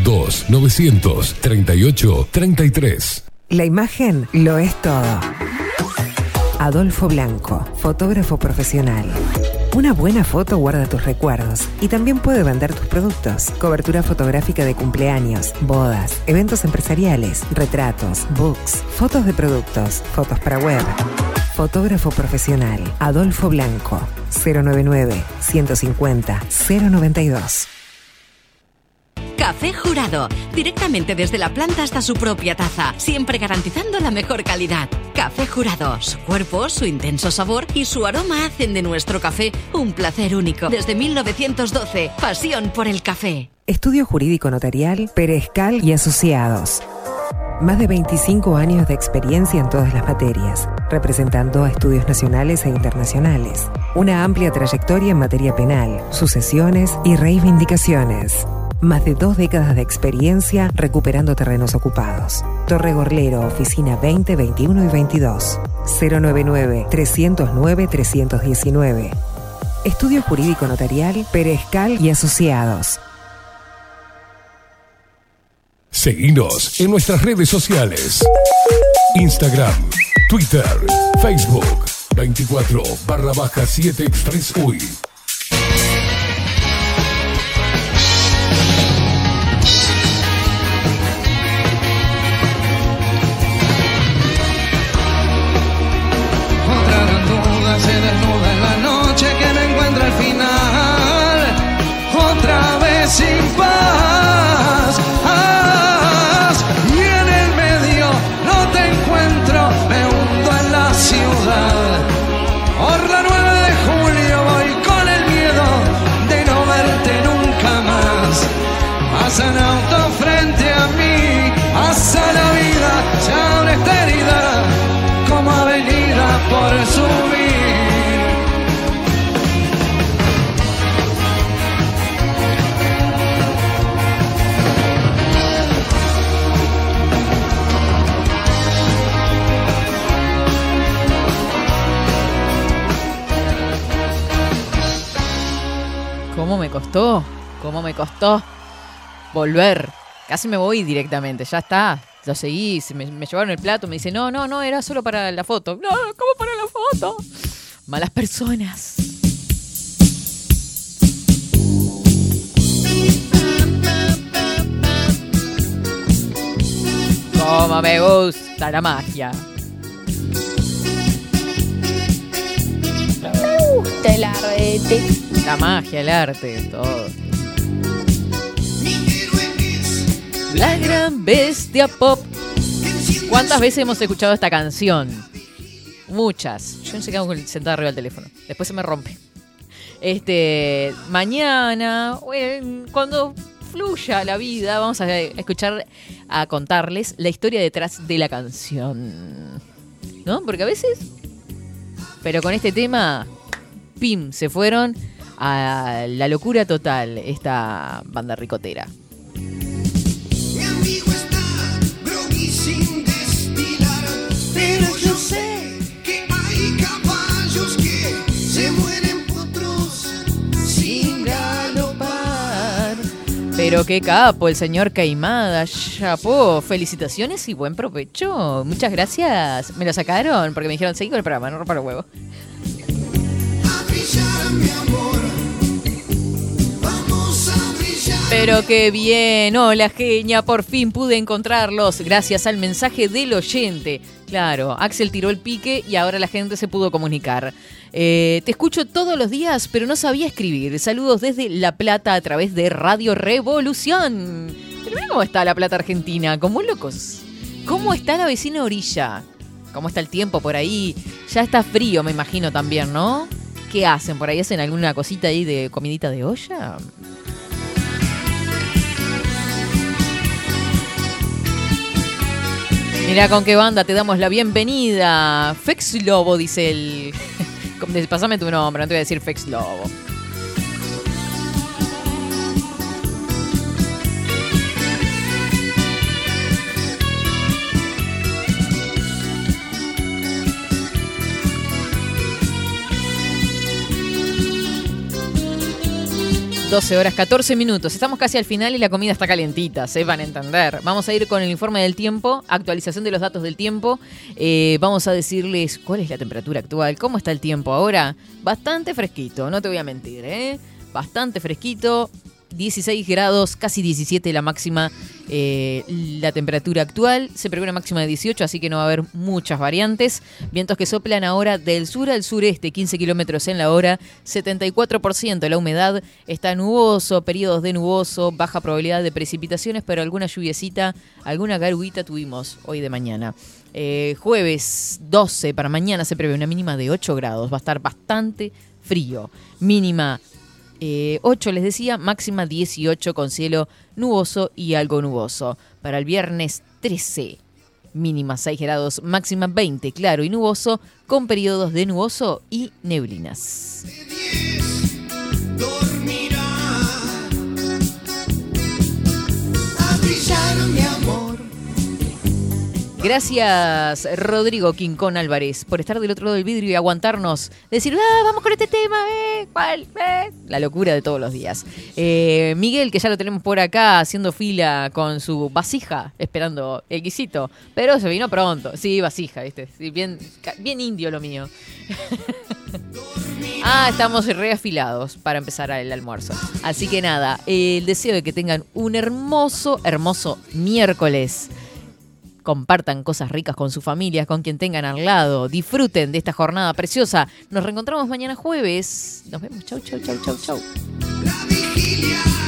2-938-33. La imagen lo es todo. Adolfo Blanco, fotógrafo profesional. Una buena foto guarda tus recuerdos y también puede vender tus productos. Cobertura fotográfica de cumpleaños, bodas, eventos empresariales, retratos, books, fotos de productos, fotos para web. Fotógrafo profesional, Adolfo Blanco, 099 150 092. Café Jurado, directamente desde la planta hasta su propia taza, siempre garantizando la mejor calidad. Café Jurado, su cuerpo, su intenso sabor y su aroma hacen de nuestro café un placer único. Desde 1912, pasión por el café. Estudio Jurídico Notarial, Perezcal y Asociados. Más de 25 años de experiencia en todas las materias, representando a estudios nacionales e internacionales. Una amplia trayectoria en materia penal, sucesiones y reivindicaciones. Más de dos décadas de experiencia recuperando terrenos ocupados. Torre Gorlero, oficina 20, 21 y 22. 099-309-319. Estudio Jurídico Notarial, Perezcal y Asociados. Seguinos en nuestras redes sociales. Instagram, Twitter, Facebook, 24 barra baja 7 Express. Costó, cómo me costó volver. Casi me voy directamente, ya está. Lo seguí, se me, me llevaron el plato, me dice, no, no, no, era solo para la foto. No, ¿cómo para la foto? Malas personas. Cómo me gusta la magia. Me gusta el arte. La magia, el arte, todo. La gran bestia pop. ¿Cuántas veces hemos escuchado esta canción? Muchas. Yo no sé qué hago con- sentada arriba del teléfono. Después se me rompe. Este, mañana, cuando fluya la vida, vamos a escuchar, a contarles la historia detrás de la canción. ¿No? Porque a veces. Pero con este tema, pim, se fueron a la locura total esta banda ricotera. groggy sin destilar. Pero yo sé que hay caballos que se mueren potros sin galopar. Pero qué capo, el señor Caimada, chapó, felicitaciones y buen provecho. Muchas gracias. Me lo sacaron porque me dijeron, seguí con el programa, no rompa los Pero qué bien, hola genia, por fin pude encontrarlos gracias al mensaje del oyente. Claro, Axel tiró el pique y ahora la gente se pudo comunicar. Eh, te escucho todos los días, pero no sabía escribir. Saludos desde La Plata a través de Radio Revolución. Pero cómo está La Plata Argentina, como locos. ¿Cómo está la vecina orilla? ¿Cómo está el tiempo por ahí? Ya está frío, me imagino también, ¿no? ¿Qué hacen? ¿Por ahí hacen alguna cosita ahí de comidita de olla? Mira con qué banda te damos la bienvenida. Fex Lobo, dice el. Pasame tu nombre, no te voy a decir Fex Lobo. 12 horas 14 minutos. Estamos casi al final y la comida está calentita, sepan entender. Vamos a ir con el informe del tiempo, actualización de los datos del tiempo. Eh, vamos a decirles cuál es la temperatura actual, cómo está el tiempo ahora. Bastante fresquito, no te voy a mentir, ¿eh? Bastante fresquito. 16 grados, casi 17 la máxima, eh, la temperatura actual. Se prevé una máxima de 18, así que no va a haber muchas variantes. Vientos que soplan ahora del sur al sureste, 15 kilómetros en la hora, 74% la humedad. Está nuboso, periodos de nuboso, baja probabilidad de precipitaciones, pero alguna lluviecita, alguna garuita tuvimos hoy de mañana. Eh, jueves 12 para mañana se prevé una mínima de 8 grados. Va a estar bastante frío. Mínima eh, 8 les decía, máxima 18 con cielo nuboso y algo nuboso. Para el viernes 13, mínima 6 grados, máxima 20, claro y nuboso, con periodos de nuboso y neblinas. Gracias, Rodrigo Quincón Álvarez, por estar del otro lado del vidrio y aguantarnos. Decir, ah, vamos con este tema, eh, ¿cuál? Eh? La locura de todos los días. Eh, Miguel, que ya lo tenemos por acá haciendo fila con su vasija, esperando el guisito. Pero se vino pronto. Sí, vasija, ¿viste? Sí, bien, bien indio lo mío. Ah, estamos reafilados para empezar el almuerzo. Así que nada, el deseo de que tengan un hermoso, hermoso miércoles. Compartan cosas ricas con sus familias, con quien tengan al lado. Disfruten de esta jornada preciosa. Nos reencontramos mañana jueves. Nos vemos. Chau, chau, chau, chau, chau. Vigilia